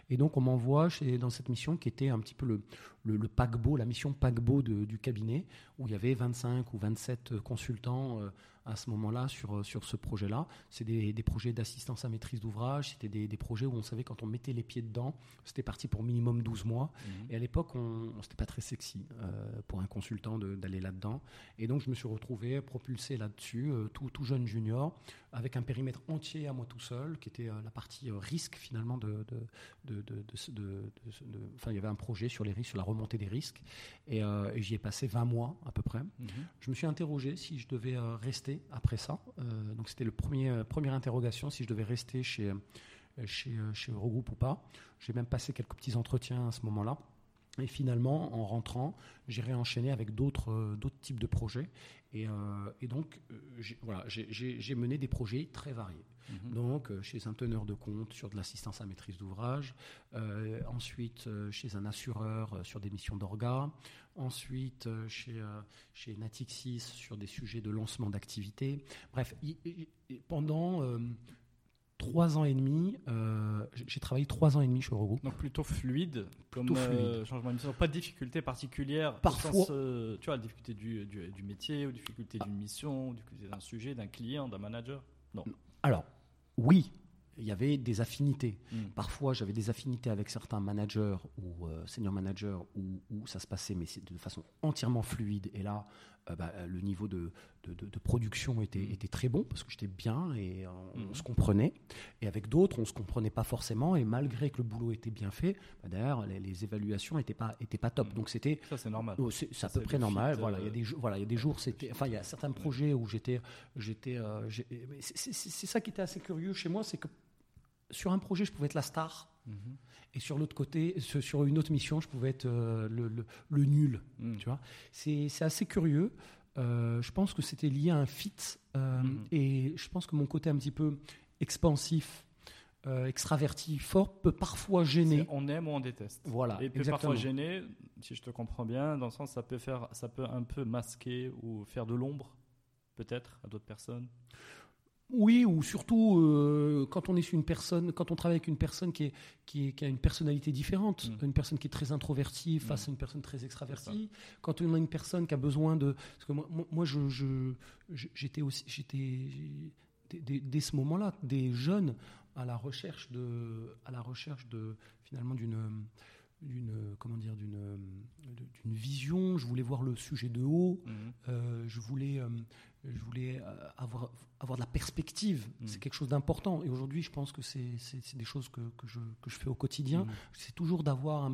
Et donc on m'envoie dans cette mission qui était un petit peu le, le, le paquebot, la mission paquebot de- du cabinet, où il y avait 25 ou 27 consultants euh, à ce moment-là sur, euh, sur ce projet-là. C'est des, des projets d'assistance à maîtrise d'ouvrage, c'était des, des projets où on savait quand on mettait les pieds dedans, c'était parti pour minimum 12 mois. Mhm. Et à l'époque, on, on- c'était pas très sexy euh, pour un consultant d'aller là-dedans. Et donc, je me suis retrouvé propulsé là-dessus, euh, tout, tout jeune junior, avec un périmètre entier à moi tout seul, qui était euh, la partie euh, risque finalement de, Enfin, il y avait un projet sur les risques, sur la remontée des risques, et, euh, et j'y ai passé 20 mois à peu près. Mhm. Je me suis interrogé si je devais rester après ça. Euh, donc c'était le premier première interrogation si je devais rester chez chez chez Eurogroupe ou pas. J'ai même passé quelques petits entretiens à ce moment-là. Et finalement, en rentrant, j'ai réenchaîné avec d'autres euh, types de projets. Et, euh, et donc, euh, j'ai- voilà, j'ai- mené des projets très variés. Mhm. Donc, chez un teneur de compte sur de l'assistance à maîtrise d'ouvrage, euh, ensuite chez un assureur sur des missions d'orga, ensuite chez, chez Natixis sur des sujets de lancement d'activité. Bref, y- y- y- pendant euh, trois ans et demi, euh, j'ai travaillé trois ans et demi chez Eurogroup. Donc plutôt fluide, comme Plutôt euh, fluide. changement de mission. Pas de difficulté particulière. Parfois- sens, euh, tu vois, la difficulté du, du, du métier, ou difficulté d'une mission, ou difficulté d'un sujet, d'un client, d'un manager. Non. Alors, oui, il y avait des affinités. Mm. Parfois, j'avais des affinités avec certains managers ou euh, senior managers où, où ça se passait, mais de façon entièrement fluide. Et là, euh, bah, euh, le niveau de, de- de- de production était, Mm. était très bon parce que j'étais bien et euh, on, Mm. se comprenait. Et avec d'autres, on ne se comprenait pas forcément. Et malgré que le boulot était bien fait, bah, d'ailleurs, les, les évaluations n'étaient pas, étaient pas top. Mm. Donc, c'était Ça, c'est normal. Oh, c'est à peu près normal. fit, voilà, il y a euh, des jours, voilà, il y a des jours, c'était, enfin, il y a certains projets où j'étais, j'étais, euh, c'est- ça qui était assez curieux chez moi, c'est que sur un projet, je pouvais être la star, Mhm. et sur l'autre côté, sur une autre mission, je pouvais être le, le- le nul. Tu vois, c'est c'est assez curieux. Euh, je pense que c'était lié à un fit, euh, Mhm. et je pense que mon côté un petit peu expansif, euh, extraverti, fort, peut parfois gêner. On aime ou on déteste. Voilà, Et peut exactement. parfois gêner, si je te comprends bien, dans le sens ça peut faire, ça peut un peu masquer ou faire de l'ombre, peut-être, à d'autres personnes. Oui, ou surtout euh, quand on est sur une personne, quand on travaille avec une personne qui, est, qui, est- qui a une personnalité différente, Mm. une personne qui est très introvertie face Mm. à une personne très extravertie, quand on a une personne qui a besoin de, parce que moi, moi- je, j'étais aussi, j'étais dès, ce moment-là des jeunes à la recherche de, à la recherche de finalement d'une d'une comment dire d'une d'une vision je voulais voir le sujet de haut Mhm. euh, je voulais, euh, je voulais euh, avoir, avoir de la perspective. Mm. C'est quelque chose d'important. Et aujourd'hui, je pense que c'est des choses que, que je, que je fais au quotidien. Mhm. C'est toujours d'avoir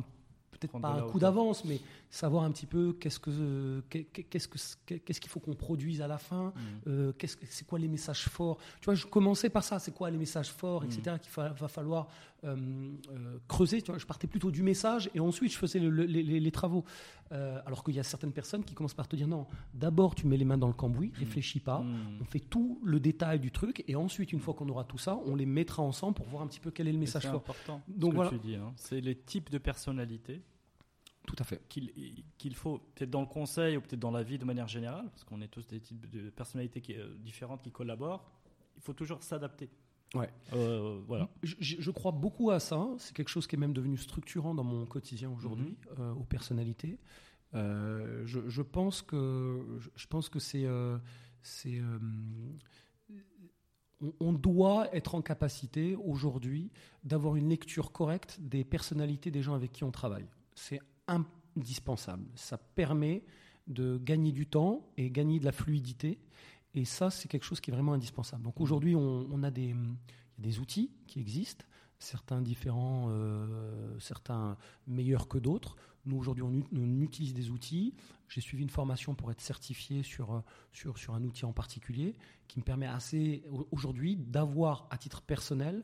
peut-être pas un coup d'avance, mais savoir un petit peu qu'est-ce que qu'est- qu'est-ce que qu'est-ce qu'il faut qu'on produise à la fin. Mhm. euh, qu'est-ce que- c'est quoi les messages forts? Tu vois, je commençais par ça. C'est quoi les messages forts, Mm. etc. Qu'il va falloir creuser. Tu vois, je partais plutôt du message et ensuite je faisais le- le- les, travaux. Euh, alors qu'il y a certaines personnes qui commencent par te dire non. D'abord, tu mets les mains dans le cambouis, réfléchis pas. Mhm. On fait tout le détail du truc et ensuite, une fois qu'on aura tout ça, on les mettra ensemble pour voir un petit peu quel est le message C'est important. Donc ce voilà. que tu dis, hein. c'est les types de personnalités Tout à fait. qu'il faut peut-être dans le conseil ou peut-être dans la vie de manière générale, parce qu'on est tous des types de personnalités qui, euh, différentes qui collaborent. Il faut toujours s'adapter. Ouais. Euh, voilà. Je, crois beaucoup à ça. C'est quelque chose qui est même devenu structurant dans mon quotidien aujourd'hui, euh, aux personnalités. Euh, je, je pense que je, je pense que c'est euh, c'est euh, on, on doit être en capacité aujourd'hui d'avoir une lecture correcte des personnalités des gens avec qui on travaille. C'est indispensable. Ça permet de gagner du temps et gagner de la fluidité. Et ça, c'est quelque chose qui est vraiment indispensable. Donc aujourd'hui, on, on a des, il y a des outils qui existent, certains différents, euh, certains meilleurs que d'autres. Nous, aujourd'hui, on, ut- on utilise des outils. J'ai suivi une formation pour être certifié sur, euh, sur, sur un outil en particulier qui me permet assez, au- aujourd'hui, d'avoir à titre personnel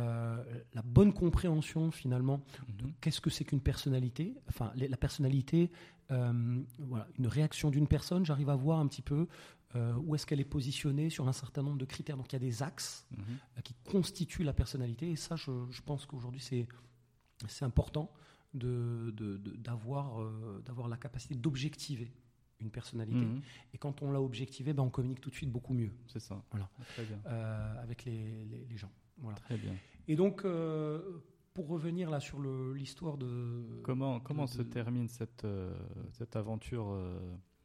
euh, la bonne compréhension finalement de Mhm. qu'est-ce que c'est qu'une personnalité. Enfin, la personnalité, euh, voilà, une réaction d'une personne, j'arrive à voir un petit peu euh, où est-ce qu'elle est positionnée sur un certain nombre de critères. Donc il y a des axes Mhm. euh, qui constituent la personnalité. Et ça, je, je pense qu'aujourd'hui, c'est, c'est important de, de- de- d'avoir, euh, d'avoir la capacité d'objectiver une personnalité. Mhm. Et quand on l'a objectivée, ben, on communique tout de suite beaucoup mieux C'est ça. Voilà. Très bien. avec les, les- les gens. Voilà. Très bien. Et donc, pour revenir là sur le, l'histoire de... Comment, comment se termine cette, cette aventure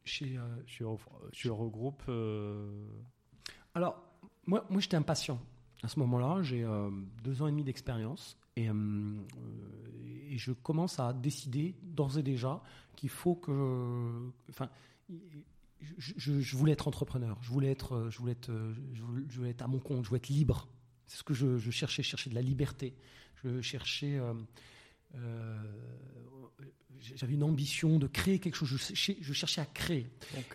Chez, euh, chez, Euro- chez Eurogroupe euh, Alors, moi, moi j'étais impatient. À ce moment-là, j'ai euh, deux ans et demi d'expérience et, je commence à décider d'ores et déjà qu'il faut que. Enfin, je, voulais être entrepreneur. Je voulais être, je voulais être, je voulais, être à mon compte. Je voulais être libre. C'est ce que je, cherchais. Je cherchais de la liberté. Je cherchais. J'avais une ambition de créer quelque chose. Je cherchais, je cherchais à créer.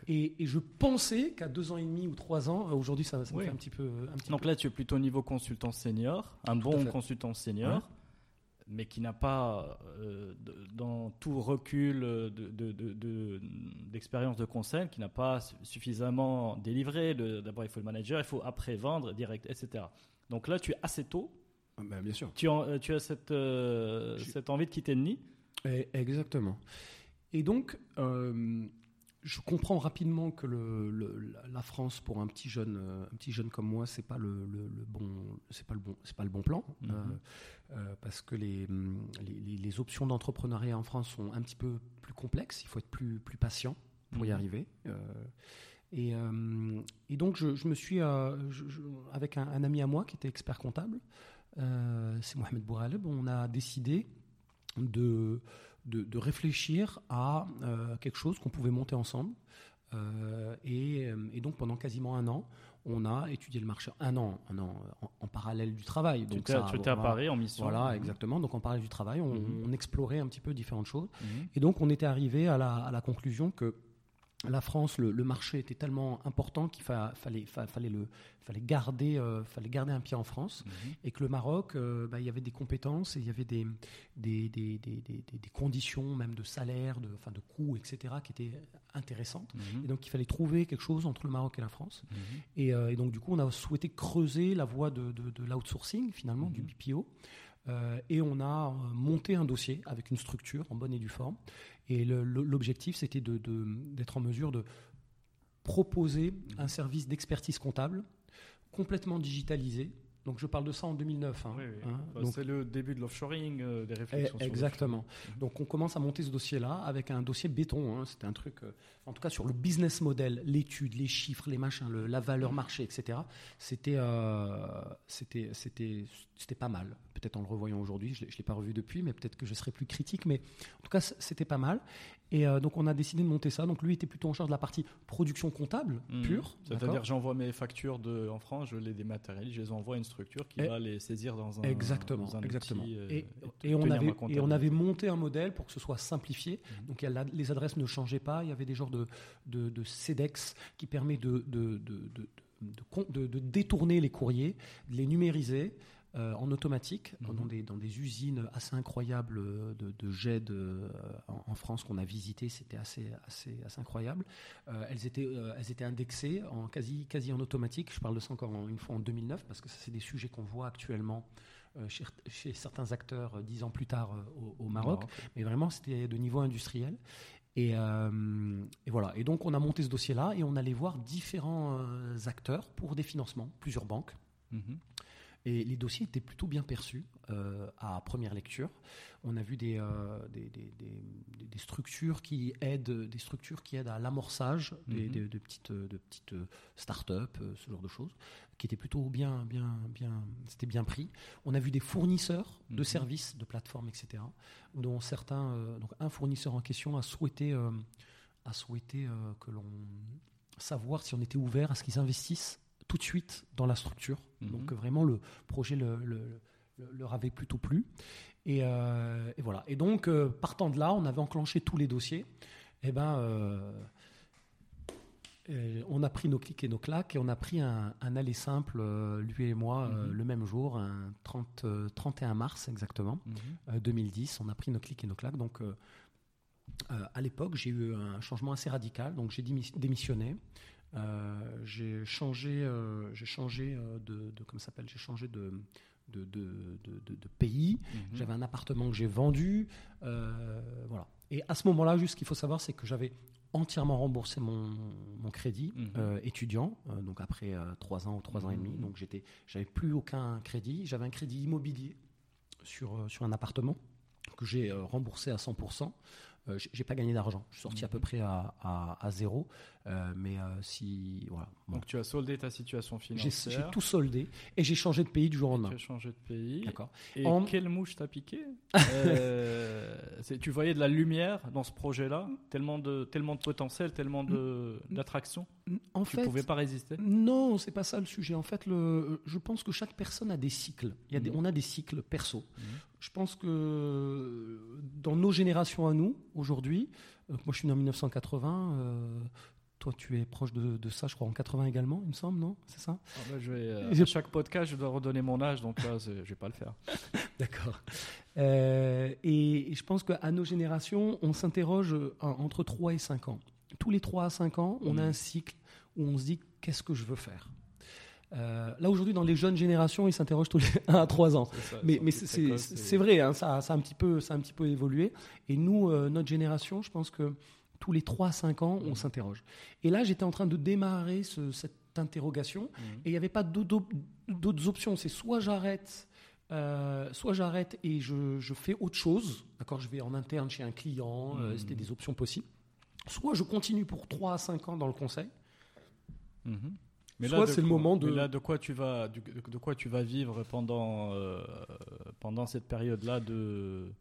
Et, et je pensais qu'à deux ans et demi ou trois ans, euh, aujourd'hui ça, ça me Oui. fait un petit peu. Un petit donc peu- là, tu es plutôt au niveau consultant senior, un bon consultant senior. mais qui n'a pas, dans tout recul d'expérience de, de, conseil, qui n'a pas suffisamment délivré. D'abord, il faut le manager, il faut après vendre, direct, etc. Donc là, tu es assez tôt. Ah, ben, bien sûr. Tu, tu as cette, cette envie de quitter le nid. Eh, exactement. Et donc, je comprends rapidement que la France pour un petit jeune, euh, un petit jeune comme moi, c'est pas le, bon, c'est pas le bon, c'est pas le bon plan, mhm. euh, euh, parce que les, les, options d'entrepreneuriat en France sont un petit peu plus complexes. Il faut être plus plus patient pour y mhm. arriver. Et, et, donc je, me suis avec un, ami à moi qui était expert comptable, c'est Mohamed Bouraleb, on a décidé de de, réfléchir à euh, quelque chose qu'on pouvait monter ensemble. Euh, et, donc pendant quasiment un an, on a étudié le marché. Un an, un an en, parallèle du travail. Donc tu étais à Paris en mission. Voilà, mhm. exactement. Donc en parallèle du travail, on, mhm. explorait un petit peu différentes choses. Mhm. Et donc on était arrivé à la, à la conclusion que la France, le, marché était tellement important qu'il fallait, fallait, le, fallait, garder, euh, fallait garder un pied en France mhm. et que le Maroc, euh, bah, il y avait des compétences et il y avait des, des, des, des conditions, même de salaire, de, enfin, de coûts, etc., qui étaient intéressantes. Mhm. Et donc il fallait trouver quelque chose entre le Maroc et la France. Mhm. Euh, et, donc du coup, on a souhaité creuser la voie de, de, l'outsourcing, finalement, du BPO. et on a monté un dossier avec une structure en bonne et due forme. Et l'objectif, c'était d'être en mesure de proposer un service d'expertise comptable complètement digitalisé. Donc je parle de ça en 2009. Hein, hein. Bah, c'est le début de l'offshoring, euh, des réflexions. Eh, exactement. Mhm. Donc on commence à monter ce dossier-là avec un dossier béton. Hein. C'était un truc, euh, en tout cas sur le business model, l'étude, les chiffres, les machins, la valeur marché, etc. C'était, euh, c'était, c'était, c'était pas mal peut-être en le revoyant aujourd'hui, je ne l'ai pas revu depuis, mais peut-être que je serai plus critique, mais en tout cas, c'était pas mal. Et euh, donc, on a décidé de monter ça. Donc, lui était plutôt en charge de la partie production comptable mmh. pure. C'est-à-dire, j'envoie mes factures de, en France, je les dématérialise, je les envoie à une structure qui va les saisir dans un. Exactement, dans un exactement. Euh, et, et, on avait, et on avait monté un modèle pour que ce soit simplifié. Mmh. Donc, les adresses ne changeaient pas. Il y avait des genres de, de, de CEDEX qui permet de, de, de, de, détourner les courriers, de les numériser. Euh, en automatique mhm. dans, des, dans, des, usines assez incroyables de, de GED euh, en, France qu'on a visité, c'était assez, assez, assez incroyable. Euh, elles, étaient, elles étaient indexées en quasi, quasi en automatique. Je parle de ça encore une fois en 2009 parce que c'est des sujets qu'on voit actuellement. Chez, chez, certains acteurs dix ans plus tard au, Maroc, mais vraiment c'était de niveau industriel. Et, et, voilà. Et donc on a monté ce dossier-là et on allait voir différents acteurs pour des financements, plusieurs banques. Mhm. Et les dossiers étaient plutôt bien perçus euh, à première lecture. On a vu des, euh, des, des, structures qui aident, des structures qui aident à l'amorçage mhm. de petites, de petites start-up, euh, ce genre de choses, qui étaient plutôt bien, bien, bien, c'était bien pris. On a vu des fournisseurs de mhm. services, de plateformes, etc., dont certains, donc un fournisseur en question a souhaité, a souhaité que l'on savoir si on était ouvert à ce qu'ils investissent tout de suite dans la structure. Mhm. Donc vraiment, le projet le, leur avait plutôt plu. Et, euh, voilà. Et donc, euh, partant de là, on avait enclenché tous les dossiers. Et eh ben, euh, on a pris nos clics et nos claques et on a pris un, aller simple, lui et moi, mhm. le même jour, un 30, 31 mars exactement, 2010. Mhm. On a pris nos clics et nos claques. Donc, à l'époque, j'ai eu un changement assez radical. Donc, j'ai démissionné. Euh, j'ai changé, euh, j'ai changé euh, de, de comment s'appelle, j'ai changé de de, de, de, pays. Mhm. J'avais un appartement que j'ai vendu, voilà. Et à ce moment-là, juste ce qu'il faut savoir, c'est que j'avais entièrement remboursé mon, mon crédit mhm. étudiant, donc après trois ans ou trois ans et demi. Mhm. Donc j'étais, j'avais plus aucun crédit. J'avais un crédit immobilier sur, sur un appartement que j'ai remboursé à 100%. Euh, j'ai pas gagné d'argent. Je suis sorti à peu mhm. près à, à, zéro. Euh, mais euh, si. Voilà. Donc tu as soldé ta situation financière. J'ai tout soldé et j'ai changé de pays du jour au lendemain. Tu as changé de pays. D'accord. Et quelle mouche t'a piqué Tu voyais de la lumière dans ce projet-là Tellement de, tellement de potentiel, tellement d'attraction En tu ne pouvais pas résister? Non, c'est pas ça le sujet. En fait, le, je pense que chaque personne a des cycles. Il y a des, mhm. On a des cycles perso. Mhm. Je pense que dans nos générations à nous, aujourd'hui, euh, moi je suis né en 1980, toi, tu es proche de, de ça, je crois, en 80 également, il me semble, non? C'est ça? Ah bah, je vais, euh, à chaque podcast, je dois redonner mon âge, donc là, je vais pas le faire. D'accord. Euh, et, et je pense qu'à nos générations, on s'interroge euh, entre 3 et 5 ans. Tous les 3 à 5 ans, on a Mhm. un cycle où on se dit qu'est-ce que je veux faire? Euh, Là, aujourd'hui, dans les jeunes générations, ils s'interrogent tous les 1 à 3 ans. Ça, Mais, c'est- vrai, hein, ça, ça, a un petit peu, ça a un petit peu évolué. Et nous, euh, notre génération, je pense que tous les 3 à 5 ans, on Mhm. s'interroge. Et là, j'étais en train de démarrer ce- cette interrogation. Mhm. Et il n'y avait pas d'autres op- d'autres options. C'est soit j'arrête, euh, soit j'arrête et je, je fais autre chose. D'accord, je vais en interne chez un client. euh, Mhm. C'était des options possibles. Soit je continue pour 3 à 5 ans dans le conseil. Mhm. Mais Soit c'est le moment de- mais là, de quoi tu vas, de quoi tu vas vivre pendant, euh, pendant cette période-là de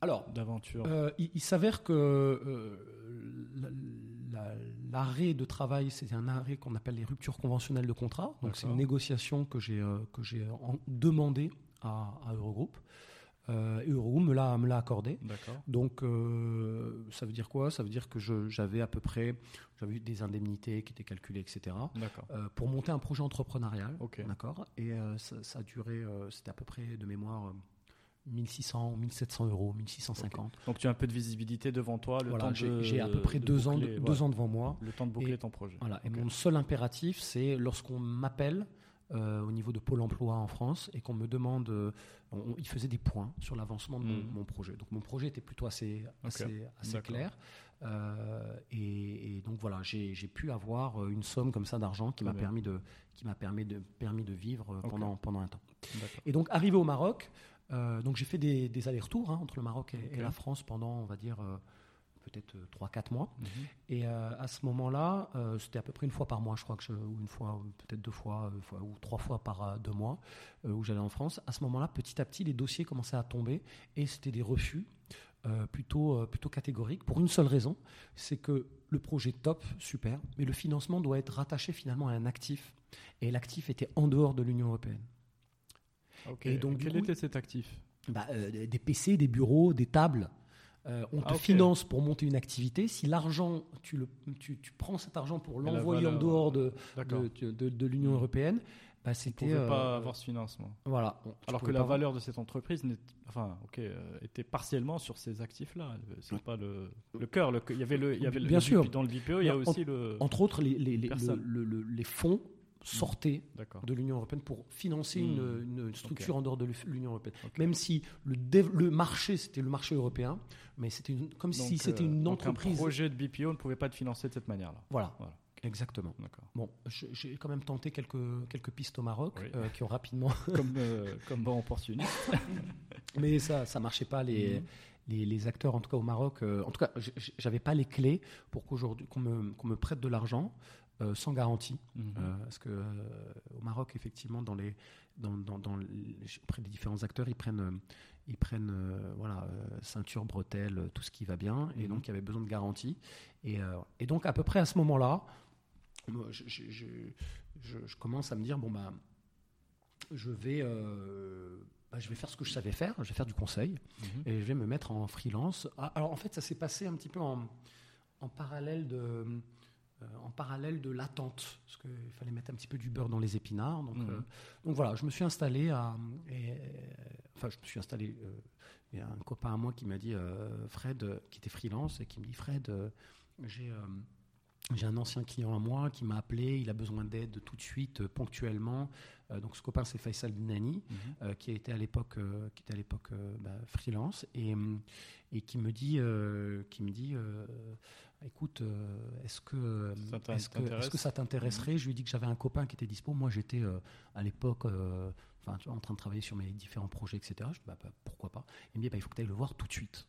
Alors, d'aventure? Euh, il, il s'avère que euh, la- la- l'arrêt de travail, c'est un arrêt qu'on appelle les ruptures conventionnelles de contrat. Donc c'est une négociation que j'ai que j'ai en- demandé à, à Eurogroupe. Euh, Eurogroupe me l'a me l'a accordé. Donc euh, ça veut dire quoi? Ça veut dire que j'avais à peu près j'avais des indemnités qui étaient calculées, etc. D'accord. euh, pour monter un projet entrepreneurial. Ok. D'accord? Et euh, ça, ça a duré, euh, c'était à peu près de mémoire. euh, 1600, 1700 euros, 1650. Donc tu as un peu de visibilité devant toi, le Voilà, temps j'ai à peu près de deux, ans, de- deux ans devant moi. Le temps de boucler Et- ton projet. Voilà. Et mon seul impératif, c'est lorsqu'on m'appelle euh, au niveau de Pôle emploi en France et qu'on me demande, euh, on- il faisait des points sur l'avancement de mon, Mhm. mon projet. Donc mon projet était plutôt assez, assez, clair. Euh, et, et donc voilà, j'ai pu avoir euh, une somme comme ça d'argent qui m'a permis de, qui permis de, permis de vivre pendant, pendant un temps. Et donc, arrivé au Maroc, donc j'ai fait des, des allers-retours hein, entre le Maroc et, la France pendant, on va dire, peut-être 3-4 mois. Mhm. Et euh, à ce moment-là, euh, c'était à peu près une fois par mois, je crois que je, ou une fois, peut-être deux fois, euh, fois- ou trois fois par euh, deux mois, euh, où j'allais en France. À ce moment-là, petit à petit, les dossiers commençaient à tomber et c'était des refus. euh, plutôt, euh, plutôt catégoriques pour une seule raison, c'est que le projet top, super, mais le financement doit être rattaché finalement à un actif. Et l'actif était en dehors de l'Union européenne. Ok. Et donc, quel coup- était cet actif? Bah, euh, des PC, des bureaux, des tables. Euh, on te Ah, finance pour monter une activité. Si l'argent, tu, tu, tu prends cet argent pour l'envoyer en dehors de, de, de- de l'Union européenne, bah, c'était. euh, pas avoir ce financement. Voilà. Alors que la valeur de cette entreprise n'est- enfin, ok, euh, était partiellement sur ces actifs-là. C'est Ouais. pas le, le cœur. le- Il y avait le, il y avait le- Bien le sûr. Dans le VPO, il y a En- aussi le. Entre autres, les, les, les, les fonds D'accord. de l'Union européenne pour financer une, une structure en dehors de l'Union européenne. Même si le, marché, c'était le marché européen, mais c'était comme si c'était euh, une donc entreprise. Un projet de BPO ne pouvait pas être financé de cette manière-là. Voilà, Voilà. exactement. Bon, j'ai quand même tenté quelques, quelques pistes au Maroc Oui. euh, qui ont rapidement. Comme, euh, comme bon opportuniste. Mais ça ça marchait pas. Les, Mhm. les, les acteurs, en tout cas au Maroc, euh, en tout cas, j'avais pas les clés pour qu'aujourd'hui qu'on me, qu'on me prête de l'argent euh, sans garantie. Mhm. Euh, parce que euh, au Maroc, effectivement, dans les, dans, dans, dans les- auprès des différents acteurs, ils prennent, ils prennent voilà, ceinture, bretelle, tout ce qui va bien. Et Mhm. donc, il y avait besoin de garantie. Et, et donc, à peu près à ce moment-là, je, je- je- je- je commence à me dire bon, bah, je vais. bah, je vais faire ce que je savais faire, je vais faire du conseil Mhm. et je vais me mettre en freelance. Ah, Alors en fait, ça s'est passé un petit peu en, en parallèle de, en parallèle de l'attente, parce qu'il fallait mettre un petit peu du beurre dans les épinards. Donc, Mhm. euh, donc voilà, je me suis installé à, et, euh, enfin, je me suis installé. euh, il y a un copain à moi qui m'a dit, euh, Fred, euh, qui était freelance, et qui me dit, Fred, euh, j'ai euh, j'ai un ancien client à moi qui m'a appelé, il a besoin d'aide tout de suite, euh, ponctuellement. Euh, donc ce copain, c'est Faisal Dinani Mhm. euh, qui était à l'époque euh, qui était à l'époque euh, bah, freelance et, et qui me dit euh, qui me dit euh, écoute euh, est-ce que Ça que, que t'intéresserait? Je lui ai dit que j'avais un copain qui était dispo. Moi j'étais euh, à l'époque euh, enfin en train de travailler sur mes différents projets etc je dis, bah, bah, pourquoi pas? Il me dit bah, il faut que tu ailles le voir tout de suite.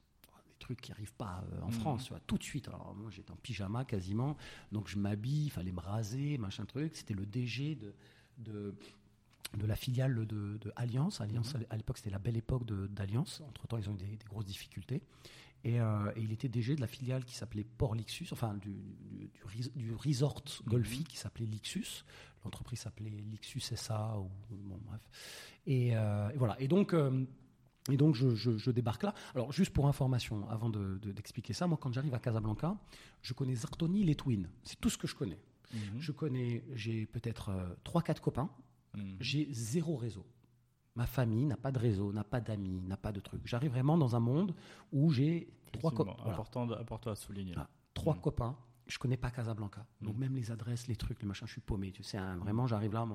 Des trucs qui n'arrivent pas en Mhm. France tu vois, tout de suite. Alors moi j'étais en pyjama quasiment. Donc je m'habille il fallait me raser machin truc. C'était le DG de, de de la filiale de, de Alliance. Alliance, à l'époque, c'était la belle époque d'Alliance. Entre-temps, ils ont eu des, des grosses difficultés. Et, euh, et il était DG de la filiale qui s'appelait Port Lixus, enfin du, du, du res- du resort Golfi qui s'appelait Lixus. L'entreprise s'appelait Lixus SA, ou bon, bref. Et, euh, et voilà. Et donc, euh, Et donc je, je- je débarque là. Alors juste pour information, avant de- de- d'expliquer ça, moi quand j'arrive à Casablanca, je connais Zartoni, les Twins. C'est tout ce que je connais. Mhm. Je connais, j'ai peut-être 3-4 copains, Mhm. j'ai zéro réseau. Ma famille n'a pas de réseau, n'a pas d'amis, n'a pas de trucs. J'arrive vraiment dans un monde où j'ai trois, co- Effectivement, voilà, important, important à souligner. Trois Mhm. copains. Je connais pas Casablanca. Donc Mhm. même les adresses, les trucs, les machins, je suis paumé. Tu sais, hein, vraiment, j'arrive là,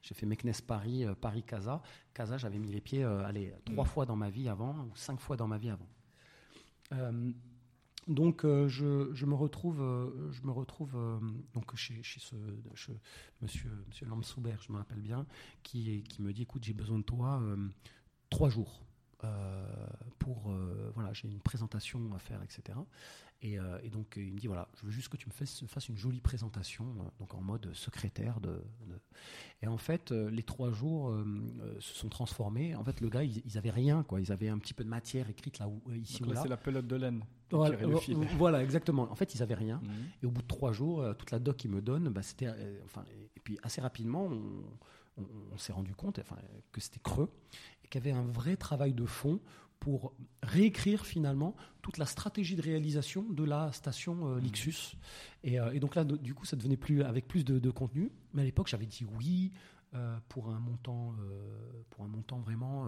j'ai fait Meknes Paris, euh, Paris Casa. Casa, j'avais mis les pieds, euh, allez, trois Mhm. fois dans ma vie avant, ou cinq fois dans ma vie avant. Euh, donc euh, je, me retrouve, euh, je me retrouve euh, donc chez, chez ce monsieur monsieur je me rappelle bien, qui me dit écoute j'ai besoin de toi trois jours pour euh, voilà j'ai une présentation à faire etc. Et, euh, et donc il me dit voilà je veux juste que tu me fasses, fasses une jolie présentation euh, donc en mode secrétaire de, de- et en fait euh, les trois jours euh, euh, se sont transformés en fait le gars ils, ils avaient rien quoi ils avaient un petit peu de matière écrite là où euh, ici Donc ou là, là c'est la pelote de laine. voilà, exactement. En fait, ils avaient rien. Mhm. Et au bout de trois jours, euh, toute la doc qu'ils me donnent, bah, c'était, euh, enfin, et puis assez rapidement, on, on- on s'est rendu compte, enfin, que c'était creux y avait un vrai travail de fond pour réécrire finalement toute la stratégie de réalisation de la station euh, Lixus. Et, euh, et donc là, du coup, ça devenait plus avec plus de, de contenu. Mais à l'époque, j'avais dit oui. euh, pour un montant, euh, pour un montant vraiment,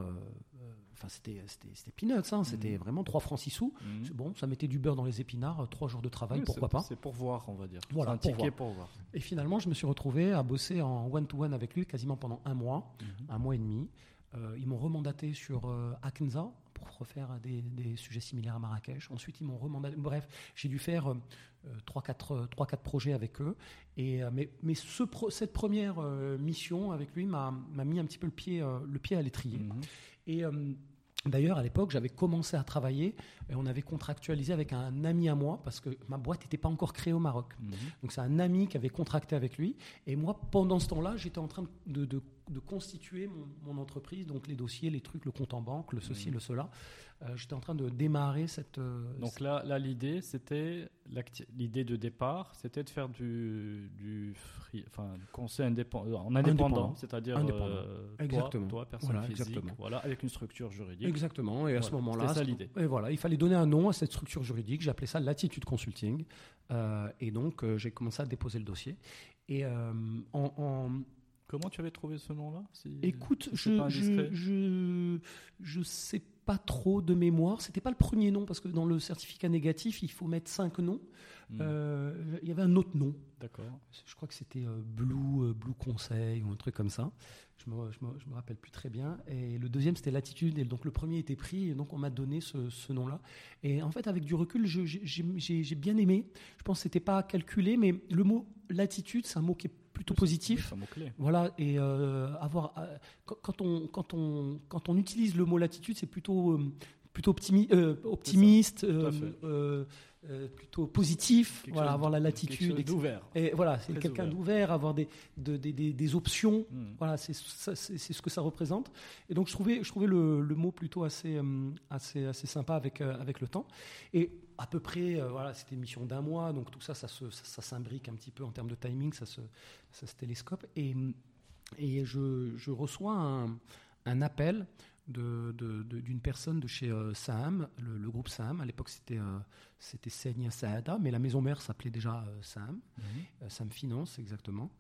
enfin c'était c'était peanuts, hein, c'était vraiment 3 francs 6 sous. C'est bon, ça mettait du beurre dans les épinards, euh, trois jours de travail, Oui, pourquoi pas. C'est pour voir, on va dire. Voilà, un pour ticket pour voir. Et finalement, je me suis retrouvé à bosser en one-to-one avec lui quasiment pendant un mois, un mois et demi. Euh, ils m'ont remandaté sur euh, Akenza pour refaire des, des sujets similaires à Marrakech. Ensuite, ils m'ont remandaté. Bref, j'ai dû faire 3-4 projets avec eux. Et, euh, mais mais ce cette première euh, mission avec lui m'a mis un petit peu le pied, euh, le pied à l'étrier. Mhm. Et euh, d'ailleurs, à l'époque, j'avais commencé à travailler et on avait contractualisé avec un ami à moi parce que ma boîte n'était pas encore créée au Maroc. Mhm. Donc c'est un ami qui avait contracté avec lui. Et moi, pendant ce temps-là, j'étais en train de, de- de constituer mon, mon entreprise, donc les dossiers, les trucs, le compte en banque, le ceci, Mhm. le cela. Euh, j'étais en train de démarrer cette... euh, Donc là, là l'idée, c'était l'idée de départ, c'était de faire du, du free- enfin, du conseil indépendant, en indépendant, c'est-à-dire Indépendant. euh, toi, Exactement. toi, personne Voilà, physique, exactement. voilà, avec une structure juridique. Exactement. Et à ce moment-là, ça l'idée. Et voilà, il fallait donner un nom à cette structure juridique. J'appelais ça l'attitude consulting. Euh, et donc, euh, j'ai commencé à déposer le dossier. Et euh, en- en, Comment tu avais trouvé ce nom-là si- Écoute, si je, je, je, je sais pas trop de mémoire. C'était pas le premier nom parce que dans le certificat négatif, il faut mettre cinq noms. Hmm, Euh, il y avait un autre nom. D'accord. Je crois que c'était euh, Blue, euh, Blue Conseil ou un truc comme ça. Je me, je, me, je me rappelle plus très bien. Et le deuxième, c'était Latitude. Et donc le premier était pris. Et donc on m'a donné ce, ce nom-là. Et en fait, avec du recul, j'ai- j'ai j'ai bien aimé. Je pense que c'était pas calculé, mais le mot latitude, c'est un mot qui est plutôt positif. Voilà, et euh, avoir, euh, quand, quand on, quand, on, quand on utilise le mot latitude, c'est plutôt, euh, plutôt optimi- euh, optimiste, euh, plutôt positif, Quelque voilà, chose- avoir la latitude. d'ouvert. Et voilà, c'est quelqu'un ouvert. d'ouvert, avoir des, de- des, des, des options. Hmm. Voilà, c'est ce que ça représente. Et donc je trouvais, je trouvais le, le mot plutôt assez, euh, assez, assez sympa avec, euh, avec le temps. Et à peu près, euh, voilà, c'était une mission d'un mois, donc tout ça, ça, se- ça, ça s'imbrique un petit peu en termes de timing, ça se, ça se télescope. Et, et je, je reçois un, un appel de- de- de- d'une personne de chez euh, Saham, le, le groupe Saham. À l'époque, c'était euh, c'était Saada, mais la maison mère s'appelait déjà euh, Saham. Mhm. Euh, finance exactement.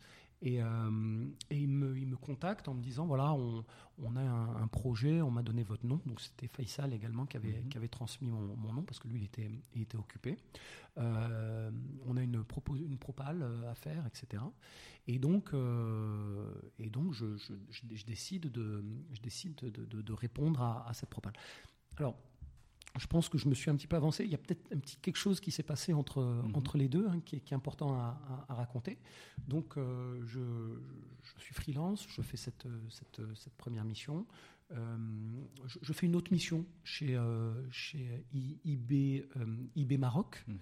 Et, euh, et il, me, il me contacte en me disant voilà, on, on a un, un projet, on m'a donné votre nom. Donc c'était Faisal également qui avait, Mhm. qui avait transmis mon, mon nom parce que lui, il était, il était occupé. Euh, on a une, propo, une propale euh, à faire, etc. Et donc, euh, et donc je, je- je- je décide, de, je décide de, de- de répondre à, à cette propale. Alors, je pense que je me suis un petit peu avancé. Il y a peut-être un petit quelque chose qui s'est passé entre, Mhm. entre les deux, hein, qui, est, qui est important à, à- à raconter. Donc, euh, je, je suis freelance, je fais cette, cette, cette première mission. Euh, je, je fais une autre mission chez, euh, chez IB, euh, IB Maroc Mhm.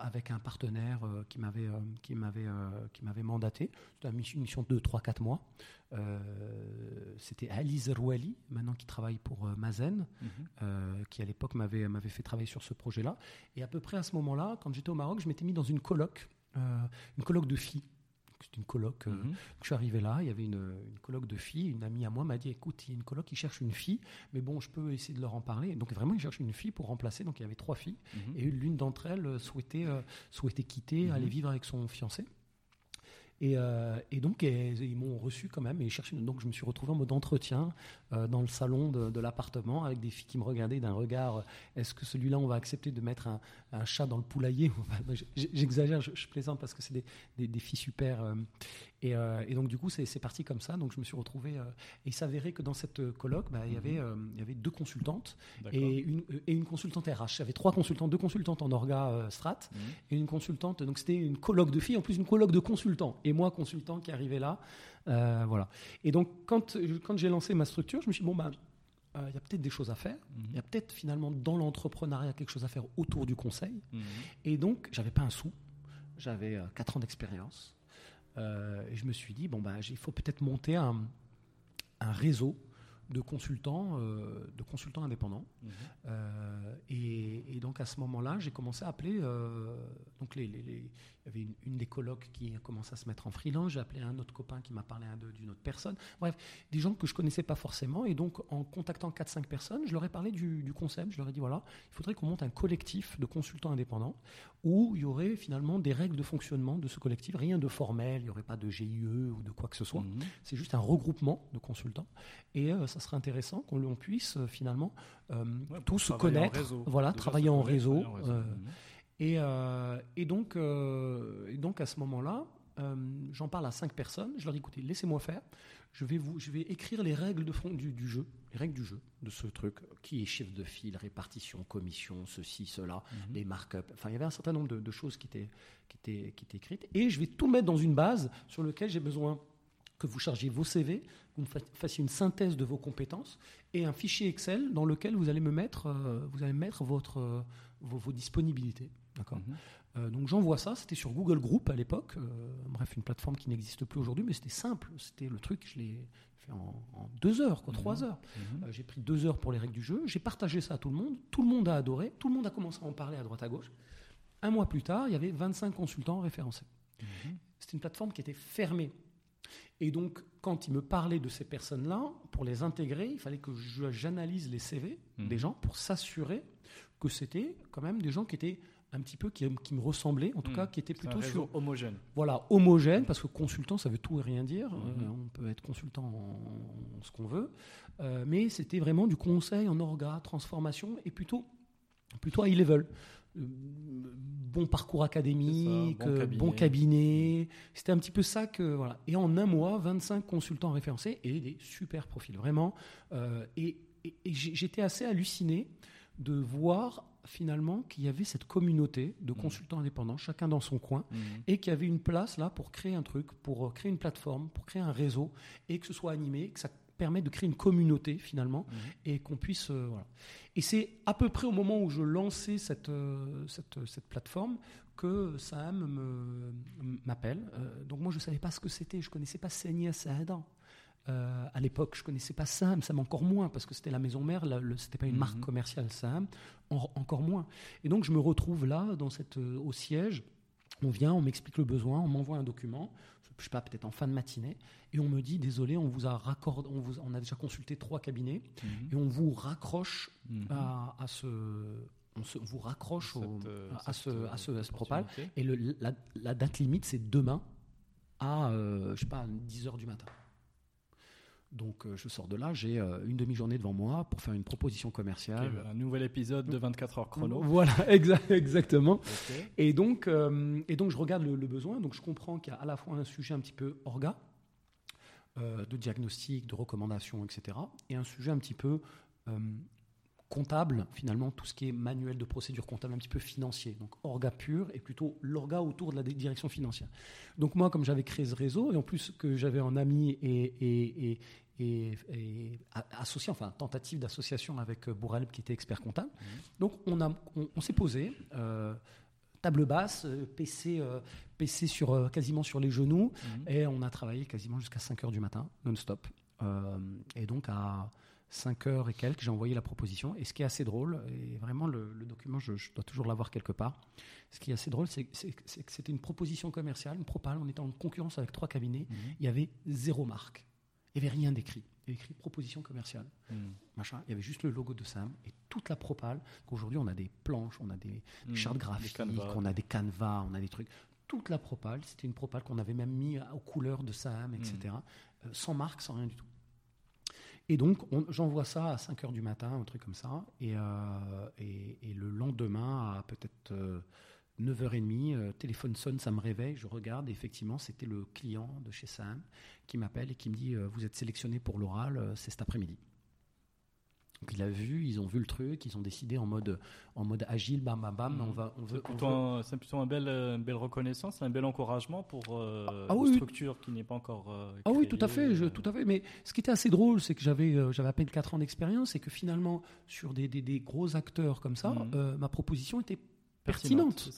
avec un partenaire qui m'avait qui m'avait qui m'avait mandaté. C'était une mission, de 3-4 mois. C'était Ali Zerouali, maintenant qui travaille pour Mazen, Mhm. qui à l'époque m'avait m'avait fait travailler sur ce projet-là. Et à peu près à ce moment-là, quand j'étais au Maroc, je m'étais mis dans une coloc, euh, une coloc de filles. C'était une coloc. euh, Mhm. je suis arrivé là, il y avait une, une coloc de filles. Une amie à moi m'a dit écoute, il y a une coloc qui cherche une fille, mais bon, je peux essayer de leur en parler. Donc vraiment, ils cherchaient une fille pour remplacer. Donc il y avait trois filles. Mhm. Et l'une d'entre elles souhaitait, euh, souhaitait quitter, Mhm. aller vivre avec son fiancé. Et, euh, et donc, ils m'ont reçu quand même. Et cherchaient- donc, je me suis retrouvé en mode entretien euh, dans le salon de, de l'appartement avec des filles qui me regardaient d'un regard euh, est-ce que celui-là, on va accepter de mettre un, un chat dans le poulailler J'exagère, je, je plaisante parce que c'est des, des- des filles super. euh, et, et donc, du coup, c'est parti comme ça. Donc, je me suis retrouvé. et il s'avérait que dans cette colloque, bah, il, y avait, euh, il y avait deux consultantes et une, et une consultante RH. J'avais trois consultantes, deux consultantes en orga strat Mhm. et une consultante. Donc c'était une colloque de filles, en plus une colloque de consultants. Et moi, consultant qui arrivait là. Euh, voilà. Et donc quand, quand j'ai lancé ma structure, je me suis dit, bon, ben, euh, il y a peut-être des choses à faire. Mhm. Il y a peut-être finalement dans l'entrepreneuriat quelque chose à faire autour du conseil. Mhm. Et donc, j'avais pas un sou. J'avais euh, quatre ans d'expérience. Euh, et je me suis dit, bon, bah, il faut peut-être monter un, un réseau de consultants, euh, de consultants indépendants. Mhm. Euh, et, et donc à ce moment-là, j'ai commencé à appeler. euh, donc les, les- les- il y avait une, une des colocs qui a commencé à se mettre en freelance. J'ai appelé un autre copain qui m'a parlé d'une autre personne. Bref, des gens que je connaissais pas forcément. Et donc en contactant 4-5 personnes, je leur ai parlé du, du concept. Je leur ai dit voilà, il faudrait qu'on monte un collectif de consultants indépendants où il y aurait finalement des règles de fonctionnement de ce collectif. Rien de formel, il n'y aurait pas de GIE ou de quoi que ce soit. Mhm. C'est juste un regroupement de consultants. Et euh, ça serait intéressant qu'on puisse euh, finalement euh, Ouais, tous se connaître. réseau. Voilà, travailler en réseau. travailler en réseau. euh, et, et, donc, et donc à ce moment-là, j'en parle à cinq personnes. Je leur dis écoutez, laissez-moi faire. Je vais, vous, je vais écrire les règles de fond du, du jeu, les règles du jeu, de ce truc. Qui est chef de file, répartition, commission, ceci, cela, Mhm. les markups. Enfin, il y avait un certain nombre de, de choses qui étaient, qui, étaient, qui étaient écrites. Et je vais tout mettre dans une base sur laquelle j'ai besoin que vous chargiez vos CV, que vous me fa- fassiez une synthèse de vos compétences et un fichier Excel dans lequel vous allez me mettre, euh, vous allez mettre votre, euh, vos, vos disponibilités. D'accord? Mhm. euh, donc j'envoie ça, c'était sur Google Group à l'époque, euh, bref, une plateforme qui n'existe plus aujourd'hui, mais c'était simple, c'était le truc, je l'ai fait en, en deux heures, quoi, trois Mhm. heures. Mhm. Euh, j'ai pris deux heures pour les règles du jeu, j'ai partagé ça à tout le monde, tout le monde a adoré, tout le monde a commencé à en parler à droite à gauche. Un mois plus tard, il y avait 25 consultants référencés. C'était une plateforme qui était fermée. Et donc, quand il me parlait de ces personnes-là, pour les intégrer, il fallait que j'analyse les CV Mhm. des gens pour s'assurer que c'était quand même des gens qui étaient un petit peu, qui, qui me ressemblaient, en tout Mhm. cas, qui étaient plutôt sur homogène. voilà, homogène, parce que consultant, ça veut tout et rien dire. Mhm. Euh, on peut être consultant en, en ce qu'on veut. Euh, mais c'était vraiment du conseil en orga, transformation, et plutôt, plutôt high level. Euh, bon parcours académique, C'est ça, bon euh, cabinet. bon cabinet. C'était un petit peu ça que. Voilà. Et en un mois, 25 consultants référencés et des super profils, vraiment. Euh, et et- et j'ai- j'étais assez halluciné de voir finalement qu'il y avait cette communauté de Mhm. consultants indépendants, chacun dans son coin, Mhm. et qu'il y avait une place là pour créer un truc, pour créer une plateforme, pour créer un réseau, et que ce soit animé, que ça permet de créer une communauté finalement, Mhm. et qu'on puisse... euh, voilà. Et c'est à peu près au moment où je lançais cette, euh, cette, cette plateforme que Sam me- m'appelle. Euh, donc moi je ne savais pas ce que c'était, je ne connaissais pas Seigneur Saadan. Euh, à l'époque, je connaissais pas Sam, Sam encore moins, parce que c'était la maison mère, c'était pas une Mhm. marque commerciale Sam, en- encore moins. Et donc je me retrouve là, dans cette, euh, au siège, on vient, on m'explique le besoin, on m'envoie un document, je sais pas, peut-être en fin de matinée, et on me dit désolé, on vous a raccordé, on, vous, on a déjà consulté trois cabinets, Mhm. et on vous raccroche Mhm. à, à ce, on se, vous raccroche Cette, euh, à, ce, à ce, à ce propal. Et le- la, la date limite, c'est demain à, euh, je sais pas, 10 heures du matin. Donc euh, je sors de là, j'ai euh, une demi-journée devant moi pour faire une proposition commerciale. un nouvel épisode de 24 heures chrono. Voilà, exa- exactement. Et donc, euh, et donc je regarde le, le besoin, donc je comprends qu'il y a à la fois un sujet un petit peu orga, de diagnostic, de recommandation, etc., et un sujet un petit peu comptable, finalement, tout ce qui est manuel de procédure comptable, un petit peu financier. Donc orga pur et plutôt l'orga autour de la di- direction financière. Donc moi, comme j'avais créé ce réseau, et en plus que j'avais un ami et, et, et, et- associé, enfin tentative d'association avec euh, Bourrelb qui était expert comptable. Donc on, a, on, on s'est posé, euh, table basse, euh, PC, euh, PC sur, quasiment sur les genoux, Mhm. et on a travaillé quasiment jusqu'à 5 heures du matin, non-stop. Euh, et donc à 5 heures et quelques, j'ai envoyé la proposition. Et ce qui est assez drôle, et vraiment le, document, je, dois toujours l'avoir quelque part. Ce qui est assez drôle, c'est que c'était une proposition commerciale, une propale. On était en concurrence avec trois cabinets. Mhm. Il y avait zéro marque. Il n'y avait rien d'écrit. Il y avait écrit proposition commerciale. Mhm. Machin. Il y avait juste le logo de Sam et toute la propale. Qu'aujourd'hui, on a des planches, on a des mhm. chartes graphiques, on a des canevas, on a des trucs. Toute la propale, c'était une propale qu'on avait même mis aux couleurs de Sam, etc. Euh, sans marque, sans rien du tout. Et donc, j'envoie ça à 5 heures du matin, un truc comme ça. Et, euh, le lendemain, à peut-être 9h30, euh, téléphone sonne, ça me réveille, je regarde. Et effectivement, c'était le client de chez Sam qui m'appelle et qui me dit Vous êtes sélectionné pour l'oral, c'est cet après-midi. Donc il a vu, ils ont vu le truc, ils ont décidé en mode, en mode agile, bam bam bam, on va, on veut. C'est plutôt, un bel, une belle reconnaissance, un bel encouragement pour euh, ah une structure qui n'est pas encore. Euh, ah oui, tout à fait, je, tout à fait. Mais ce qui était assez drôle, c'est que j'avais, euh, j'avais à peine 4 ans d'expérience et que finalement, sur des, des, des, gros acteurs comme ça, mhm. ma proposition était pertinente.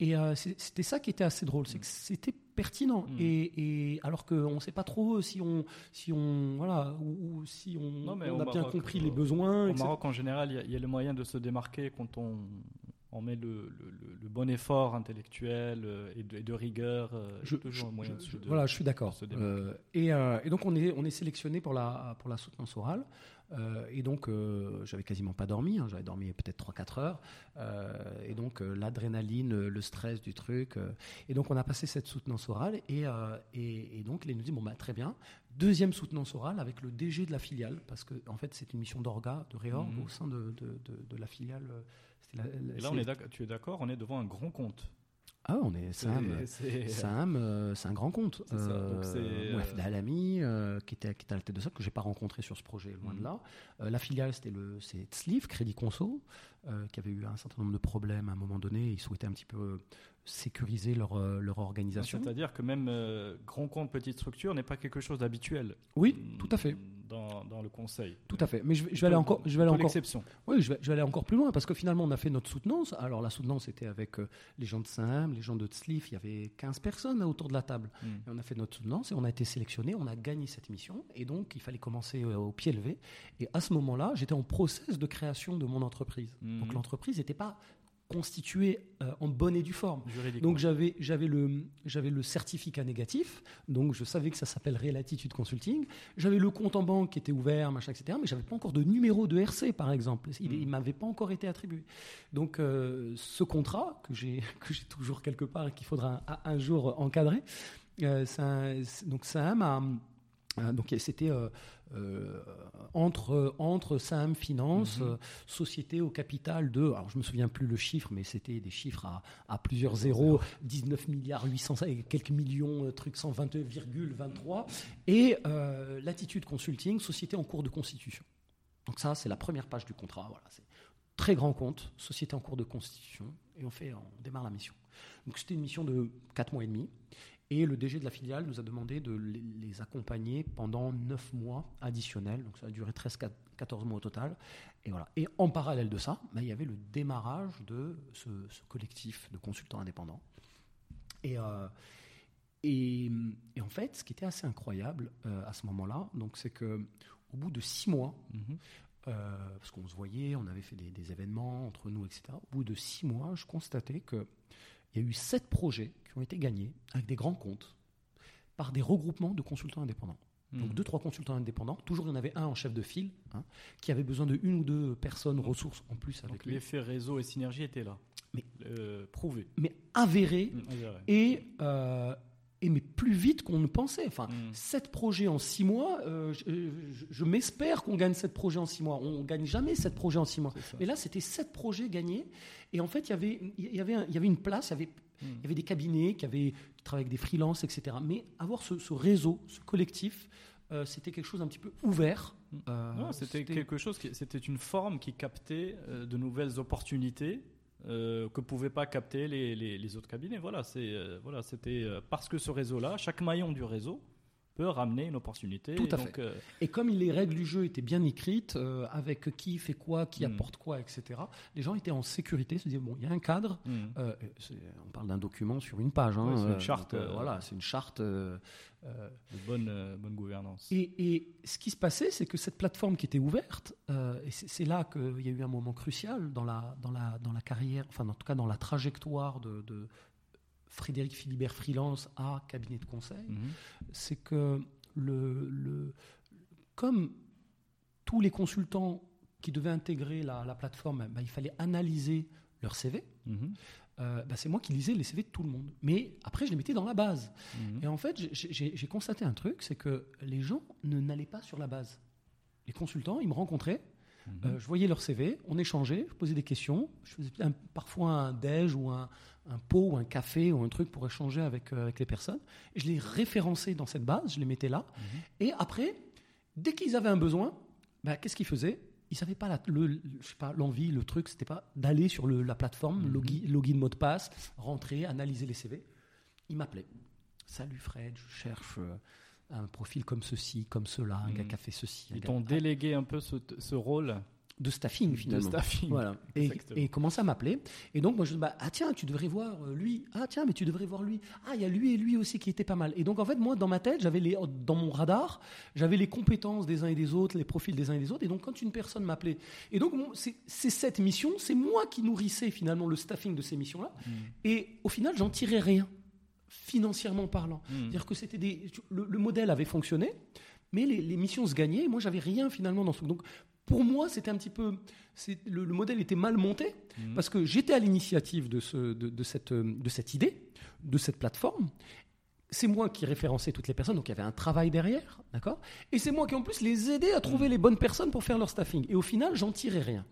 Et c'était ça qui était assez drôle, c'est que c'était pertinent. Hmm. Et, alors qu'on ne sait pas trop si on, si on, voilà, ou, si on, on a bien compris les besoins. Au Maroc, en général, il y, a le moyen de se démarquer quand on, on met le, le, bon effort intellectuel euh, et de, de rigueur. Euh, je, toujours moyen de, voilà, je suis d'accord. Euh, et, et, donc on est, on est sélectionné pour la, pour la soutenance orale. Euh, et donc, euh, j'avais quasiment pas dormi, hein, j'avais dormi peut-être 3-4 heures. Euh, et donc, l'adrénaline, le stress du truc. et donc, on a passé cette soutenance orale. Et, et, donc, il nous dit bon, bah, très bien. Deuxième soutenance orale avec le DG de la filiale, parce que en fait, c'est une mission d'orga, de réorg mhm. au sein de, de, de, la filiale. là, on est tu es d'accord, on est devant un grand compte. Ah, on est Sam. Sam, euh, c'est un grand compte. Euh, euh, Dalami, qui, était, qui était à la tête de ça, que j'ai pas rencontré sur ce projet, loin de mhm. là. la filiale, c'était le, c'est Tzliv, Crédit Conso, qui avait eu un certain nombre de problèmes à un moment donné. Ils souhaitaient un petit peu sécuriser leur, leur organisation. C'est-à-dire que même grand compte, petite structure n'est pas quelque chose d'habituel. Oui, tout à fait dans, le conseil. Tout à fait. Mais je, vais, aller encore. Je vais aller encore. Oui, je vais, je vais, aller encore plus loin parce que finalement, on a fait notre soutenance. Alors, la soutenance était avec euh, les gens de Saint, les gens de Tzlif. Il y avait 15 personnes autour de la table. Hmm. Et on a fait notre soutenance et on a été sélectionné. On a gagné cette mission. Et donc, il fallait commencer euh, au pied levé. Et à ce moment-là, j'étais en process de création de mon entreprise. Donc, l'entreprise n'était pas constitué euh, en bonne et due forme. Donc j'avais j'avais le j'avais le certificat négatif, donc je savais que ça s'appellerait l'attitude consulting. J'avais le compte en banque qui était ouvert, machin, etc. Mais j'avais pas encore de numéro de RC par exemple. Il, ne hmm. m'avait pas encore été attribué. Donc euh, ce contrat que j'ai que j'ai toujours quelque part et qu'il faudra un, jour encadrer, euh, ça, donc ça m'a donc c'était euh, entre, entre SAM Finance, mhm. euh, société au capital de, alors je me souviens plus le chiffre, mais c'était des chiffres à, à plusieurs zéros, 19 milliards 800 et quelques millions, euh, trucs 122,23, et euh, Latitude Consulting, société en cours de constitution. Donc ça, c'est la première page du contrat. Voilà, c'est très grand compte, société en cours de constitution, et on fait, on démarre la mission. Donc c'était une mission de 4 mois et demi. Et le DG de la filiale nous a demandé de les accompagner pendant 9 mois additionnels. Donc ça a duré 13-14 mois au total. Et, voilà. et en parallèle de ça, bah, il y avait le démarrage de ce, collectif de consultants indépendants. Et, euh, et, en fait, ce qui était assez incroyable euh, à ce moment-là, c'est que au bout de 6 mois, mm-hmm. euh, parce qu'on se voyait, on avait fait des, des, événements entre nous, etc. Au bout de six mois, je constatais que il y a eu sept projets qui ont été gagnés avec des grands comptes par des regroupements de consultants indépendants. Donc hmm. deux, trois consultants indépendants. Toujours, il y en avait un en chef de file hein, qui avait besoin de une ou deux personnes ressources en plus avec Donc L'effet réseau et synergie étaient là. Mais euh, prouvé. Mais avéré. Hmm, et, euh, et mais plus vite qu'on ne pensait. Enfin, hmm. sept projets en six mois, euh, je, m'espère qu'on gagne sept projets en six mois. On ne gagne jamais sept projets en six mois. Mais là, c'était sept projets gagnés. Et en fait, il y avait, il y avait, il y avait une place, il y avait, il y avait des cabinets qui, avaient, qui travaillaient avec des freelances, etc. Mais avoir ce, réseau, ce collectif, euh, c'était quelque chose un petit peu ouvert. Euh, c'était quelque chose, c'était une forme qui captait de nouvelles opportunités euh, que pouvaient pas capter les, les, autres cabinets. Voilà, c'est euh, voilà, c'était euh, parce que ce réseau-là, chaque maillon du réseau peut ramener une opportunité. Tout à donc, fait. euh, Et comme les règles du jeu étaient bien écrites, euh, avec qui fait quoi, qui Mm. apporte quoi, etc., les gens étaient en sécurité, se disaient, bon, il y a un cadre, hmm. euh, on parle d'un document sur une page. Hein, Ouais, c'est une charte, donc, voilà, c'est une charte. de bonne, bonne gouvernance. et, et ce qui se passait, c'est que cette plateforme qui était ouverte, et c'est c'est là qu'il y a eu un moment crucial dans la, dans la, dans la carrière, enfin en tout cas dans la trajectoire de, de Frédéric Philibert freelance à cabinet de conseil, Mhm. c'est que le, le- comme tous les consultants qui devaient intégrer la, la plateforme, bah, il fallait analyser leur CV. Mhm. euh, bah, c'est moi qui lisais les CV de tout le monde. Mais après, je les mettais dans la base. Mhm. Et en fait, j'ai- constaté un truc, c'est que les gens ne n'allaient pas sur la base. Les consultants, ils me rencontraient, Mhm. euh, je voyais leur CV, on échangeait, je posais des questions, je faisais un- parfois un déj ou un, un pot ou un café ou un truc pour échanger avec, euh, avec les personnes. Et je les référençais dans cette base, je les mettais là. Mhm. Et après, dès qu'ils avaient un besoin, bah, qu'est-ce qu'ils faisaient? Ils n'avaient pas la- le- le- l'envie, truc, c'était pas d'aller sur le- la plateforme, Mhm. login, login, mot de passe, rentrer, analyser les CV. Ils m'appelaient. Salut Fred, je cherche euh, un profil comme ceci, comme cela, un gars qui a fait ceci. Ils t'ont délégué un peu ce, ce rôle de staffing de finalement. staffing. Voilà. Et, et commence à m'appeler. Et donc, moi, je dis, bah, ah tiens, tu devrais voir euh, lui. Ah tiens, mais tu devrais voir lui. Ah, il y a lui et lui aussi qui étaient pas mal. Et donc, en fait, moi, dans ma tête, j'avais les, dans mon radar, j'avais les compétences des uns et des autres, les profils des uns et des autres. Et donc, quand une personne m'appelait, et donc, c'est cette mission, c'est moi qui nourrissais finalement le staffing de ces missions-là. Mhm. Et au final, j'en tirais rien, financièrement parlant. Mhm. C'est-à-dire que c'était des, le, le modèle avait fonctionné, mais les, les missions se gagnaient. Et moi, j'avais rien finalement dans ce truc. Donc, pour moi, c'était un petit peu, c'est- le, le modèle était mal monté Mhm. parce que j'étais à l'initiative de, ce, de, de cette, euh, de cette idée, de cette plateforme. C'est moi qui référençais toutes les personnes, donc il y avait un travail derrière, d'accord? Et c'est moi qui en plus les aidais à trouver les bonnes personnes pour faire leur staffing. Et au final, j'en tirais rien.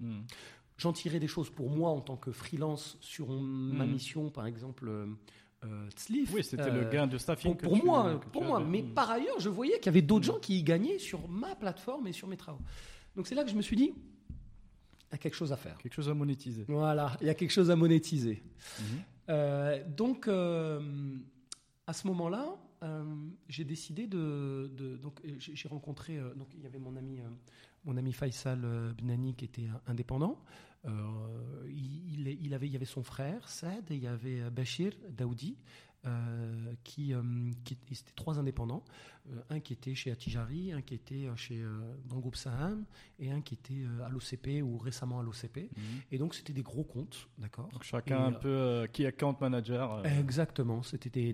J'en tirais des choses pour moi en tant que freelance sur ma mission, par exemple, euh, euh, Tzlif. Oui, c'était Euh, le gain de staffing. pour, moi, pour moi. avais. Mais par ailleurs, je voyais qu'il y avait d'autres Mm. gens qui y gagnaient sur ma plateforme et sur mes travaux. Donc c'est là que je me suis dit, il y a quelque chose à faire. Quelque chose à monétiser. Voilà, il y a quelque chose à monétiser. Mhm. Euh, donc, euh, à ce moment-là, euh, j'ai décidé de, de- donc euh, j'ai rencontré euh, donc il y avait mon ami euh, mon ami Faisal euh, Benani qui était indépendant. Euh, il, avait il y avait son frère Saad et il y avait euh, Bachir Daoudi. euh, qui, euh, qui ils étaient trois indépendants, un qui était chez Atijari, un qui était chez dans le groupe Saham et un qui était à l'OCP ou récemment à l'OCP. Mhm. Et donc c'était des gros comptes, d'accord. Chacun Et, un peu qui account manager. Exactement, c'était des,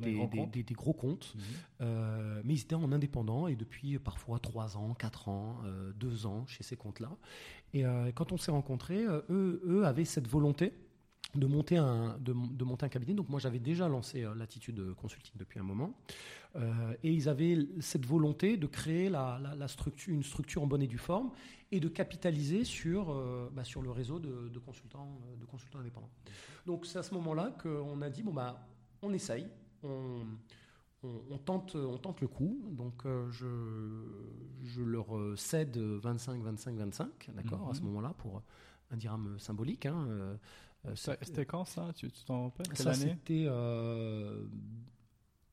gros comptes, mhm. mais ils étaient en indépendant et depuis parfois 3 ans, 4 ans, 2 ans chez ces comptes-là. Et euh, quand on s'est rencontrés, euh, eux, avaient cette volonté de monter un, de, monter un cabinet. Donc moi j'avais déjà lancé euh, l'attitude consulting depuis un moment. Et ils avaient cette volonté de créer la, structure, une structure en bonne et due forme et de capitaliser sur, bah, sur le réseau de, consultants, de consultants indépendants. Donc c'est à ce moment-là qu'on a dit bon bah on essaye, on- on tente, on tente le coup. Donc euh, je, je leur euh, cède 25, 25, 25, d'accord, à ce Mhm. moment-là pour un dirham symbolique. hein, euh, euh, C'était quand ça? Tu t'en rappelles? Quelle ça année? c'était euh,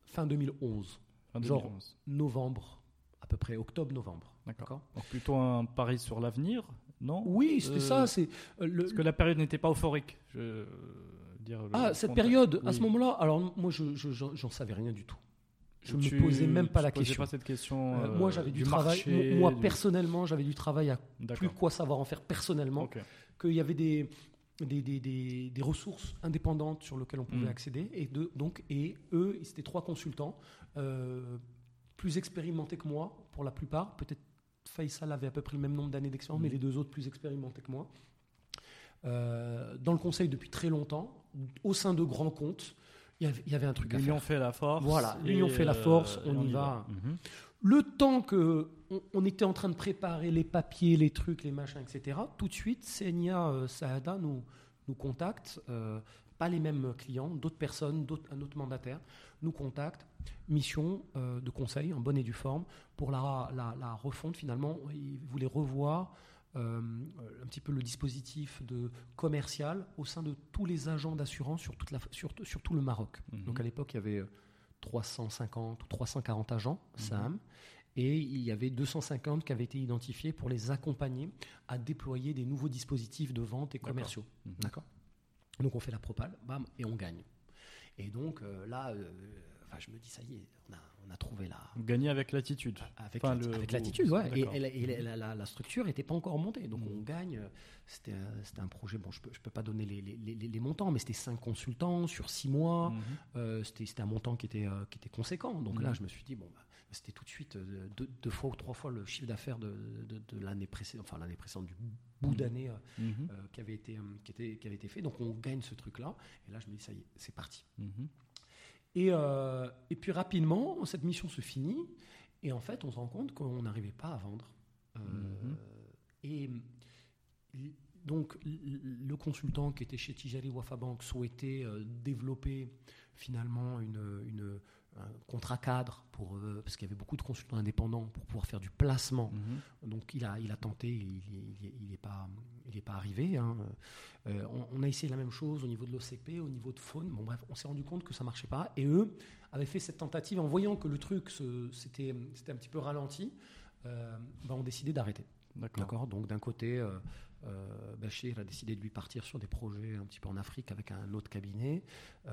fin 2011, Fin genre- 2011. novembre, à peu près octobre-novembre. D'accord. Donc plutôt un pari sur l'avenir, non? Oui, c'était ça. C'est le, Parce que la période n'était pas euphorique. Je dire Ah, cette période, à ce moment-là, alors moi, je je- j'en j'en savais rien du tout. Je ne me posais même pas la question. pas cette question. Euh, euh, moi, j'avais du, du travail. marché, moi, du- personnellement, j'avais du travail à plus quoi savoir en faire personnellement. Ok. Qu'il y avait des, des, des, des- des ressources indépendantes sur lesquelles on pouvait Mm. accéder. Et, de, donc, et eux, c'était trois consultants, euh, plus expérimentés que moi, pour la plupart. Peut-être Faisal avait à peu près le même nombre d'années d'expérience, Mm. mais les deux autres plus expérimentés que moi. Euh, dans le conseil depuis très longtemps, au sein de grands comptes, il y avait, il y avait un truc à faire. L'union fait la force. Voilà, l'union fait la force, et on y va. Mhm. Le temps que on, on était en train de préparer les papiers, les trucs, les machins, etc., tout de suite, Senia euh, Saada nous, nous contacte, euh, pas les mêmes clients, d'autres personnes, un autre mandataire, nous contacte, mission euh, de conseil en bonne et due forme, pour la, la, la refonte finalement. Ils voulaient revoir euh, un petit peu le dispositif de commercial au sein de tous les agents d'assurance sur, toute la- sur, sur tout le Maroc. Mhm. Donc à l'époque, il y avait euh, 350 ou 340 agents, Mhm. SAM, et il y avait 250 qui avaient été identifiés pour les accompagner à déployer des nouveaux dispositifs de vente et commerciaux. Mhm. D'accord? Donc on fait la propale, bam, et on gagne. Et donc euh, là, euh, enfin, je me dis, ça y est, on a, on a trouvé la, Gagner avec l'attitude. avec, Enfin, l'attitude, ouais. Et, la, et la- la- la- la structure n'était pas encore montée. Donc on gagne. euh, C'était un- projet, bon, je ne peux, je peux pas donner les, les- les- les montants, mais c'était cinq consultants sur six mois. Mhm. Euh, c'était un montant qui était, euh, qui était conséquent. Donc là, Mhm. je me suis dit, bon, bah, c'était tout de suite euh, deux, deux fois ou trois fois le chiffre d'affaires de, de- de l'année précédente, enfin l'année précédente, du bout d'année euh, qui, avait été, qui, était, qui avait été fait. Donc on gagne ce truc-là. Et là, je me dis, ça y est, c'est parti. Et, euh, et puis rapidement, cette mission se finit. Et en fait, on se rend compte qu'on n'arrivait pas à vendre. Euh, Mhm. Et donc, le consultant qui était chez Tijari Wafa Bank souhaitait euh, développer finalement une, une- un contrat cadre pour, euh, parce qu'il y avait beaucoup de consultants indépendants pour pouvoir faire du placement. Mhm. Donc il a, il a tenté, il n'est pas, il est pas arrivé. hein. Euh, on, on a essayé la même chose au niveau de l'OCP, au niveau de Faune. Bon bref, on s'est rendu compte que ça marchait pas. Et eux avaient fait cette tentative en voyant que le truc s'était c'était un petit peu ralenti. Euh, ben, on décidé d'arrêter. D'accord. D'accord. Donc d'un côté, euh, Bachir a décidé de lui partir sur des projets un petit peu en Afrique avec un autre cabinet. Euh,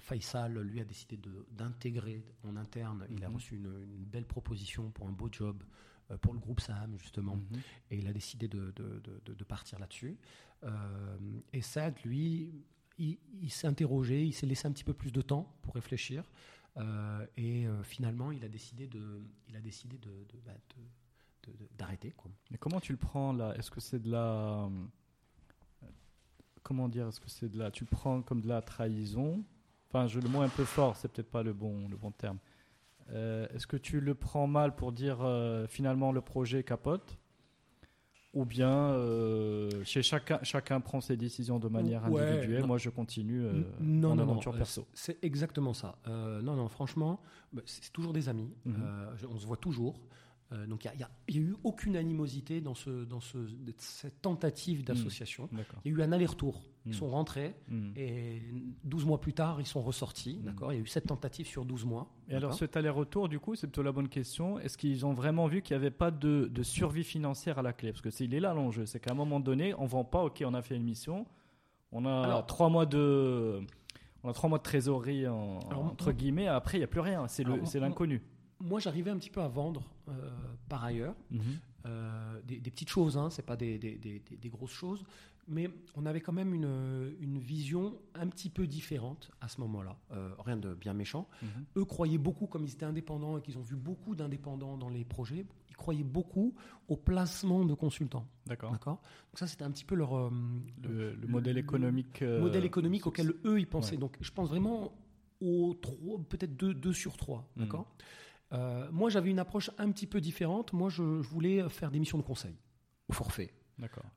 Faisal, lui, a décidé d'intégrer en interne. Il a Mhm. reçu une, une belle proposition pour un beau job euh, pour le groupe Sam, justement. Mhm. Et il a décidé de, de- de- de- de partir là-dessus. Euh, et Saad, lui, il, il s'est interrogé, il s'est laissé un petit peu plus de temps pour réfléchir. Euh, et euh, finalement, il a décidé de, il a décidé de, bah, d'arrêter. quoi. Mais comment tu le prends là? Est-ce que c'est de la. euh, Comment dire? Est-ce que c'est de la. Tu le prends comme de la trahison? Enfin, je, le mot est un peu fort, c'est peut-être pas le bon, le bon terme. Euh, Est-ce que tu le prends mal pour dire euh, finalement le projet capote? Ou bien euh, chez chacun, chacun prend ses décisions de manière Ouais, individuelle non. Moi, je continue euh, non, mon non, aventure non, perso. C'est exactement ça. Euh, non, non, franchement, bah, c'est toujours des amis. Je- on se voit toujours. Euh, donc, il n'y a, eu aucune animosité dans, ce, dans ce, cette tentative d'association. D'accord. Il y a eu un aller-retour. Ils Mhm. sont rentrés Mhm. et 12 mois plus tard, ils sont ressortis. D'accord Il y a eu sept tentatives sur 12 mois. Et alors, cet aller-retour, du coup, c'est plutôt la bonne question. Est-ce qu'ils ont vraiment vu qu'il n'y avait pas de, de survie financière à la clé? Parce que c'est il est là l'enjeu. C'est qu'à un moment donné, on vend pas. Ok, on a fait une mission. On a Alors- trois mois de, on a trois mois de trésorerie en- Alors, entre guillemets. Après, il n'y a plus rien. C'est l'inconnu. Moi, j'arrivais un petit peu à vendre euh, par ailleurs. Mhm. Euh, des, des petites choses, hein, c'est pas des, grosses choses, mais on avait quand même une, une vision un petit peu différente à ce moment-là. Euh, rien de bien méchant. Mhm. Eux croyaient beaucoup, comme ils étaient indépendants et qu'ils ont vu beaucoup d'indépendants dans les projets, ils croyaient beaucoup au placement de consultants. D'accord. D'accord? Donc ça, c'était un petit peu leur Le, le modèle le- économique. euh, modèle économique auquel eux ils pensaient. Ouais. Donc je pense vraiment aux trois, peut-être deux, deux sur trois. Mhm. D'accord Euh, Moi, j'avais une approche un petit peu différente. Moi, je, je voulais faire des missions de conseil au forfait.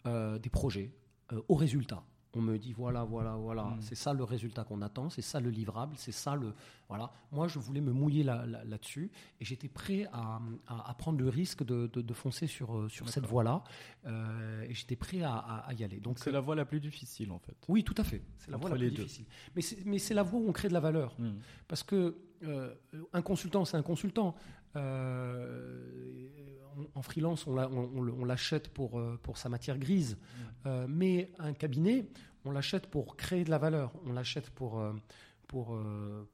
Euh, des projets euh, au résultat. On me dit voilà, voilà, voilà, Mm. c'est ça le résultat qu'on attend, c'est ça le livrable, c'est ça le. Voilà. Moi, je voulais me mouiller là- là- là-dessus et j'étais prêt à, à- à prendre le risque de, de- de foncer sur, sur cette voie-là et j'étais prêt à, y aller. Donc c'est la voie la plus difficile en fait. oui, tout à fait. C'est la voie la plus difficile. Mais c'est, la voie où on crée de la valeur. Mhm. Parce que euh, un consultant, c'est un consultant. Euh, en, freelance, on, l'achète pour, euh, pour sa matière grise. Euh, mais un cabinet, on l'achète pour créer de la valeur. On l'achète pour, pour,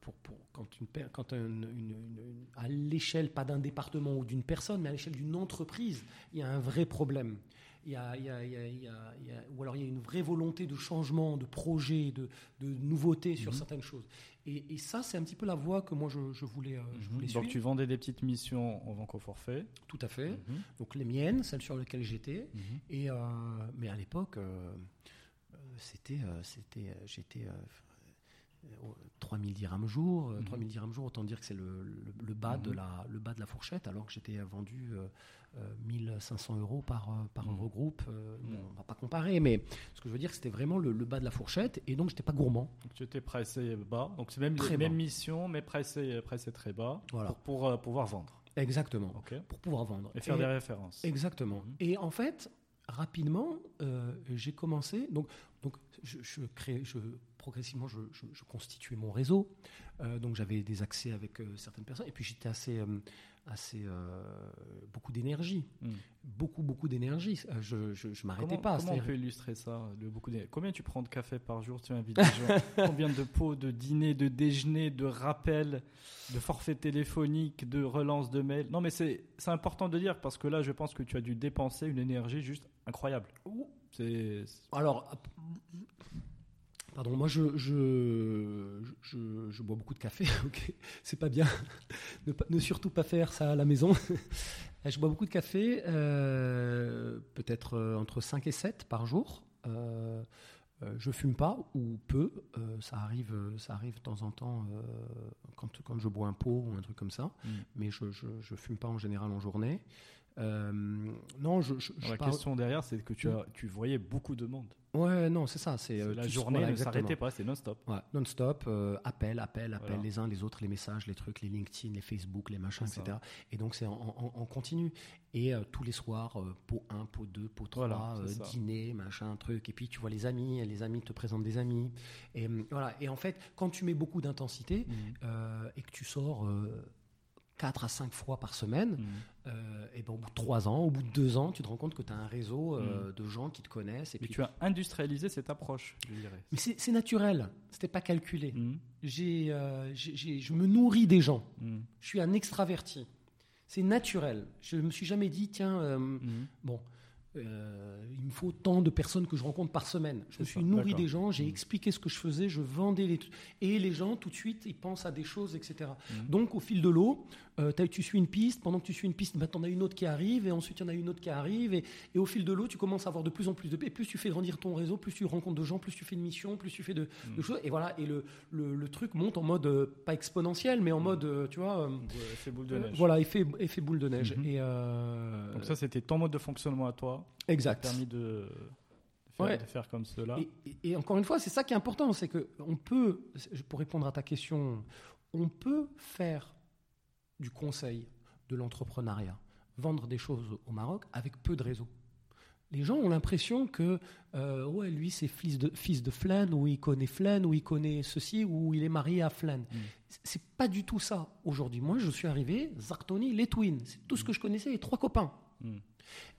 pour, pour- quand, une, per- quand un- une- une- une- à l'échelle, pas d'un département ou d'une personne, mais à l'échelle d'une entreprise, il y a un vrai problème. Il y a, il y a- il y a- il y a- il y a- ou alors il y a une vraie volonté de changement, de projet, de, de nouveauté sur Mhm. certaines choses. Et, et ça, c'est un petit peu la voie que moi je, je voulais, euh, je Mhm. voulais Donc suivre. tu vendais des petites missions en banque au forfait. Tout à fait. Mhm. Donc les miennes, celles sur lesquelles j'étais. Et euh, mais à l'époque, euh, c'était, c'était, j'étais 3000 dirhams jour. euh, Mhm. 3000 dirhams jour, autant dire que c'est le, le- le bas de Mhm. la, le bas de la fourchette, alors que j'étais vendu euh, euh, 1500 euros par, euh, par Mhm. regroupe. Euh, Mhm. on va pas comparer, mais ce que je veux dire, c'était vraiment le, le bas de la fourchette, et donc j'étais pas gourmand. Donc tu étais pressé bas. Donc c'est même Très même mission, mais pressé, pressé très bas Voilà. pour, pour, euh, pouvoir vendre. Exactement. Pour pouvoir vendre. Et faire Et- des références. Exactement. Et en fait, rapidement, euh, j'ai commencé. Donc, donc, je, je crée, je, progressivement, je, je, je constituais mon réseau. Euh, donc j'avais des accès avec euh, certaines personnes. Et puis j'étais assez, euh, assez beaucoup d'énergie, Mm. beaucoup, beaucoup d'énergie. Je, je m'arrêtais pas. comment on peut illustrer ça le beaucoup Combien tu prends de café par jour Tu invites des gens Combien de pots de dîner, de déjeuner, de rappels, de forfaits téléphoniques, de relances de mails? Non, mais c'est c'est important de dire parce que là, je pense que tu as dû dépenser une énergie juste incroyable. C'est Alors, pardon, moi je, je, je, je bois beaucoup de café, ok, c'est pas bien. ne, ne surtout pas faire ça à la maison. je bois beaucoup de café, euh, peut-être euh, entre 5 et 7 par jour. Euh, je fume pas ou peu, euh, ça arrive, ça arrive de temps en temps euh, quand, quand je bois un pot ou un truc comme ça, Mm. mais je, je, je fume pas en général en journée. Euh, non, je, je, je la parle- question derrière, c'est que tu as tu voyais beaucoup de monde. Ouais, non, c'est ça. C'est euh, la journée voilà, ne s'arrêtait pas, c'est non-stop. Ouais, non-stop, euh, appel, appel, appel, Voilà. les uns les autres, les messages, les trucs, les LinkedIn, les Facebook, les machins, etc. Et donc c'est en, en- en continu. Et euh, tous les soirs, euh, pot 1, pot 2, pot 3, Voilà, c'est euh, ça. dîner, machin, truc. Et puis tu vois les amis, et les amis te présentent des amis. Et voilà. Et en fait, quand tu mets beaucoup d'intensité euh, et que tu sors 4 à 5 fois par semaine, Mhm. euh, et ben, au bout de 3 ans, au bout de 2 ans, tu te rends compte que tu as un réseau euh, de gens qui te connaissent. Et Mais puis, tu as industrialisé cette approche, je dirais. mais c'est naturel, c'était pas calculé. Mhm. J'ai, euh, je me nourris des gens. Mhm. Je suis un extraverti. C'est naturel. Je me suis jamais dit, tiens, bon, euh, il me faut tant de personnes que je rencontre par semaine. Je me suis ça, nourri des gens, j'ai Mhm. expliqué ce que je faisais, je vendais les trucs. Et les gens, tout de suite, ils pensent à des choses, etc. Mhm. Donc, au fil de l'eau, euh, tu suis une piste. Pendant que tu suis une piste, bah, tu en as une autre qui arrive. Et ensuite, il y en a une autre qui arrive. Et, et au fil de l'eau, tu commences à avoir de plus en plus de. Et plus tu fais grandir ton réseau, plus tu rencontres de gens, plus tu fais de missions, plus tu fais de, de choses. Et voilà. Et le, le, le truc monte en mode, euh, pas exponentiel, mais en mode, tu vois. Effet boule de neige. voilà, effet, effet boule de neige. Et Donc ça, c'était ton mode de fonctionnement à toi. Exact. permis de, faire, Ouais. de faire comme cela. Et, et- et encore une fois, c'est ça qui est important, c'est que on peut, pour répondre à ta question, on peut faire du conseil, de l'entrepreneuriat, vendre des choses au Maroc avec peu de réseau. Les gens ont l'impression que euh, ouais, lui c'est fils de fils de Flan ou il connaît Flan ou il connaît ceci ou il est marié à Flan. Mm. C'est pas du tout ça aujourd'hui. Moi, je suis arrivé, Zartoni, les Twins, c'est tout ce que je connaissais, les trois copains. Mm.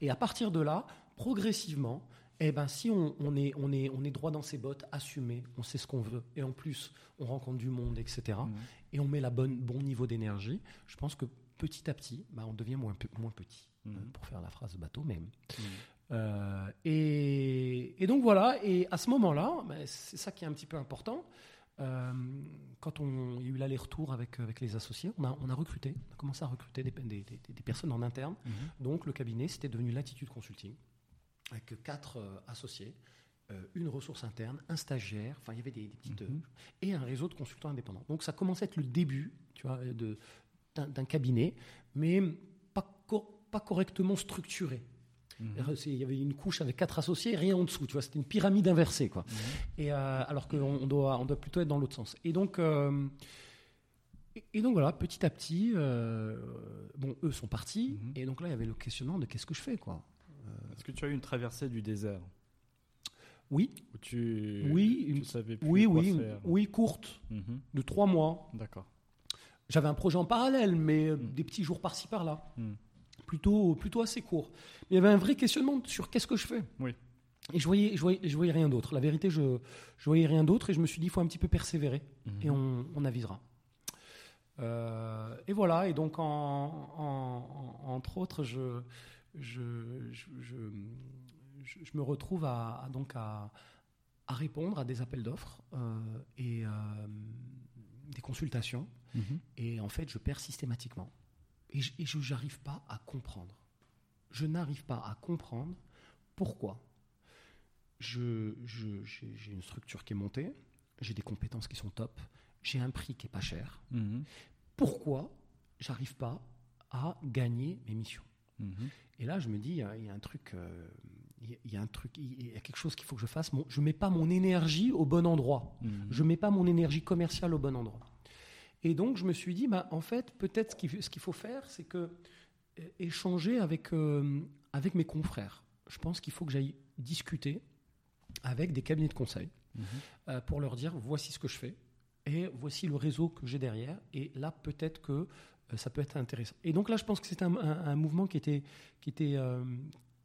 Et à partir de là, progressivement, eh ben, si on, on est, on, est, on est droit dans ses bottes, assumé, on sait ce qu'on veut, et en plus, on rencontre du monde, etc., Mm. et on met la bonne, bon niveau d'énergie, je pense que petit à petit, bah, on devient moins, pe- moins petit, Mhm. euh, pour faire la phrase bateau, mais... Mm. Euh, et, et donc voilà, et à ce moment-là, bah, c'est ça qui est un petit peu important. Euh, quand on, il y a eu l'aller-retour avec, avec les associés, on a, on a recruté, on a commencé à recruter des, des- des- des personnes en interne. Mhm. Donc le cabinet, c'était devenu l'attitude consulting, avec quatre euh, associés, euh, une ressource interne, un stagiaire, enfin il y avait des, petites... Euh, et un réseau de consultants indépendants. Donc ça commençait à être le début tu vois, de- d'un d'un cabinet, mais pas, co- pas correctement structuré. Il y avait une couche avec quatre associés, rien en dessous. Tu vois, c'était une pyramide inversée, quoi. Mhm. Et euh, alors qu'on on doit, on doit plutôt être dans l'autre sens. Et donc, euh, et, donc voilà, petit à petit, euh, bon, eux sont partis. Mhm. Et donc là, il y avait le questionnement de qu'est-ce que je fais, quoi. Est-ce que tu as eu une traversée du désert? Oui, où tu, Oui, tu une- savais plus oui, quoi oui, faire? oui, courte, Mhm. de trois mois. D'accord. J'avais un projet en parallèle, mais des petits jours par-ci par-là. Plutôt, plutôt assez court. Mais il y avait un vrai questionnement sur qu'est-ce que je fais. Oui. Et je voyais, je voyais, je voyais rien d'autre. La vérité, je, je voyais rien d'autre et je me suis dit, il faut un petit peu persévérer et Mhm. on, on avisera. Euh, et voilà, et donc en, en- en- entre autres, je, je, je, je- me retrouve à, à- donc à, à répondre à des appels d'offres euh, et euh, des consultations. Mhm. Et en fait, je perds systématiquement. Et je n'arrive pas à comprendre. Je n'arrive pas à comprendre pourquoi. Je- je- J'ai une structure qui est montée, j'ai des compétences qui sont top, j'ai un prix qui est pas cher. Mhm. Pourquoi j'arrive pas à gagner mes missions? Mhm. Et là, je me dis, il y a- il y, a un truc, euh, il y a- un truc, il y a quelque chose qu'il faut que je fasse. Mon- je mets pas mon énergie au bon endroit. Mhm. Je mets pas mon énergie commerciale au bon endroit. Et donc, je me suis dit, bah, en fait, peut-être ce qu'il faut faire, c'est que échanger avec, euh, avec mes confrères. Je pense qu'il faut que j'aille discuter avec des cabinets de conseil Mhm. euh, pour leur dire voici ce que je fais et voici le réseau que j'ai derrière. Et là, peut-être que euh, ça peut être intéressant. Et donc là, je pense que c'est un, un- un mouvement qui était, qui était,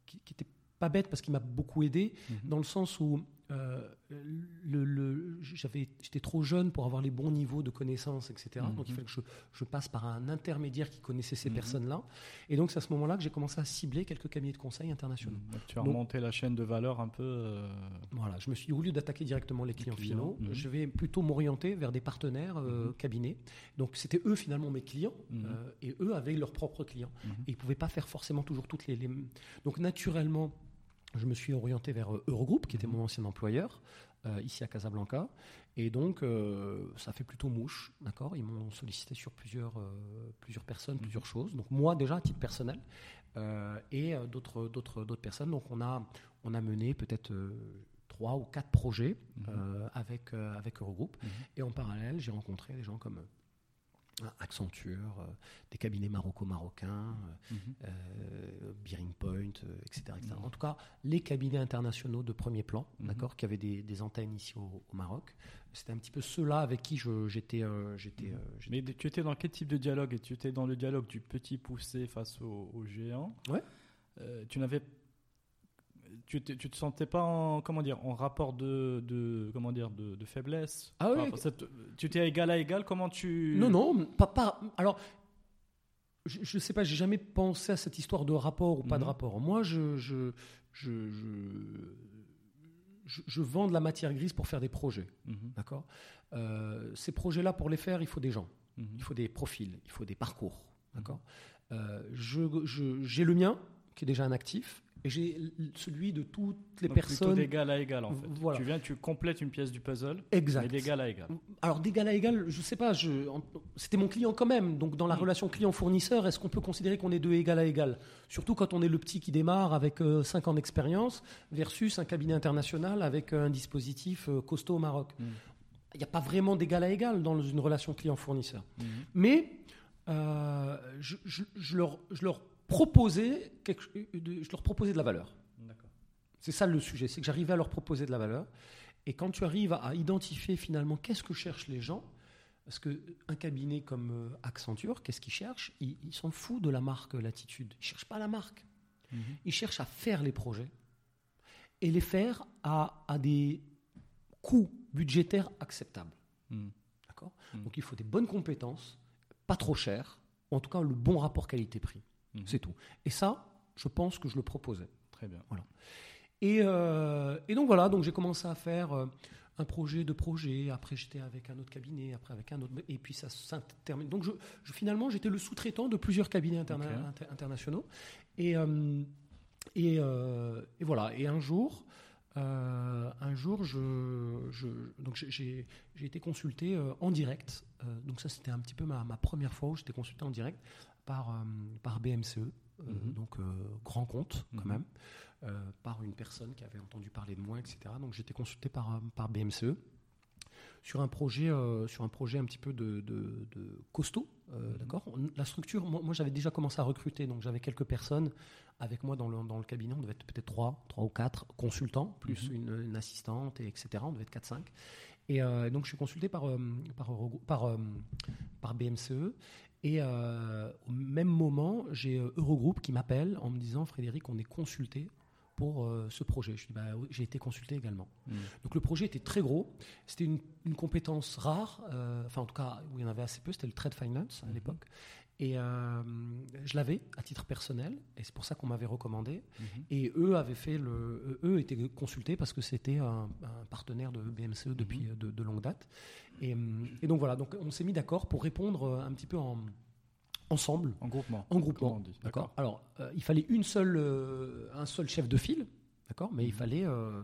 qui, qui était pas bête parce qu'il m'a beaucoup aidé Mhm. dans le sens où euh, le, le- j'avais, j'étais trop jeune pour avoir les bons niveaux de connaissances, etc. Donc il Mhm. fallait que je, je passe par un intermédiaire qui connaissait ces Mhm. personnes-là. Et donc c'est à ce moment-là que j'ai commencé à cibler quelques cabinets de conseil internationaux. Donc, tu as Donc- remonté la chaîne de valeur un peu. euh, Voilà, je me suis dit, au lieu d'attaquer directement les clients, clients, finaux, mhm. je vais plutôt m'orienter vers des partenaires euh, Mhm. cabinets. Donc c'était eux finalement mes clients, Mhm. et eux avaient leurs propres clients. Mhm. Et ils ne pouvaient pas faire forcément toujours toutes les, les- Donc naturellement, je me suis orienté vers euh, Eurogroupe, qui était Mhm. mon ancien employeur, euh, ici à Casablanca. Et donc, euh, ça fait plutôt mouche, d'accord? Ils m'ont sollicité sur plusieurs, euh, plusieurs personnes, Mhm. plusieurs choses. Donc moi, déjà, à titre personnel, et d'autres, d'autres, d'autres personnes. Donc on a, on a mené peut-être trois ou quatre projets Mhm. avec, avec Eurogroupe. Mhm. Et en parallèle, j'ai rencontré des gens comme Accenture, euh, des cabinets maroco-marocains, euh, Bearing Point, etc., etc. Mhm. En tout cas, les cabinets internationaux de premier plan, Mhm. d'accord, qui avaient des, des antennes ici au, au Maroc. C'était un petit peu ceux-là avec qui j'étais. Mais tu étais dans quel type de dialogue? Et tu étais dans le dialogue du petit poussé face au, au géant? Ouais. Tu n'avais, tu, tu te sentais pas en comment dire en rapport de, de comment dire de, de faiblesse. Ah oui. Cette- tu étais égal à égal. Comment tu Non, non, pas. pas alors, je ne sais pas, j'ai jamais pensé à cette histoire de rapport ou pas de Mhm. rapport. Moi, je, je, je, je, je- je vends de la matière grise pour faire des projets. Mhm, D'accord? Euh, Ces projets-là, pour les faire, il faut des gens. mhm. Il faut des profils, il faut des parcours. D'accord? Euh, J'ai le mien, qui est déjà un actif, et j'ai celui de toutes les Donc, personnes. D'égal à égal en fait. Voilà. Tu viens, tu complètes une pièce du puzzle. Exact. Mais d'égal à égal. Alors d'égal à égal, je sais pas, je, c'était mon client quand même. Donc dans la Mm. relation client-fournisseur, est-ce qu'on peut considérer qu'on est de égal à égal? Surtout quand on est le petit qui démarre avec 5 ans d'expérience versus un cabinet international avec euh, un dispositif euh, costaud au Maroc. Mm. Il n'y a pas vraiment d'égal à égal dans une relation client-fournisseur. Mhm. Mais euh, je, je- je leur, je leur quelque, de- je leur proposais de la valeur. C'est ça le sujet, c'est que j'arrivais à leur proposer de la valeur. Et quand tu arrives à, identifier finalement qu'est-ce que cherchent les gens, parce qu'un cabinet comme euh, Accenture, qu'est-ce qu'ils cherchent? Ils s'en foutent de la marque Latitude. Ils ne cherchent pas la marque. Mhm. Ils cherchent à faire les projets et les faire à, à des coûts budgétaires acceptables. D'accord? Mm. Donc il faut des bonnes compétences, pas trop cher, ou en tout cas le bon rapport qualité-prix. Mhm. C'est tout. Et ça, je pense que je le proposais. Très bien. Et, euh, et donc voilà, donc j'ai commencé à faire euh, un projet de projet. Après, j'étais avec un autre cabinet, après avec un autre. Et puis ça s'intermine. Donc je, je- finalement, j'étais le sous-traitant de plusieurs cabinets interna- Ok. inter- internationaux. Et, euh, et, euh, et voilà. Et un jour, euh, un jour, je, je- donc j'ai- été consulté euh, en direct. Euh, donc ça, c'était un petit peu ma, ma première fois où j'étais consulté en direct par, euh, par BMCE, euh, Mhm. donc euh, grand compte quand Mhm. même, euh, par une personne qui avait entendu parler de moi, etc. Donc j'étais consulté par, par BMCE sur un projet, euh, sur un projet un petit peu de, de- de costaud, Mhm. d'accord? La structure, moi, moi, j'avais déjà commencé à recruter, donc j'avais quelques personnes avec moi dans le, dans le cabinet. On devait être peut-être trois, trois ou quatre consultants, plus une, une assistante, et etc. On devait être 4-5. Et euh, donc je suis consulté par, par, par, par BMCE. Et euh, au même moment, j'ai euh, Eurogroupe qui m'appelle en me disant Frédéric, on est consulté pour euh, ce projet. Je dis bah, j'ai été consulté également. Mhm. Donc le projet était très gros. C'était une, une compétence rare, euh, enfin en tout cas où il y en avait assez peu, c'était le trade finance à Mhm. l'époque. Et euh, je l'avais à titre personnel, et c'est pour ça qu'on m'avait recommandé. Mhm. Et eux avaient fait le, eux étaient consultés parce que c'était un, un partenaire de BMCE depuis Mhm. euh, de, de longue date. Et, et donc voilà, donc on s'est mis d'accord pour répondre euh, un petit peu en, ensemble, En groupement. en groupement. D'accord. Alors, euh, il fallait une seule, euh, un seul chef de file, d'accord. Mais il Mhm. fallait euh,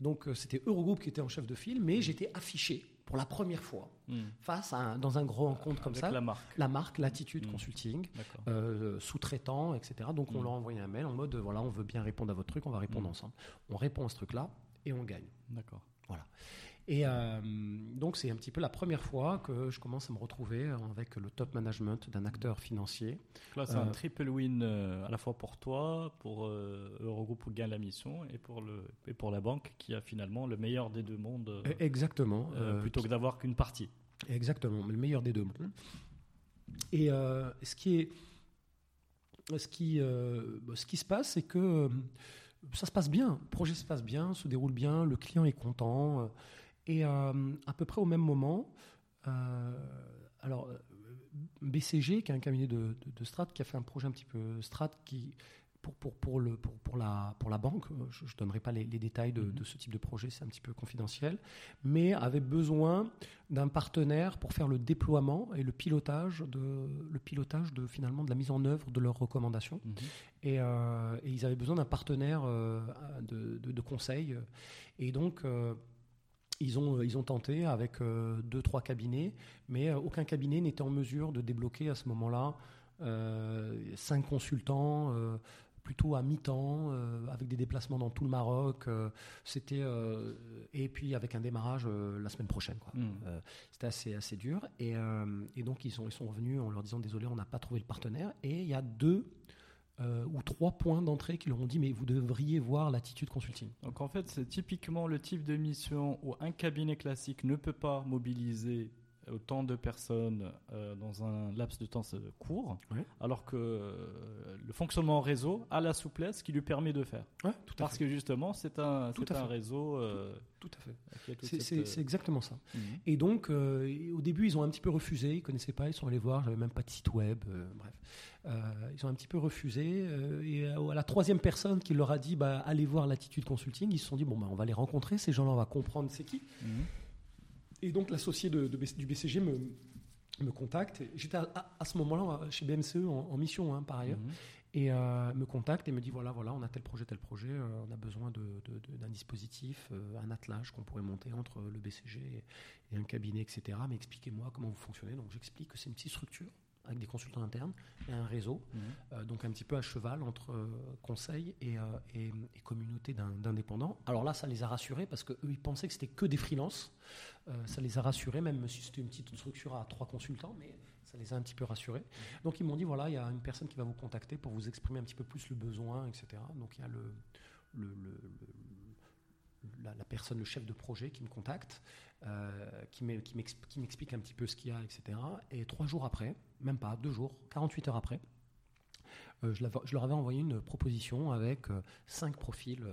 donc euh, c'était Eurogroupe qui était en chef de file, mais j'étais affiché pour la première fois Mhm. face à un- dans un grand compte comme ça, la la, marque. Latitude Mhm. Consulting, euh, sous-traitant, etc. Donc on Mhm. leur a envoyé un mail en mode voilà, on veut bien répondre à votre truc, on va répondre ensemble. On répond à ce truc-là et on gagne. D'accord. Et euh, donc, c'est un petit peu la première fois que je commence à me retrouver avec le top management d'un acteur financier. Là, c'est un triple win à la fois pour toi, pour Eurogroupe gagne la mission, et pour, le, et pour la banque qui a finalement le meilleur des deux mondes. Exactement. plutôt que d'avoir qu'une partie. Exactement, le meilleur des deux mondes. Et ce qui est ce qui, euh, bah, ce qui se passe, c'est que euh, ça se passe bien, le projet se passe bien, se déroule bien, le client est content. Euh, et à peu près au même moment, alors BCG, qui est un cabinet de, de, strat, qui a fait un projet un petit peu strat, qui pour, pour, pour, le, pour, pour, la, pour la banque, je ne donnerai pas les, détails de, de, ce type de projet, c'est un petit peu confidentiel, mais avait besoin d'un partenaire pour faire le déploiement et le pilotage de, le pilotage de, finalement, de la mise en œuvre de leurs recommandations. Mhm. Et, euh, et, ils avaient besoin d'un partenaire euh, de, de, conseil. Et donc, euh, ils ont, ils ont tenté avec deux, trois cabinets, mais aucun cabinet n'était en mesure de débloquer à ce moment-là cinq consultants, plutôt à mi-temps, euh, avec des déplacements dans tout le Maroc. Euh, c'était euh, et puis avec un démarrage la semaine prochaine. Hmm. c'était assez assez dur. Et, et, donc ils sont ils sont revenus en leur disant désolé, on n'a pas trouvé le partenaire. Et il y a deux ou trois points d'entrée qui leur ont dit mais vous devriez voir l'attitude consulting. Donc en fait c'est typiquement le type de mission où un cabinet classique ne peut pas mobiliser autant de personnes euh, dans un laps de temps court, alors que euh, le fonctionnement en réseau a la souplesse qui lui permet de faire. tout Parce que justement, c'est un, un réseau. Euh, tout, à fait. C'est exactement ça. Mhm. Et donc, au début, ils ont un petit peu refusé, ils ne connaissaient pas, ils sont allés voir, j'avais même pas de site web, bref. ils ont un petit peu refusé. et à la troisième personne qui leur a dit bah, allez voir l'attitude consulting, ils se sont dit bon, bah, on va les rencontrer, ces gens-là, on va comprendre c'est qui. Mhm. Et donc l'associé de, du BCG me, me contacte. J'étais à, ce moment-là chez BMCE en, mission, hein, par ailleurs. Mhm. Et euh, me contacte et me dit voilà, voilà, on a tel projet, tel projet, euh, on a besoin d'un dispositif, euh, un attelage qu'on pourrait monter entre le BCG et, un cabinet, etc. Mais expliquez-moi comment vous fonctionnez. Donc j'explique que c'est une petite structure avec des consultants internes et un réseau, mhm. euh, donc un petit peu à cheval entre euh, conseil et, euh, et, communauté d'indépendants. Alors là, ça les a rassurés parce qu'eux, ils pensaient que c'était que des freelances. ça les a rassurés, même si c'était une petite structure à trois consultants, mais ça les a un petit peu rassurés. Mhm. Donc ils m'ont dit voilà, il y a une personne qui va vous contacter pour vous exprimer un petit peu plus le besoin, etc. Donc il y a le, le, la, la, personne, le chef de projet qui me contacte, euh, qui m'explique un petit peu ce qu'il y a, etc. Et trois jours après, même pas, deux jours, 48 heures après, euh, je, je, leur avais envoyé une proposition avec euh, cinq profils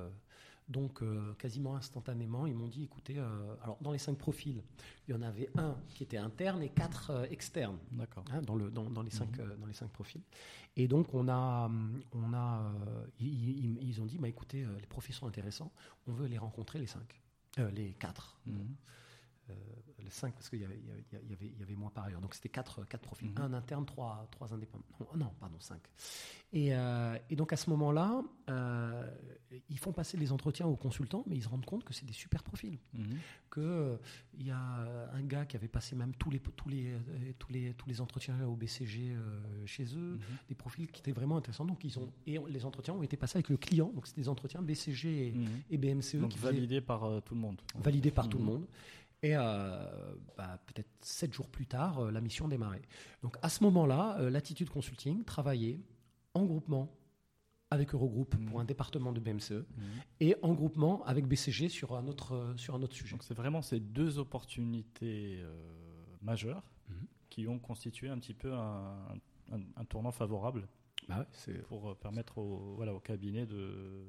donc, euh, quasiment instantanément, ils m'ont dit écoutez, alors dans les cinq profils, il y en avait un qui était interne et quatre externes. D'accord. Hein, dans, le, dans, dans, les cinq, mhm. dans les cinq profils. Et donc, on a. On a ils, ont dit bah, écoutez, les profils sont intéressants, on veut les rencontrer, les cinq. les quatre. Mhm. Les cinq, parce qu'il y, y, y, avait moi par ailleurs. Donc c'était quatre, quatre profils. Mhm. Un interne, trois, trois indépendants. Non, non, pardon, cinq. Euh, et, donc à ce moment-là, euh, ils font passer les entretiens aux consultants, mais ils se rendent compte que c'est des super profils. Qu'il euh, y a un gars qui avait passé même tous les, tous les, tous les, tous les entretiens au BCG chez eux, mhm. des profils qui étaient vraiment intéressants. Donc ils ont, et les entretiens ont été passés avec le client, donc c'est des entretiens BCG et, BMCE. Mhm. Donc validés par tout le monde. Validés par tout le monde. Et bah, peut-être sept jours plus tard, la mission démarrait. Donc à ce moment-là, l'attitude consulting travaillait en groupement avec Eurogroupe pour mmh. un département de BMCE mmh. et en groupement avec BCG sur un autre, sur un autre sujet. Donc c'est vraiment ces deux opportunités euh, majeures mmh. qui ont constitué un petit peu un, un, tournant favorable bah pour euh, permettre au, voilà, au cabinet de,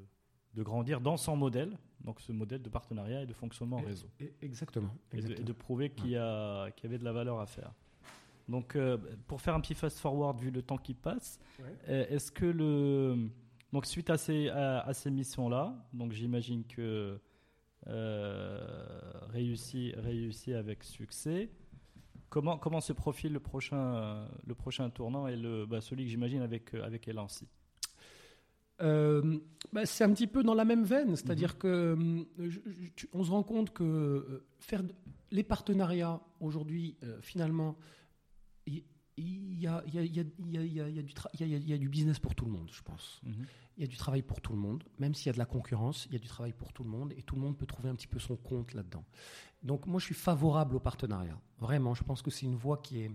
de grandir dans son modèle, donc ce modèle de partenariat et de fonctionnement en réseau. exactement. Et, De, prouver qu'il y, y, avait de la valeur à faire. Donc, euh, pour faire un petit fast forward vu le temps qui passe, euh, est-ce que le donc suite à ces à, ces missions là, donc j'imagine que euh, réussi réussi avec succès. Comment comment se profile le prochain le prochain tournant et le bah, celui que j'imagine avec avec Elancy? Bah, c'est un petit peu dans la même veine, c'est-à-dire qu'on que on se rend compte que faire les partenariats aujourd'hui, finalement, il y a, du business pour tout le monde, je pense. Mhm. Il y a du travail pour tout le monde, même s'il y a de la concurrence, il y a du travail pour tout le monde et tout le monde peut trouver un petit peu son compte là-dedans. Donc moi je suis favorable au partenariat. Vraiment, je pense que c'est une voie qui est,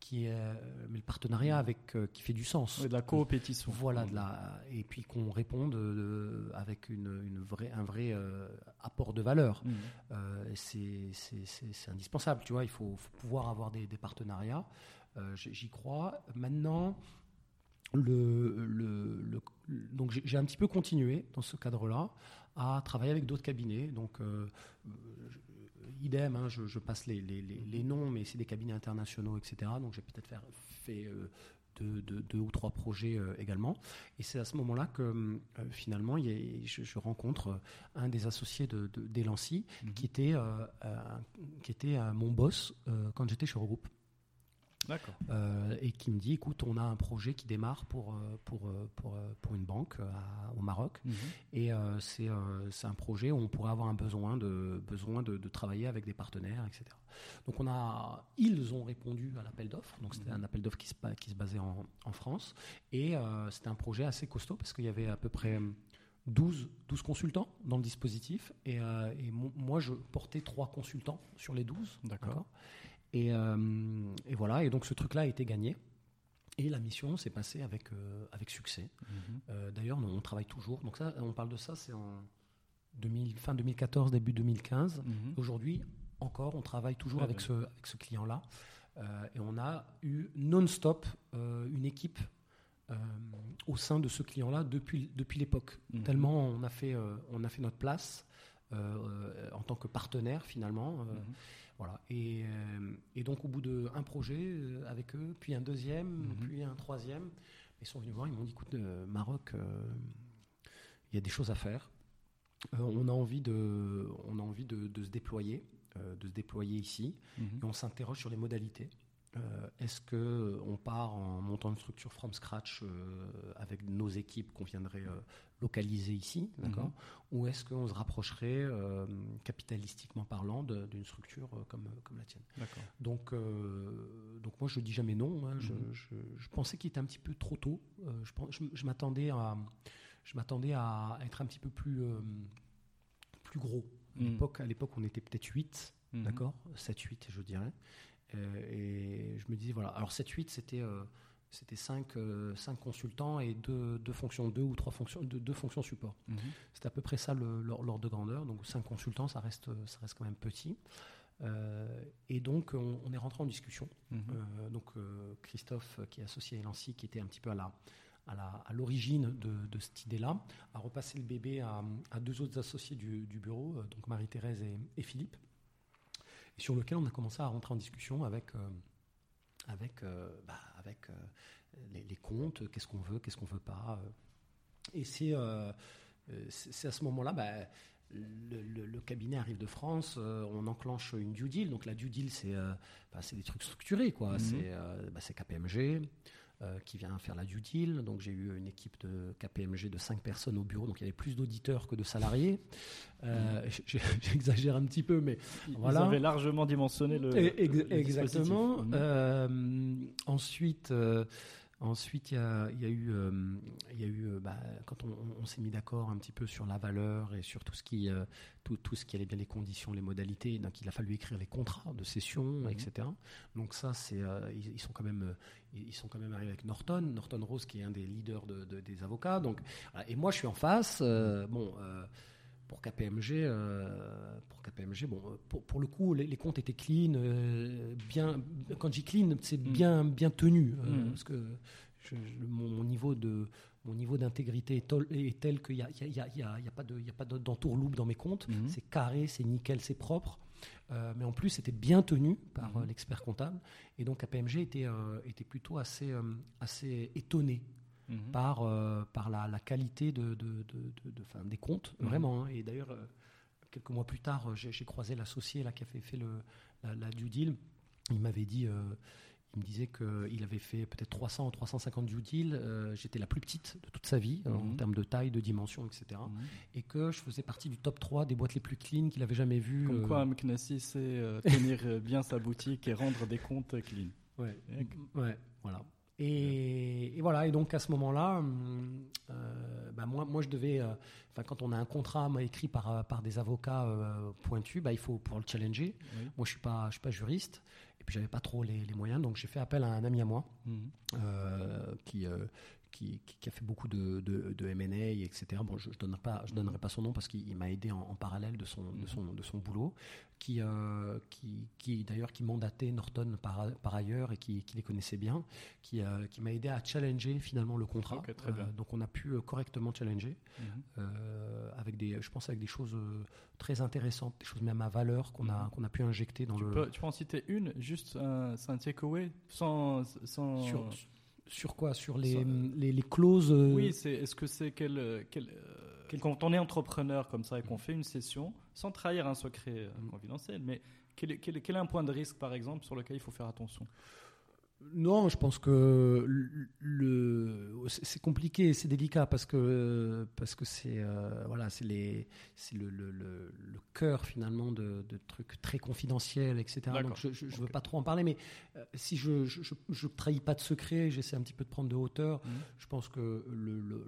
qui est, euh, mais le partenariat avec euh, qui fait du sens. Ouais, de la coopétition. Voilà, de la, et puis qu'on réponde euh, avec une, une vraie, un vrai euh, apport de valeur. Mhm. Euh, c'est- indispensable, tu vois. Il faut, faut pouvoir avoir des, des partenariats. Euh, J'y crois. Maintenant, le, le- le- donc j'ai un petit peu continué dans ce cadre-là à travailler avec d'autres cabinets. Donc, euh, idem, hein, je, je passe les, les- les- les noms, mais c'est des cabinets internationaux, etc. Donc, j'ai peut-être fait euh, deux, deux- deux ou trois projets euh, également. Et c'est à ce moment-là que euh, finalement, il y a- je, je rencontre un des associés de, de, d'Elancy, Mhm. qui était, euh, qui était mon boss quand j'étais chez Regroupe. Euh, et qui me dit écoute, on a un projet qui démarre pour, euh, pour, euh, pour, pour une banque à- au Maroc. Mhm. Et euh, c'est euh, c'est un projet où on pourrait avoir un besoin de, besoin de, de travailler avec des partenaires, etc. Donc on a, ils ont répondu à l'appel d'offres. Donc c'était un appel d'offres qui se, qui se basait en, en France. Et c'était un projet assez costaud parce qu'il y avait à peu près 12, 12 consultants dans le dispositif. Et, euh, et mo- moi, je portais trois consultants sur les 12. D'accord? Et, euh, et voilà, et donc ce truc-là a été gagné. Et la mission s'est passée avec, euh, avec succès. Mhm. Euh, D'ailleurs, on travaille toujours. Donc ça, on parle de ça, c'est en 2000, fin 2014, début 2015. Mhm. Aujourd'hui, encore, on travaille toujours avec, ce, avec ce client-là. Et on a eu non-stop une équipe au sein de ce client-là depuis, depuis l'époque. Mhm. Tellement on a fait, on a fait notre place en tant que partenaire finalement. Voilà. Et, euh, et donc, au bout d'un projet euh, avec eux, puis un deuxième, Mhm. puis un troisième, ils sont venus voir, ils m'ont dit écoute, euh, Maroc, il y a des choses à faire. On a envie de, on a envie de, de se déployer, de se déployer ici. Mhm. Et on s'interroge sur les modalités. Euh, Est-ce que euh, on part en montant une structure from scratch euh, avec nos équipes qu'on viendrait localiser ici, d'accord? Mhm. Ou est-ce qu'on se rapprocherait capitalistiquement parlant d'une structure comme, comme la tienne? D'accord. donc, donc moi je dis jamais non. hein. je, Mhm. je- je pensais qu'il était un petit peu trop tôt. Je, pen- je, je m'attendais à, je m'attendais à être un petit peu plus, euh, plus gros. À Mhm. l'époque, à l'époque, on était peut-être 8, Mhm. d'accord? 7-8, je dirais. Euh, et je me disais, voilà. Alors 7-8, c'était. euh, c'était 5, consultants et deux, deux fonctions, deux ou trois fonctions, deux, deux fonctions support. Mhm. C'est à peu près ça l'ordre de grandeur. Donc 5 consultants, ça reste, ça reste quand même petit. Euh, et donc on, on est rentré en discussion. Mhm. Euh, donc euh, Christophe, euh, qui est associé à Elancy, qui était un petit peu à la à la- à l'origine de, de cette idée-là, a repassé le bébé à, à deux autres associés du, du bureau, euh, donc Marie-Thérèse et, et Philippe, et sur lequel on a commencé à rentrer en discussion avec, euh, avec, euh, bah, avec euh, les, les comptes, qu'est-ce qu'on veut, qu'est-ce qu'on veut pas. Et c'est c'est à ce moment-là, bah, le, le- le cabinet arrive de France, euh, on enclenche une due deal. Donc la due deal, c'est euh, bah, c'est des trucs structurés, quoi. Mhm. C'est euh, bah, c'est KPMG qui vient faire la due deal. Donc j'ai eu une équipe de KPMG de 5 personnes au bureau, donc il y avait plus d'auditeurs que de salariés. Euh, j- J'exagère un petit peu, mais Ils Voilà. avaient largement dimensionné le. et- ex- le exactement. Mhm. Euh, ensuite, euh, ensuite, il y a, il y a eu, euh, y a eu, euh, bah, quand on, on s'est mis d'accord un petit peu sur la valeur et sur tout ce qui, euh, tout, tout ce qui allait bien, les conditions, les modalités. Donc, il a fallu écrire les contrats de cession, Mhm. etc. Donc ça, c'est, euh, ils, ils sont quand même, euh, ils sont quand même arrivés avec Norton, Norton Rose, qui est un des leaders de- de- des avocats. Donc, voilà. et moi, je suis en face. euh, bon. euh, pour KPMG, euh, pour KPMG, bon, euh, pour, pour le coup, les, les comptes étaient clean, euh, bien. Quand dis clean, c'est Mm. bien, bien tenu, euh, Mm. parce que je- je- mon, mon niveau de mon niveau d'intégrité est, tel qu'il n'y a, y y y pas de, il y a pas de- d'entourloupe dans mes comptes. Mhm. C'est carré, c'est nickel, c'est propre. Euh, mais en plus, c'était bien tenu par Mhm. euh, l'expert comptable. Et donc, KPMG était, euh, était plutôt assez, assez étonné Mhm. par, par la, la qualité de, de, de- de- de- enfin, des comptes, Mhm. vraiment. hein. Et d'ailleurs, quelques mois plus tard, j'ai croisé l'associé là, qui avait fait le, la, la due deal. Il m'avait dit, il me disait qu'il avait fait peut-être 300 ou 350 due deals. Euh, J'étais la plus petite de toute sa vie, en Mhm. termes de taille, de dimension, etc. Mhm. Et que je faisais partie du top 3 des boîtes les plus clean qu'il avait jamais vues. Comme euh, quoi, McNassie sait euh, tenir euh, bien sa boutique et rendre des comptes clean. Ouais, ouais voilà. Et, voilà, et donc à ce moment-là, euh, bah, moi, moi je devais, euh, enfin quand on a un contrat écrit par, par des avocats pointus, bah, il faut pouvoir le challenger. Moi je suis pas, je suis pas juriste, et puis j'avais pas trop les, moyens, donc j'ai fait appel à un ami à moi mmh. qui, qui, a fait beaucoup de, de, de M&A, etc. Bon, je ne donnerai, pas, je donnerai pas son nom parce qu'il m'a aidé en, parallèle de son, de, son, de son boulot, qui, euh, qui, qui d'ailleurs qui mandatait Norton par, par ailleurs et qui, qui les connaissait bien, qui, euh, qui m'a aidé à challenger finalement le contrat. très bien. Euh, donc on a pu correctement challenger, mhm. avec des, je pense avec des choses très intéressantes, des choses même à valeur qu'on a, mhm. qu'on a pu injecter dans tu le... Peux, tu peux en citer une, juste un, un takeaway, sans... sans... Sur quoi? Sur les, les, les, clauses euh, Oui, c'est, est-ce que c'est quel, euh, quel, euh, quand on est entrepreneur comme ça et qu'on fait une session, sans trahir un secret mm. confidentiel, mais quel, quel, quel, est un point de risque, par exemple, sur lequel il faut faire attention? Non, je pense que le, c'est compliqué, c'est délicat parce que parce que c'est euh, voilà, c'est les c'est le, le, le, cœur finalement de, de, trucs très confidentiels, etc. Donc je ne veux pas trop en parler, mais euh, si je je, je trahis pas de secret, j'essaie un petit peu de prendre de hauteur. Mhm. Je pense que le,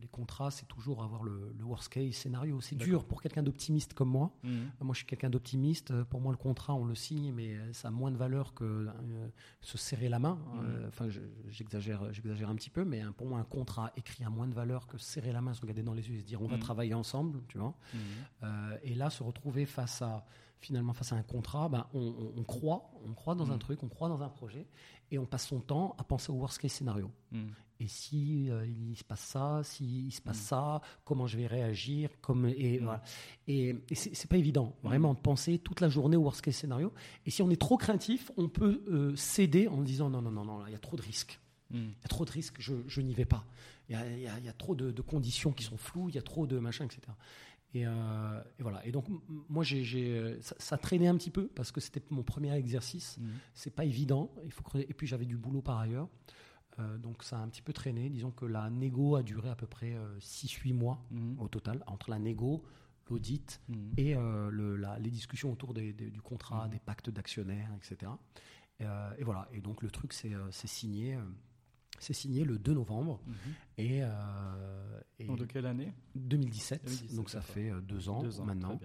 les contrats, c'est toujours avoir le, worst case scénario. C'est dur pour quelqu'un d'optimiste comme moi. Mhm. Moi, je suis quelqu'un d'optimiste. Pour moi, le contrat, on le signe, mais ça a moins de valeur que euh, se serrer la main. Mmh. Euh, enfin, j'exagère, j'exagère un petit peu, mais pour moi, un contrat écrit a moins de valeur que serrer la main, se regarder dans les yeux et se dire on va mmh. travailler ensemble, tu vois. Mmh. Euh, et là, se retrouver face à finalement face à un contrat, ben, on, croit, on croit dans un truc, on croit dans un projet, et on passe son temps à penser au worst case scénario. Et si euh, il se passe ça, si il se passe ça, comment je vais réagir, comme et voilà. Et, c'est pas évident vraiment de penser toute la journée au worst case scénario. Et si on est trop craintif, on peut euh, céder en disant non non non non, il y a trop de risques. Il y a trop de risques, je, n'y vais pas. Il y, a, trop de, conditions qui sont floues, il y a trop de machin, etc. Euh, et, voilà. Et donc, moi, j'ai, ça, traînait un petit peu parce que c'était mon premier exercice. Ce mmh. C'est pas évident. Il faut Et puis, j'avais du boulot par ailleurs. Euh, donc ça a un petit peu traîné. Disons que la négo a duré à peu près 6-8 euh, mois mmh. au total, entre la négo, l'audit mmh. et le, les discussions autour du contrat, des pacts d'actionnaires, etc. et voilà. Et donc le truc, c'est signé c'est signé le 2 novembre. Mhm. et, euh, de quelle année? 2017, Donc ça fait euh, deux ans, maintenant.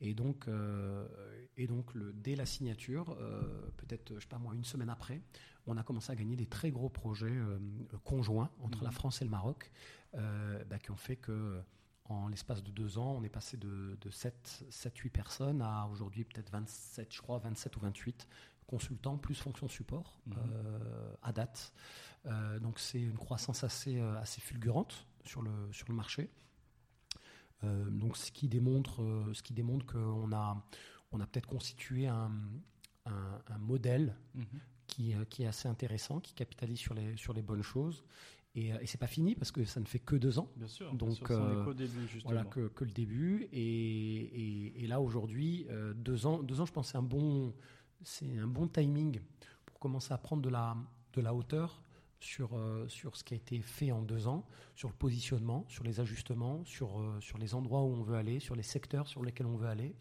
Et donc, euh, et donc le, dès la signature, peut-être, je sais pas moi, une semaine après, on a commencé à gagner des très gros projets conjoints entre la mhm. France et le Maroc, bah, qui ont fait que en l'espace de deux ans, on est passé de, de 7, 7, 8 personnes à aujourd'hui peut-être 27, je crois, 27 ou 28 consultants plus fonction support mhm. à date. Euh, donc c'est une croissance assez, euh, assez fulgurante sur le, sur le marché. Euh, donc ce qui démontre, ce qui démontre qu'on a, on a peut-être constitué un, un, modèle mhm. qui, qui, est assez intéressant, qui capitalise sur les, sur les bonnes choses. Et, et c'est pas fini parce que ça ne fait que deux ans. Bien sûr. Donc début, voilà que, que, le début. Et, et, là aujourd'hui, deux ans, deux ans, je pense c'est un bon, c'est un bon timing pour commencer à prendre de la, de la hauteur sur, euh, sur ce qui a été fait en deux ans, sur le positionnement, sur les ajustements, sur, euh, sur les endroits où on veut aller, sur les secteurs sur lesquels on veut aller.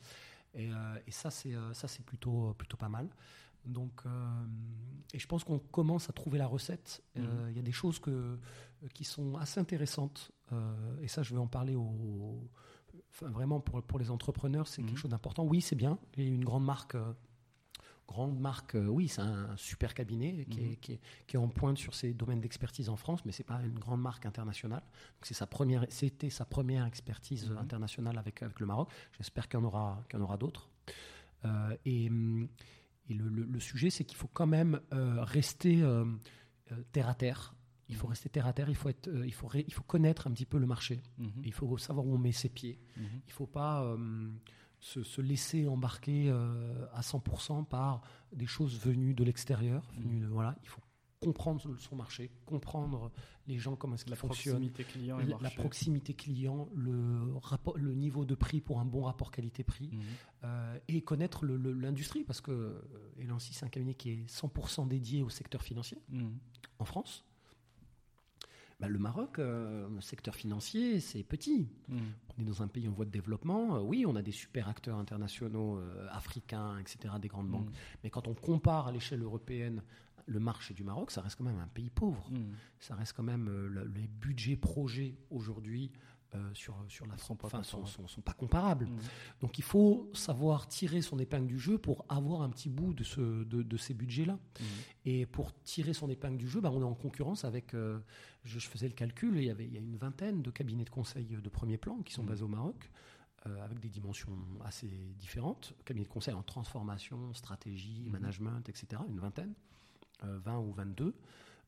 Et, euh, et ça, c'est ça c'est plutôt, plutôt pas mal. Donc, et je pense qu'on commence à trouver la recette. Mhm. Il y a des choses que, qui sont assez intéressantes. et ça, je vais en parler au, vraiment pour, pour les entrepreneurs, c'est quelque mhm. chose d'important. Oui, c'est bien. Il y a une grande marque grande marque, euh, oui, c'est un super cabinet qui, est, mhm. qui, est, en pointe sur ses domaines d'expertise en France, mais c'est pas une grande marque internationale. c'est sa première, c'était sa première expertise mhm. internationale avec, avec le Maroc. J'espère qu'il y en aura, qu'il aura d'autres. Euh, et, et le, sujet, c'est qu'il faut quand même euh, rester terre à terre. Il faut mhm. rester terre à terre, il faut, être, il, faut il faut connaître un petit peu le marché. Il faut savoir où on met ses pieds. Il ne faut pas se, laisser embarquer euh, à 100% par des choses venues de l'extérieur. Mmh. voilà, il faut comprendre son marché, comprendre les gens, comment est-ce qu'ils fonctionnent, proximité client la, proximité client, le, rapport, le niveau de prix pour un bon rapport qualité-prix, mmh. euh, et connaître l'industrie, parce que euh, Elancy, c'est un cabinet qui est 100% dédié au secteur financier mmh. en France. Bah, Le Maroc, le secteur financier, c'est petit. Mhm. On est dans un pays en voie de développement. oui, on a des super acteurs internationaux, africains, etc., des grandes banques. Mhm. Mais quand on compare à l'échelle européenne le marché du Maroc, ça reste quand même un pays pauvre. Mhm. Ça reste quand même les budgets projets aujourd'hui euh, sur, sur la pas enfin, sont, sont- sont pas comparables. Mhm. Donc il faut savoir tirer son épingle du jeu pour avoir un petit bout de, ce, de, de ces budgets-là. Mhm. Et pour tirer son épingle du jeu, bah, on est en concurrence avec, euh, je, je faisais le calcul, il y, avait, il y a une vingtaine de cabinets de conseil de premier plan qui sont Mhm. basés au Maroc, euh, avec des dimensions assez différentes. Cabinets de conseil en transformation, stratégie, management, etc. Une vingtaine, euh, 20 ou 22.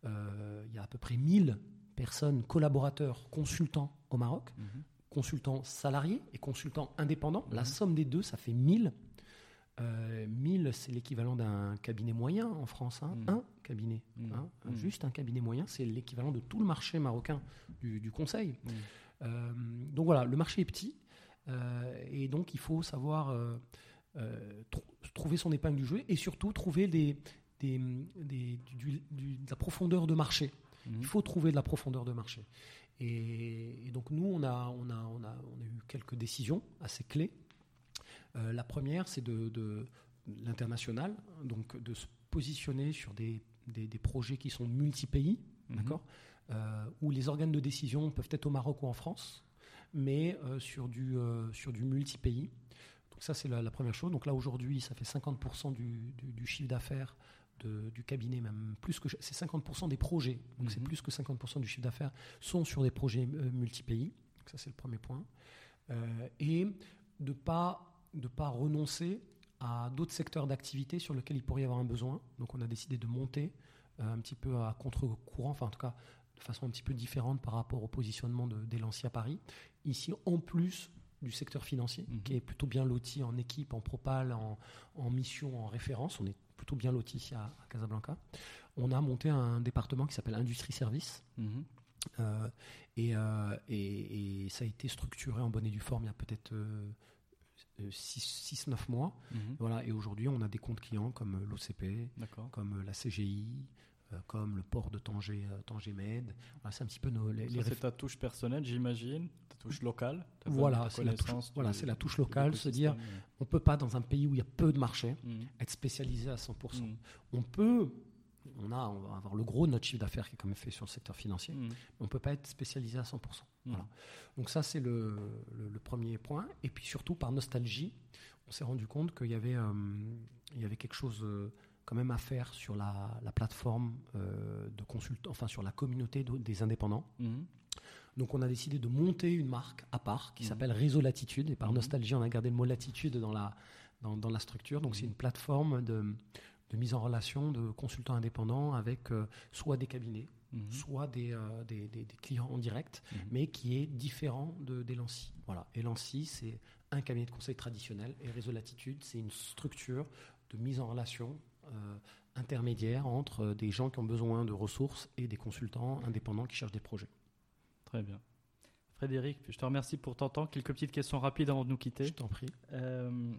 Euh, il y a à peu près 1000 personnes, collaborateurs, consultants au Maroc Mhm. consultant salarié et consultant indépendant. La Mhm. somme des deux, ça fait 1000. Euh, 1000, c'est l'équivalent d'un cabinet moyen en France. hein. Mhm. Un cabinet. Hein. Juste un cabinet moyen, c'est l'équivalent de tout le marché marocain du, du conseil. Euh, donc voilà, le marché est petit. euh, et donc il faut savoir tr- trouver son épingle du jeu et surtout trouver des, des, des- du- du- de la profondeur de marché. Mhm. Il faut trouver de la profondeur de marché. Et, et donc nous, on a, on, a, on, a, on a eu quelques décisions assez clés. Euh, la première, c'est de, de l'international, donc de se positionner sur des, des, des projets qui sont multi-pays, Mhm. d'accord, euh, où les organes de décision peuvent être au Maroc ou en France, mais euh, sur du, sur du multi-pays. Donc ça, c'est la, la première chose. Donc là, aujourd'hui, ça fait 50% du, du, du chiffre d'affaires de- du cabinet, même plus que c'est 50% des projets. Donc c'est Mhm. plus que 50% du chiffre d'affaires sont sur des projets euh, multi-pays. Ça, c'est le premier point. Euh, et de pas de pas renoncer à d'autres secteurs d'activité sur lesquels il pourrait y avoir un besoin. Donc on a décidé de monter euh, un petit peu à contre-courant, enfin en tout cas de façon un petit peu différente par rapport au positionnement de d'Elancy à Paris. Ici, en plus du secteur financier, Mhm. qui est plutôt bien loti en équipe, en propal, en, en mission, en référence. On est plutôt bien loti ici à, à Casablanca. On a monté un département qui s'appelle Industrie Service. Mhm. Euh, et, euh, et- et ça a été structuré en bonne et due forme il y a peut-être 6-9 mois. Mhm. Voilà, et aujourd'hui, on a des comptes clients comme euh, l'OCP, comme euh, la CGI, euh, comme le port de Tanger, euh, Tanger Med. Voilà, c'est un petit peu nos, les, c'est ta touche personnelle, j'imagine, ta touche locale. ta Voilà, c'est la touche- voilà, c'est la touche locale, se dire-. On peut pas, dans un pays où il y a peu de marché, Mhm. être spécialisé à 100%. Mhm. On peut, on, a, on va avoir le gros de notre chiffre d'affaires qui est quand même fait sur le secteur financier. Mhm. On ne peut pas être spécialisé à 100%. Mhm. Voilà. Donc ça, c'est le, le- le premier point. Et puis surtout, par nostalgie, on s'est rendu compte qu'il y, avait, euh, il y avait quelque chose euh, quand même à faire sur la, la plateforme euh, de consultants, enfin sur la communauté de- des indépendants. Mhm. Donc on a décidé de monter une marque à part qui Mhm. s'appelle Réseau Latitude. Et par Mhm. nostalgie, on a gardé le mot latitude dans la, dans, dans la structure. Donc c'est une plateforme de, de mise en relation de consultants indépendants avec euh, soit des cabinets, soit des, euh, des, des- des clients en direct, mais qui est différent de, d'Elancy. Voilà. Elancy, c'est un cabinet de conseil traditionnel et Réseau Latitude, c'est une structure de mise en relation intermédiaire entre euh, des gens qui ont besoin de ressources et des consultants indépendants qui cherchent des projets. Très bien. Frédéric, je te remercie pour ton temps. Quelques petites questions rapides avant de nous quitter. Je t'en prie. Euh,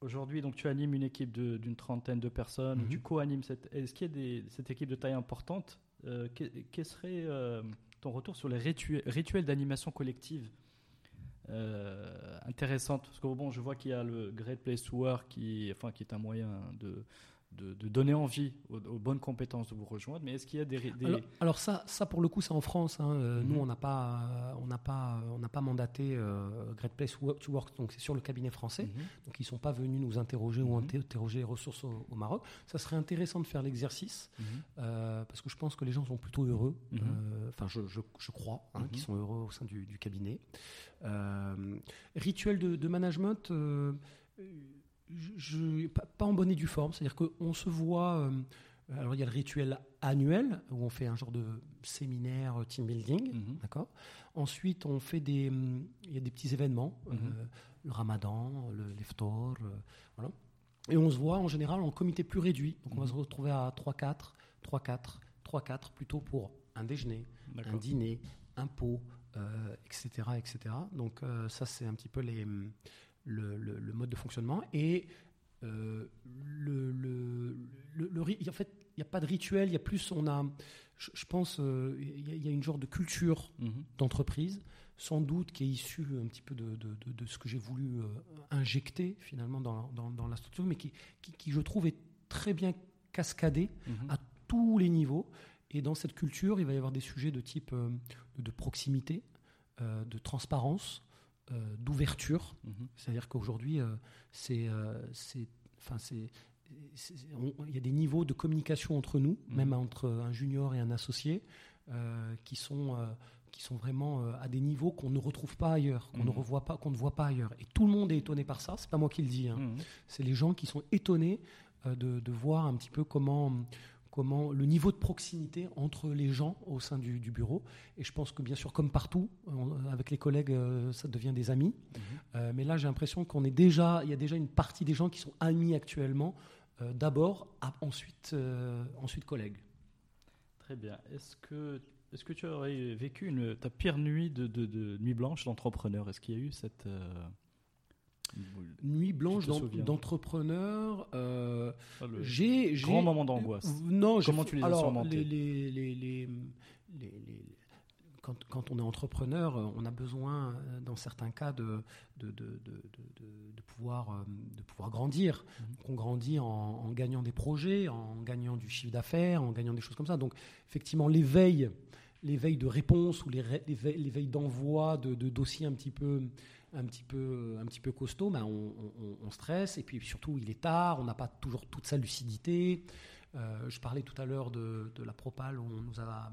Aujourd'hui, donc tu animes une équipe d'une trentaine de personnes. Mhm. Tu co-animes cette. Est-ce qu'il y a des- cette équipe de taille importante? Euh, que- Quel serait euh, ton retour sur les ritu- rituels d'animation collective? euh, intéressante. Parce que bon, je vois qu'il y a le Great Place to Work qui, enfin, qui est un moyen de, de, de donner envie aux, aux bonnes compétences de vous rejoindre. Mais est-ce qu'il y a des, des- Alors, alors ça, ça pour le coup, c'est en France. hein. Euh, Mhm. Nous, on n'a pas, on n'a pas, on n'a pas mandaté euh, Great Place to Work, donc c'est sur le cabinet français. Mhm. Donc ils sont pas venus nous interroger ou Mhm. inter- interroger les ressources au, au Maroc. Ça serait intéressant de faire l'exercice euh, parce que je pense que les gens sont plutôt heureux. Euh, Enfin, je, je- je crois hein, qu'ils sont heureux au sein du, du cabinet. Rituel de, de management. Je, pas, pas en bonne et due forme, c'est-à-dire qu'on se voit. euh, alors il y a le rituel annuel où on fait un genre de séminaire euh, team building, Mhm. d'accord? Ensuite on fait des, hum, il y a des petits événements, Mhm. euh, le Ramadan, le euh, voilà. Et on se voit en général en comité plus réduit, donc on va Mhm. se retrouver à 3-4, 3-4, 3-4 plutôt pour un déjeuner, un dîner, un pot, euh, etc., etc. Donc ça, c'est un petit peu les, le, le- le mode de fonctionnement. Et le, le, le, en fait, il n'y a pas de rituel, il y a plus, on a, je, pense, il y, a une genre de culture mhm. d'entreprise, sans doute qui est issue un petit peu de, de, de, ce que j'ai voulu injecter finalement dans, dans, dans, la structure, mais qui, qui, qui, je trouve, est très bien cascadée mhm. à tous les niveaux. Et dans cette culture, il va y avoir des sujets de type de proximité, de transparence, euh, d'ouverture. Mhm. C'est-à-dire qu'aujourd'hui, euh, c'est, euh, c'est, enfin, c'est, il y a des niveaux de communication entre nous, mhm. même entre un junior et un associé, qui sont qui sont vraiment à des niveaux qu'on ne retrouve pas ailleurs, qu'on ne mhm. revoit pas, qu'on ne voit pas ailleurs. Et tout le monde est étonné par ça. C'est pas moi qui le dis. Hein. C'est les gens qui sont étonnés de, de, voir un petit peu comment comment le niveau de proximité entre les gens au sein du, bureau. Et je pense que bien sûr, comme partout, avec les collègues, euh, ça devient des amis. Mhm. Euh, mais là, j'ai l'impression qu'on est déjà, il y a déjà une partie des gens qui sont amis actuellement, euh, d'abord, ensuite, ensuite collègues. Très bien. Est-ce que est-ce que tu aurais vécu une, ta pire nuit de, de nuit blanche d'entrepreneur? Est-ce qu'il y a eu cette Nuit blanche d'entrepreneur. Euh, ah, j'ai grand moment d'angoisse. Non, comment tu les as surmontés les, les, les, quand, quand, on est entrepreneur, on a besoin, euh, dans certains cas, de, de, de, de pouvoir, euh, de pouvoir grandir. Mhm. On grandit en, en, gagnant des projets, en gagnant du chiffre d'affaires, en gagnant des choses comme ça. Donc, effectivement, l'éveil l'éveil de réponse ou l'éveil d'envoi de, de, dossiers un petit peu un petit peu, un petit peu costaud, ben on, on, stresse. Et puis surtout, il est tard, on n'a pas toujours toute sa lucidité. Euh, je parlais tout à l'heure de, de, la propale, où on nous a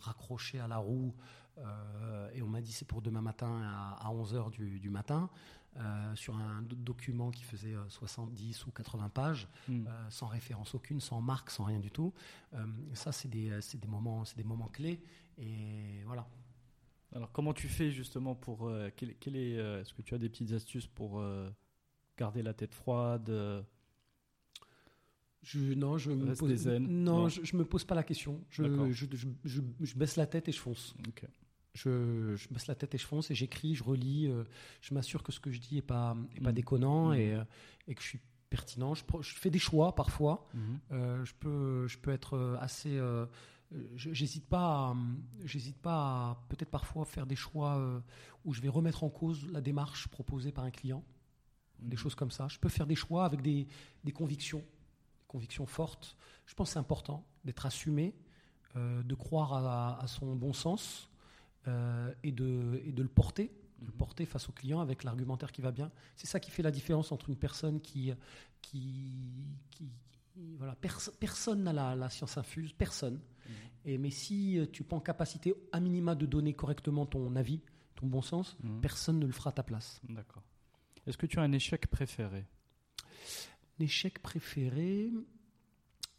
raccroché à la roue euh, et on m'a dit c'est pour demain matin à, 11h du, du matin. Euh, sur un document qui faisait 70 ou 80 pages, hmm. sans référence aucune, sans marque, sans rien du tout. ça, c'est des, des, moments, des moments clés. Et voilà, alors, comment tu fais justement pour. Euh, quel, est, euh, est-ce que tu as des petites astuces pour euh, garder la tête froide je, non, je me pose, non, Je, me pose pas la question. Je, je, baisse la tête et je fonce. Je, baisse la tête et je fonce et j'écris, je relis. je m'assure que ce que je dis est pas, est pas mmh. déconnant mmh. Et, et, que je suis pertinent. Je, fais des choix parfois. Mmh. je peux, je peux être assez j'hésite pas, j'hésite pas à peut-être parfois faire des choix euh, où je vais remettre en cause la démarche proposée par un client, des mhm. choses comme ça. Je peux faire des choix avec des, des convictions, des convictions fortes. Je pense que c'est important d'être assumé, euh, de croire à, son bon sens euh, et, de, et de le porter, de le mhm. porter face au client avec l'argumentaire qui va bien. C'est ça qui fait la différence entre une personne qui, qui, qui voilà, personne n'a la, la, science infuse, personne. Mhm. Et, mais si euh, tu prends capacité à minima de donner correctement ton avis, ton bon sens, mhm. personne ne le fera à ta place. D'accord. Est-ce que tu as un échec préféré? Un échec préféré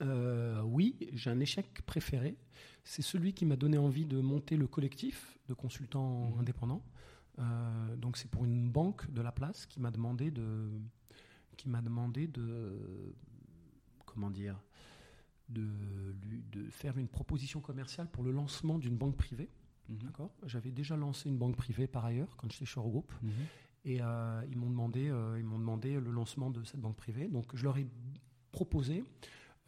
euh, Oui, j'ai un échec préféré. C'est celui qui m'a donné envie de monter le collectif de consultants mhm. indépendants. Euh, donc c'est pour une banque de la place qui m'a demandé de qui m'a demandé de comment dire, de, de, faire une proposition commerciale pour le lancement d'une banque privée. Mhm. D'accord? J'avais déjà lancé une banque privée par ailleurs quand j'étais chez Eurogroupe. Mhm. Et euh, ils m'ont demandé, euh, ils m'ont demandé le lancement de cette banque privée. Donc je leur ai proposé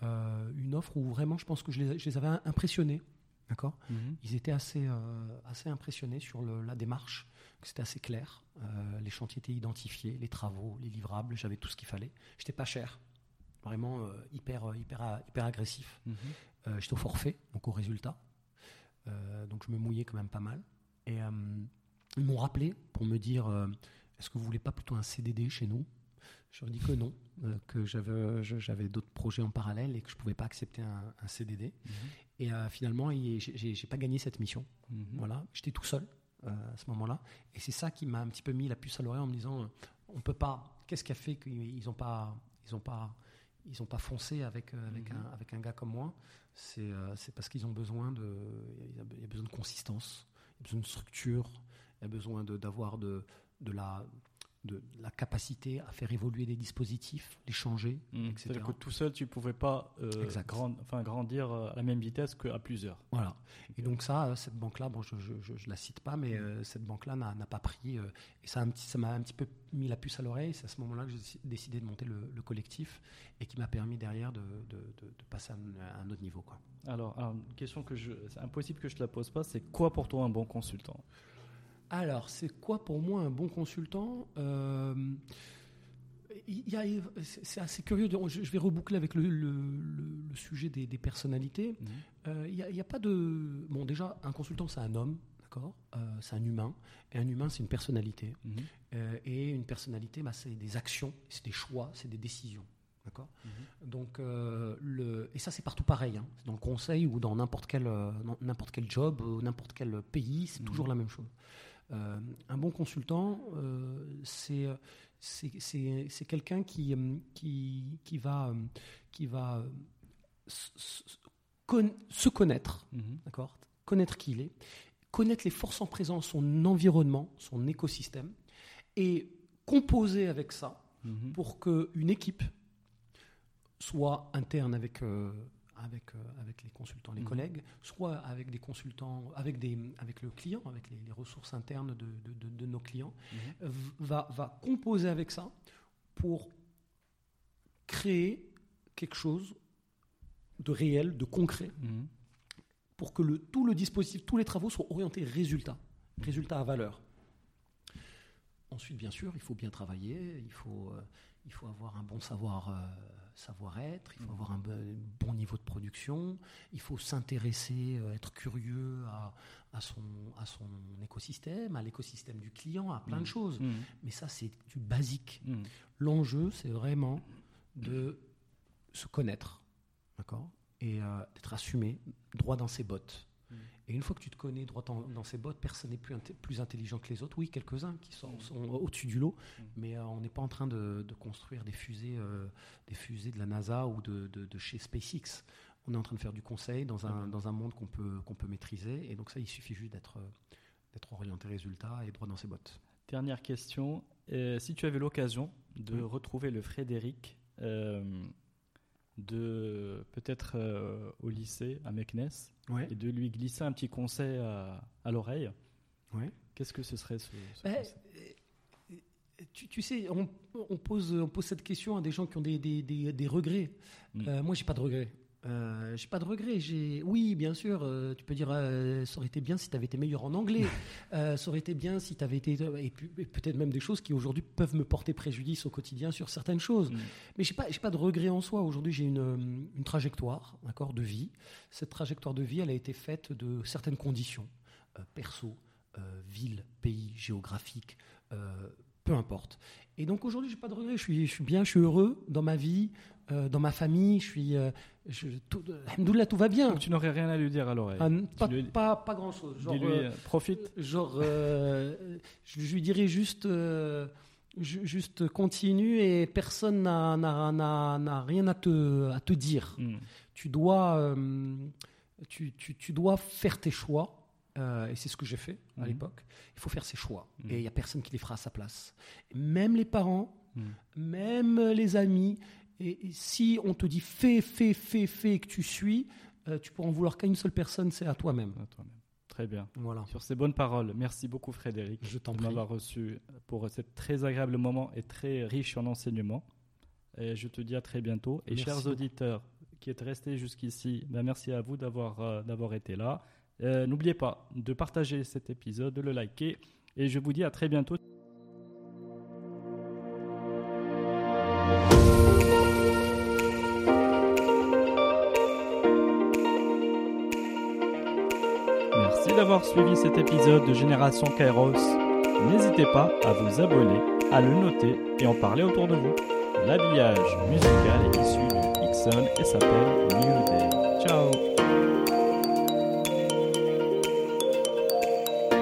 euh, une offre où vraiment je pense que je les, avais impressionnés. D'accord? Mhm. Ils étaient assez, assez impressionnés sur le, la démarche, c'était assez clair. les chantiers étaient identifiés, les travaux, les livrables, j'avais tout ce qu'il fallait. J'étais pas cher vraiment euh, hyper, euh, hyper, hyper agressif. Mhm. Euh, j'étais au forfait, donc au résultat. donc je me mouillais quand même pas mal. Et ils m'ont rappelé pour me dire est-ce que vous voulez pas plutôt un CDD chez nous? Je leur ai dit que non, que j'avais, d'autres projets en parallèle et que je pouvais pas accepter un, CDD. Mhm. Et finalement, j'ai, pas gagné cette mission. Mhm. Voilà, j'étais tout seul à ce moment-là. Et c'est ça qui m'a un petit peu mis la puce à l'oreille en me disant on peut pas. Qu'est-ce qui a fait qu'ils n'ont pas, ils ont pas ils n'ont pas foncé avec, euh, avec, mhm. un, avec un gars comme moi, euh, c'est parce qu'ils ont besoin de, il y, a besoin de consistance, il y a besoin de structure, il y a besoin d'avoir de, de, la, de la capacité à faire évoluer des dispositifs, les changer, Mmh. etc. C'est-à-dire que tout seul, tu pouvais pas euh, Exact. grand- enfin, grandir euh, à la même vitesse qu'à plusieurs. Voilà. Et donc ça, euh, cette banque-là, bon, je, je la cite pas, mais euh, cette banque-là n'a pas pris. euh, et ça, a un petit- ça m'a un petit peu mis la puce à l'oreille. C'est à ce moment-là que j'ai déci- décidé de monter le, le collectif et qui m'a permis derrière de, de, de- de passer à un, à un autre niveau. Quoi. Alors, alors, une question que je, c'est impossible que je te la pose pas, c'est quoi pour toi un bon consultant? Alors, c'est quoi pour moi un bon consultant Euh, c'est assez curieux. de- Je vais reboucler avec le, le- le- le sujet des, des personnalités. Euh, Il n'y a, il y a pas de. Bon, déjà, un consultant, c'est un homme, d'accord Euh, C'est un humain. Et un humain, c'est une personnalité. Mhm. Et une personnalité, bah, c'est des actions, c'est des choix, c'est des décisions. D'accord Donc, euh, le, et ça, c'est partout pareil. hein. Dans le conseil ou dans n'importe quel, n'importe quel job, ou n'importe quel pays, c'est Mhm. toujours la même chose. Euh, un bon consultant, euh, c'est, quelqu'un qui, euh, qui, qui va, euh, qui va se connaître, Mhm. d'accord Connaître qui il est, connaître les forces en présence, son environnement, son écosystème, et composer avec ça Mhm. pour qu'une équipe soit interne avec, euh, avec, euh, avec les consultants, les Mhm. collègues, soit avec des consultants, avec, des, avec le client, avec les, les ressources internes de, de- de- de nos clients, Mhm. va, va composer avec ça pour créer quelque chose de réel, de concret, Mhm. pour que le, tout le dispositif, tous les travaux soient orientés résultat, résultat à valeur. Ensuite, bien sûr, il faut bien travailler, il faut, euh, il faut avoir un bon savoir, euh, savoir-être, il faut avoir un bon niveau de production, il faut s'intéresser, euh, être curieux à, à son, à son écosystème, à l'écosystème du client, à plein de choses. Mhm. Mais ça, c'est du basique. Mhm. L'enjeu, c'est vraiment de se connaître, d'accord? Et euh, d'être assumé, droit dans ses bottes. Mm. Et une fois que tu te connais droit dans, dans ses bottes, personne n'est plus, plus intelligent que les autres. Oui, quelques-uns qui sont, sont au-dessus du lot, Mm. mais euh, on n'est pas en train de, de construire des fusées, euh, des fusées de la NASA ou de, de- de chez SpaceX. On est en train de faire du conseil dans un, dans un monde qu'on peut, qu'on peut maîtriser. Et donc ça, il suffit juste d'être, euh, d'être orienté résultat et droit dans ses bottes. Dernière question. Euh, si tu avais l'occasion de Oui. retrouver le Frédéric de peut-être euh, au lycée à Meknes Ouais. et de lui glisser un petit conseil à, à l'oreille, Ouais. qu'est-ce que ce serait ce, ce conseil? euh, tu, tu sais, on, on pose, on pose cette question à des gens qui ont des, des, des- des regrets. Mm. Euh, moi, j'ai pas de regrets. Euh, j'ai pas de regrets. J'ai, oui, bien sûr, euh, tu peux dire, euh, ça aurait été bien si tu avais été meilleur en anglais. Euh, ça aurait été bien si tu avais été, et, peut-être même des choses qui aujourd'hui peuvent me porter préjudice au quotidien sur certaines choses. Mm. Mais j'ai pas, j'ai pas de regrets en soi. Aujourd'hui, j'ai une, euh, une trajectoire, d'accord, de vie. Cette trajectoire de vie, elle a été faite de certaines conditions, perso, ville, pays, géographique, peu importe. Et donc aujourd'hui, j'ai pas de regrets. Je suis, je suis bien, je suis heureux dans ma vie, euh, dans ma famille. Je suis, euh, je, tout, va bien. Donc tu n'aurais rien à lui dire à l'oreille. Ah, pas, lui- pas, pas grand chose. Genre, Dis-lui, euh, euh, profite. genre, je, je lui dirais juste, ju- juste continue et personne n'a- n'a n'a- n'a rien à te, à te dire. Mm. Tu dois, tu, tu- tu dois faire tes choix. Euh, et c'est ce que j'ai fait à Mhm. l'époque. Il faut faire ses choix. Mhm. Et il n'y a personne qui les fera à sa place. Même les parents, Mm. même les amis. Et, et si on te dit fais, fais, fais, fais, et que tu suis, euh, tu pourras en vouloir qu'à une seule personne, c'est à toi-même. À toi-même. Très bien. Voilà. Sur ces bonnes paroles, merci beaucoup Frédéric Je de m'avoir reçu pour cet très agréable moment et très riche en enseignements. Et je te dis à très bientôt. Et Merci chers auditeurs qui êtes restés jusqu'ici, ben merci à vous d'avoir euh, d'avoir été là. Euh, N'oubliez pas de partager cet épisode, de le liker. Et je vous dis à très bientôt. Merci d'avoir suivi cet épisode de Génération Kairos. N'hésitez pas à vous abonner, à le noter et en parler autour de vous. L'habillage musical est issu du Ixon et s'appelle New Day. Ciao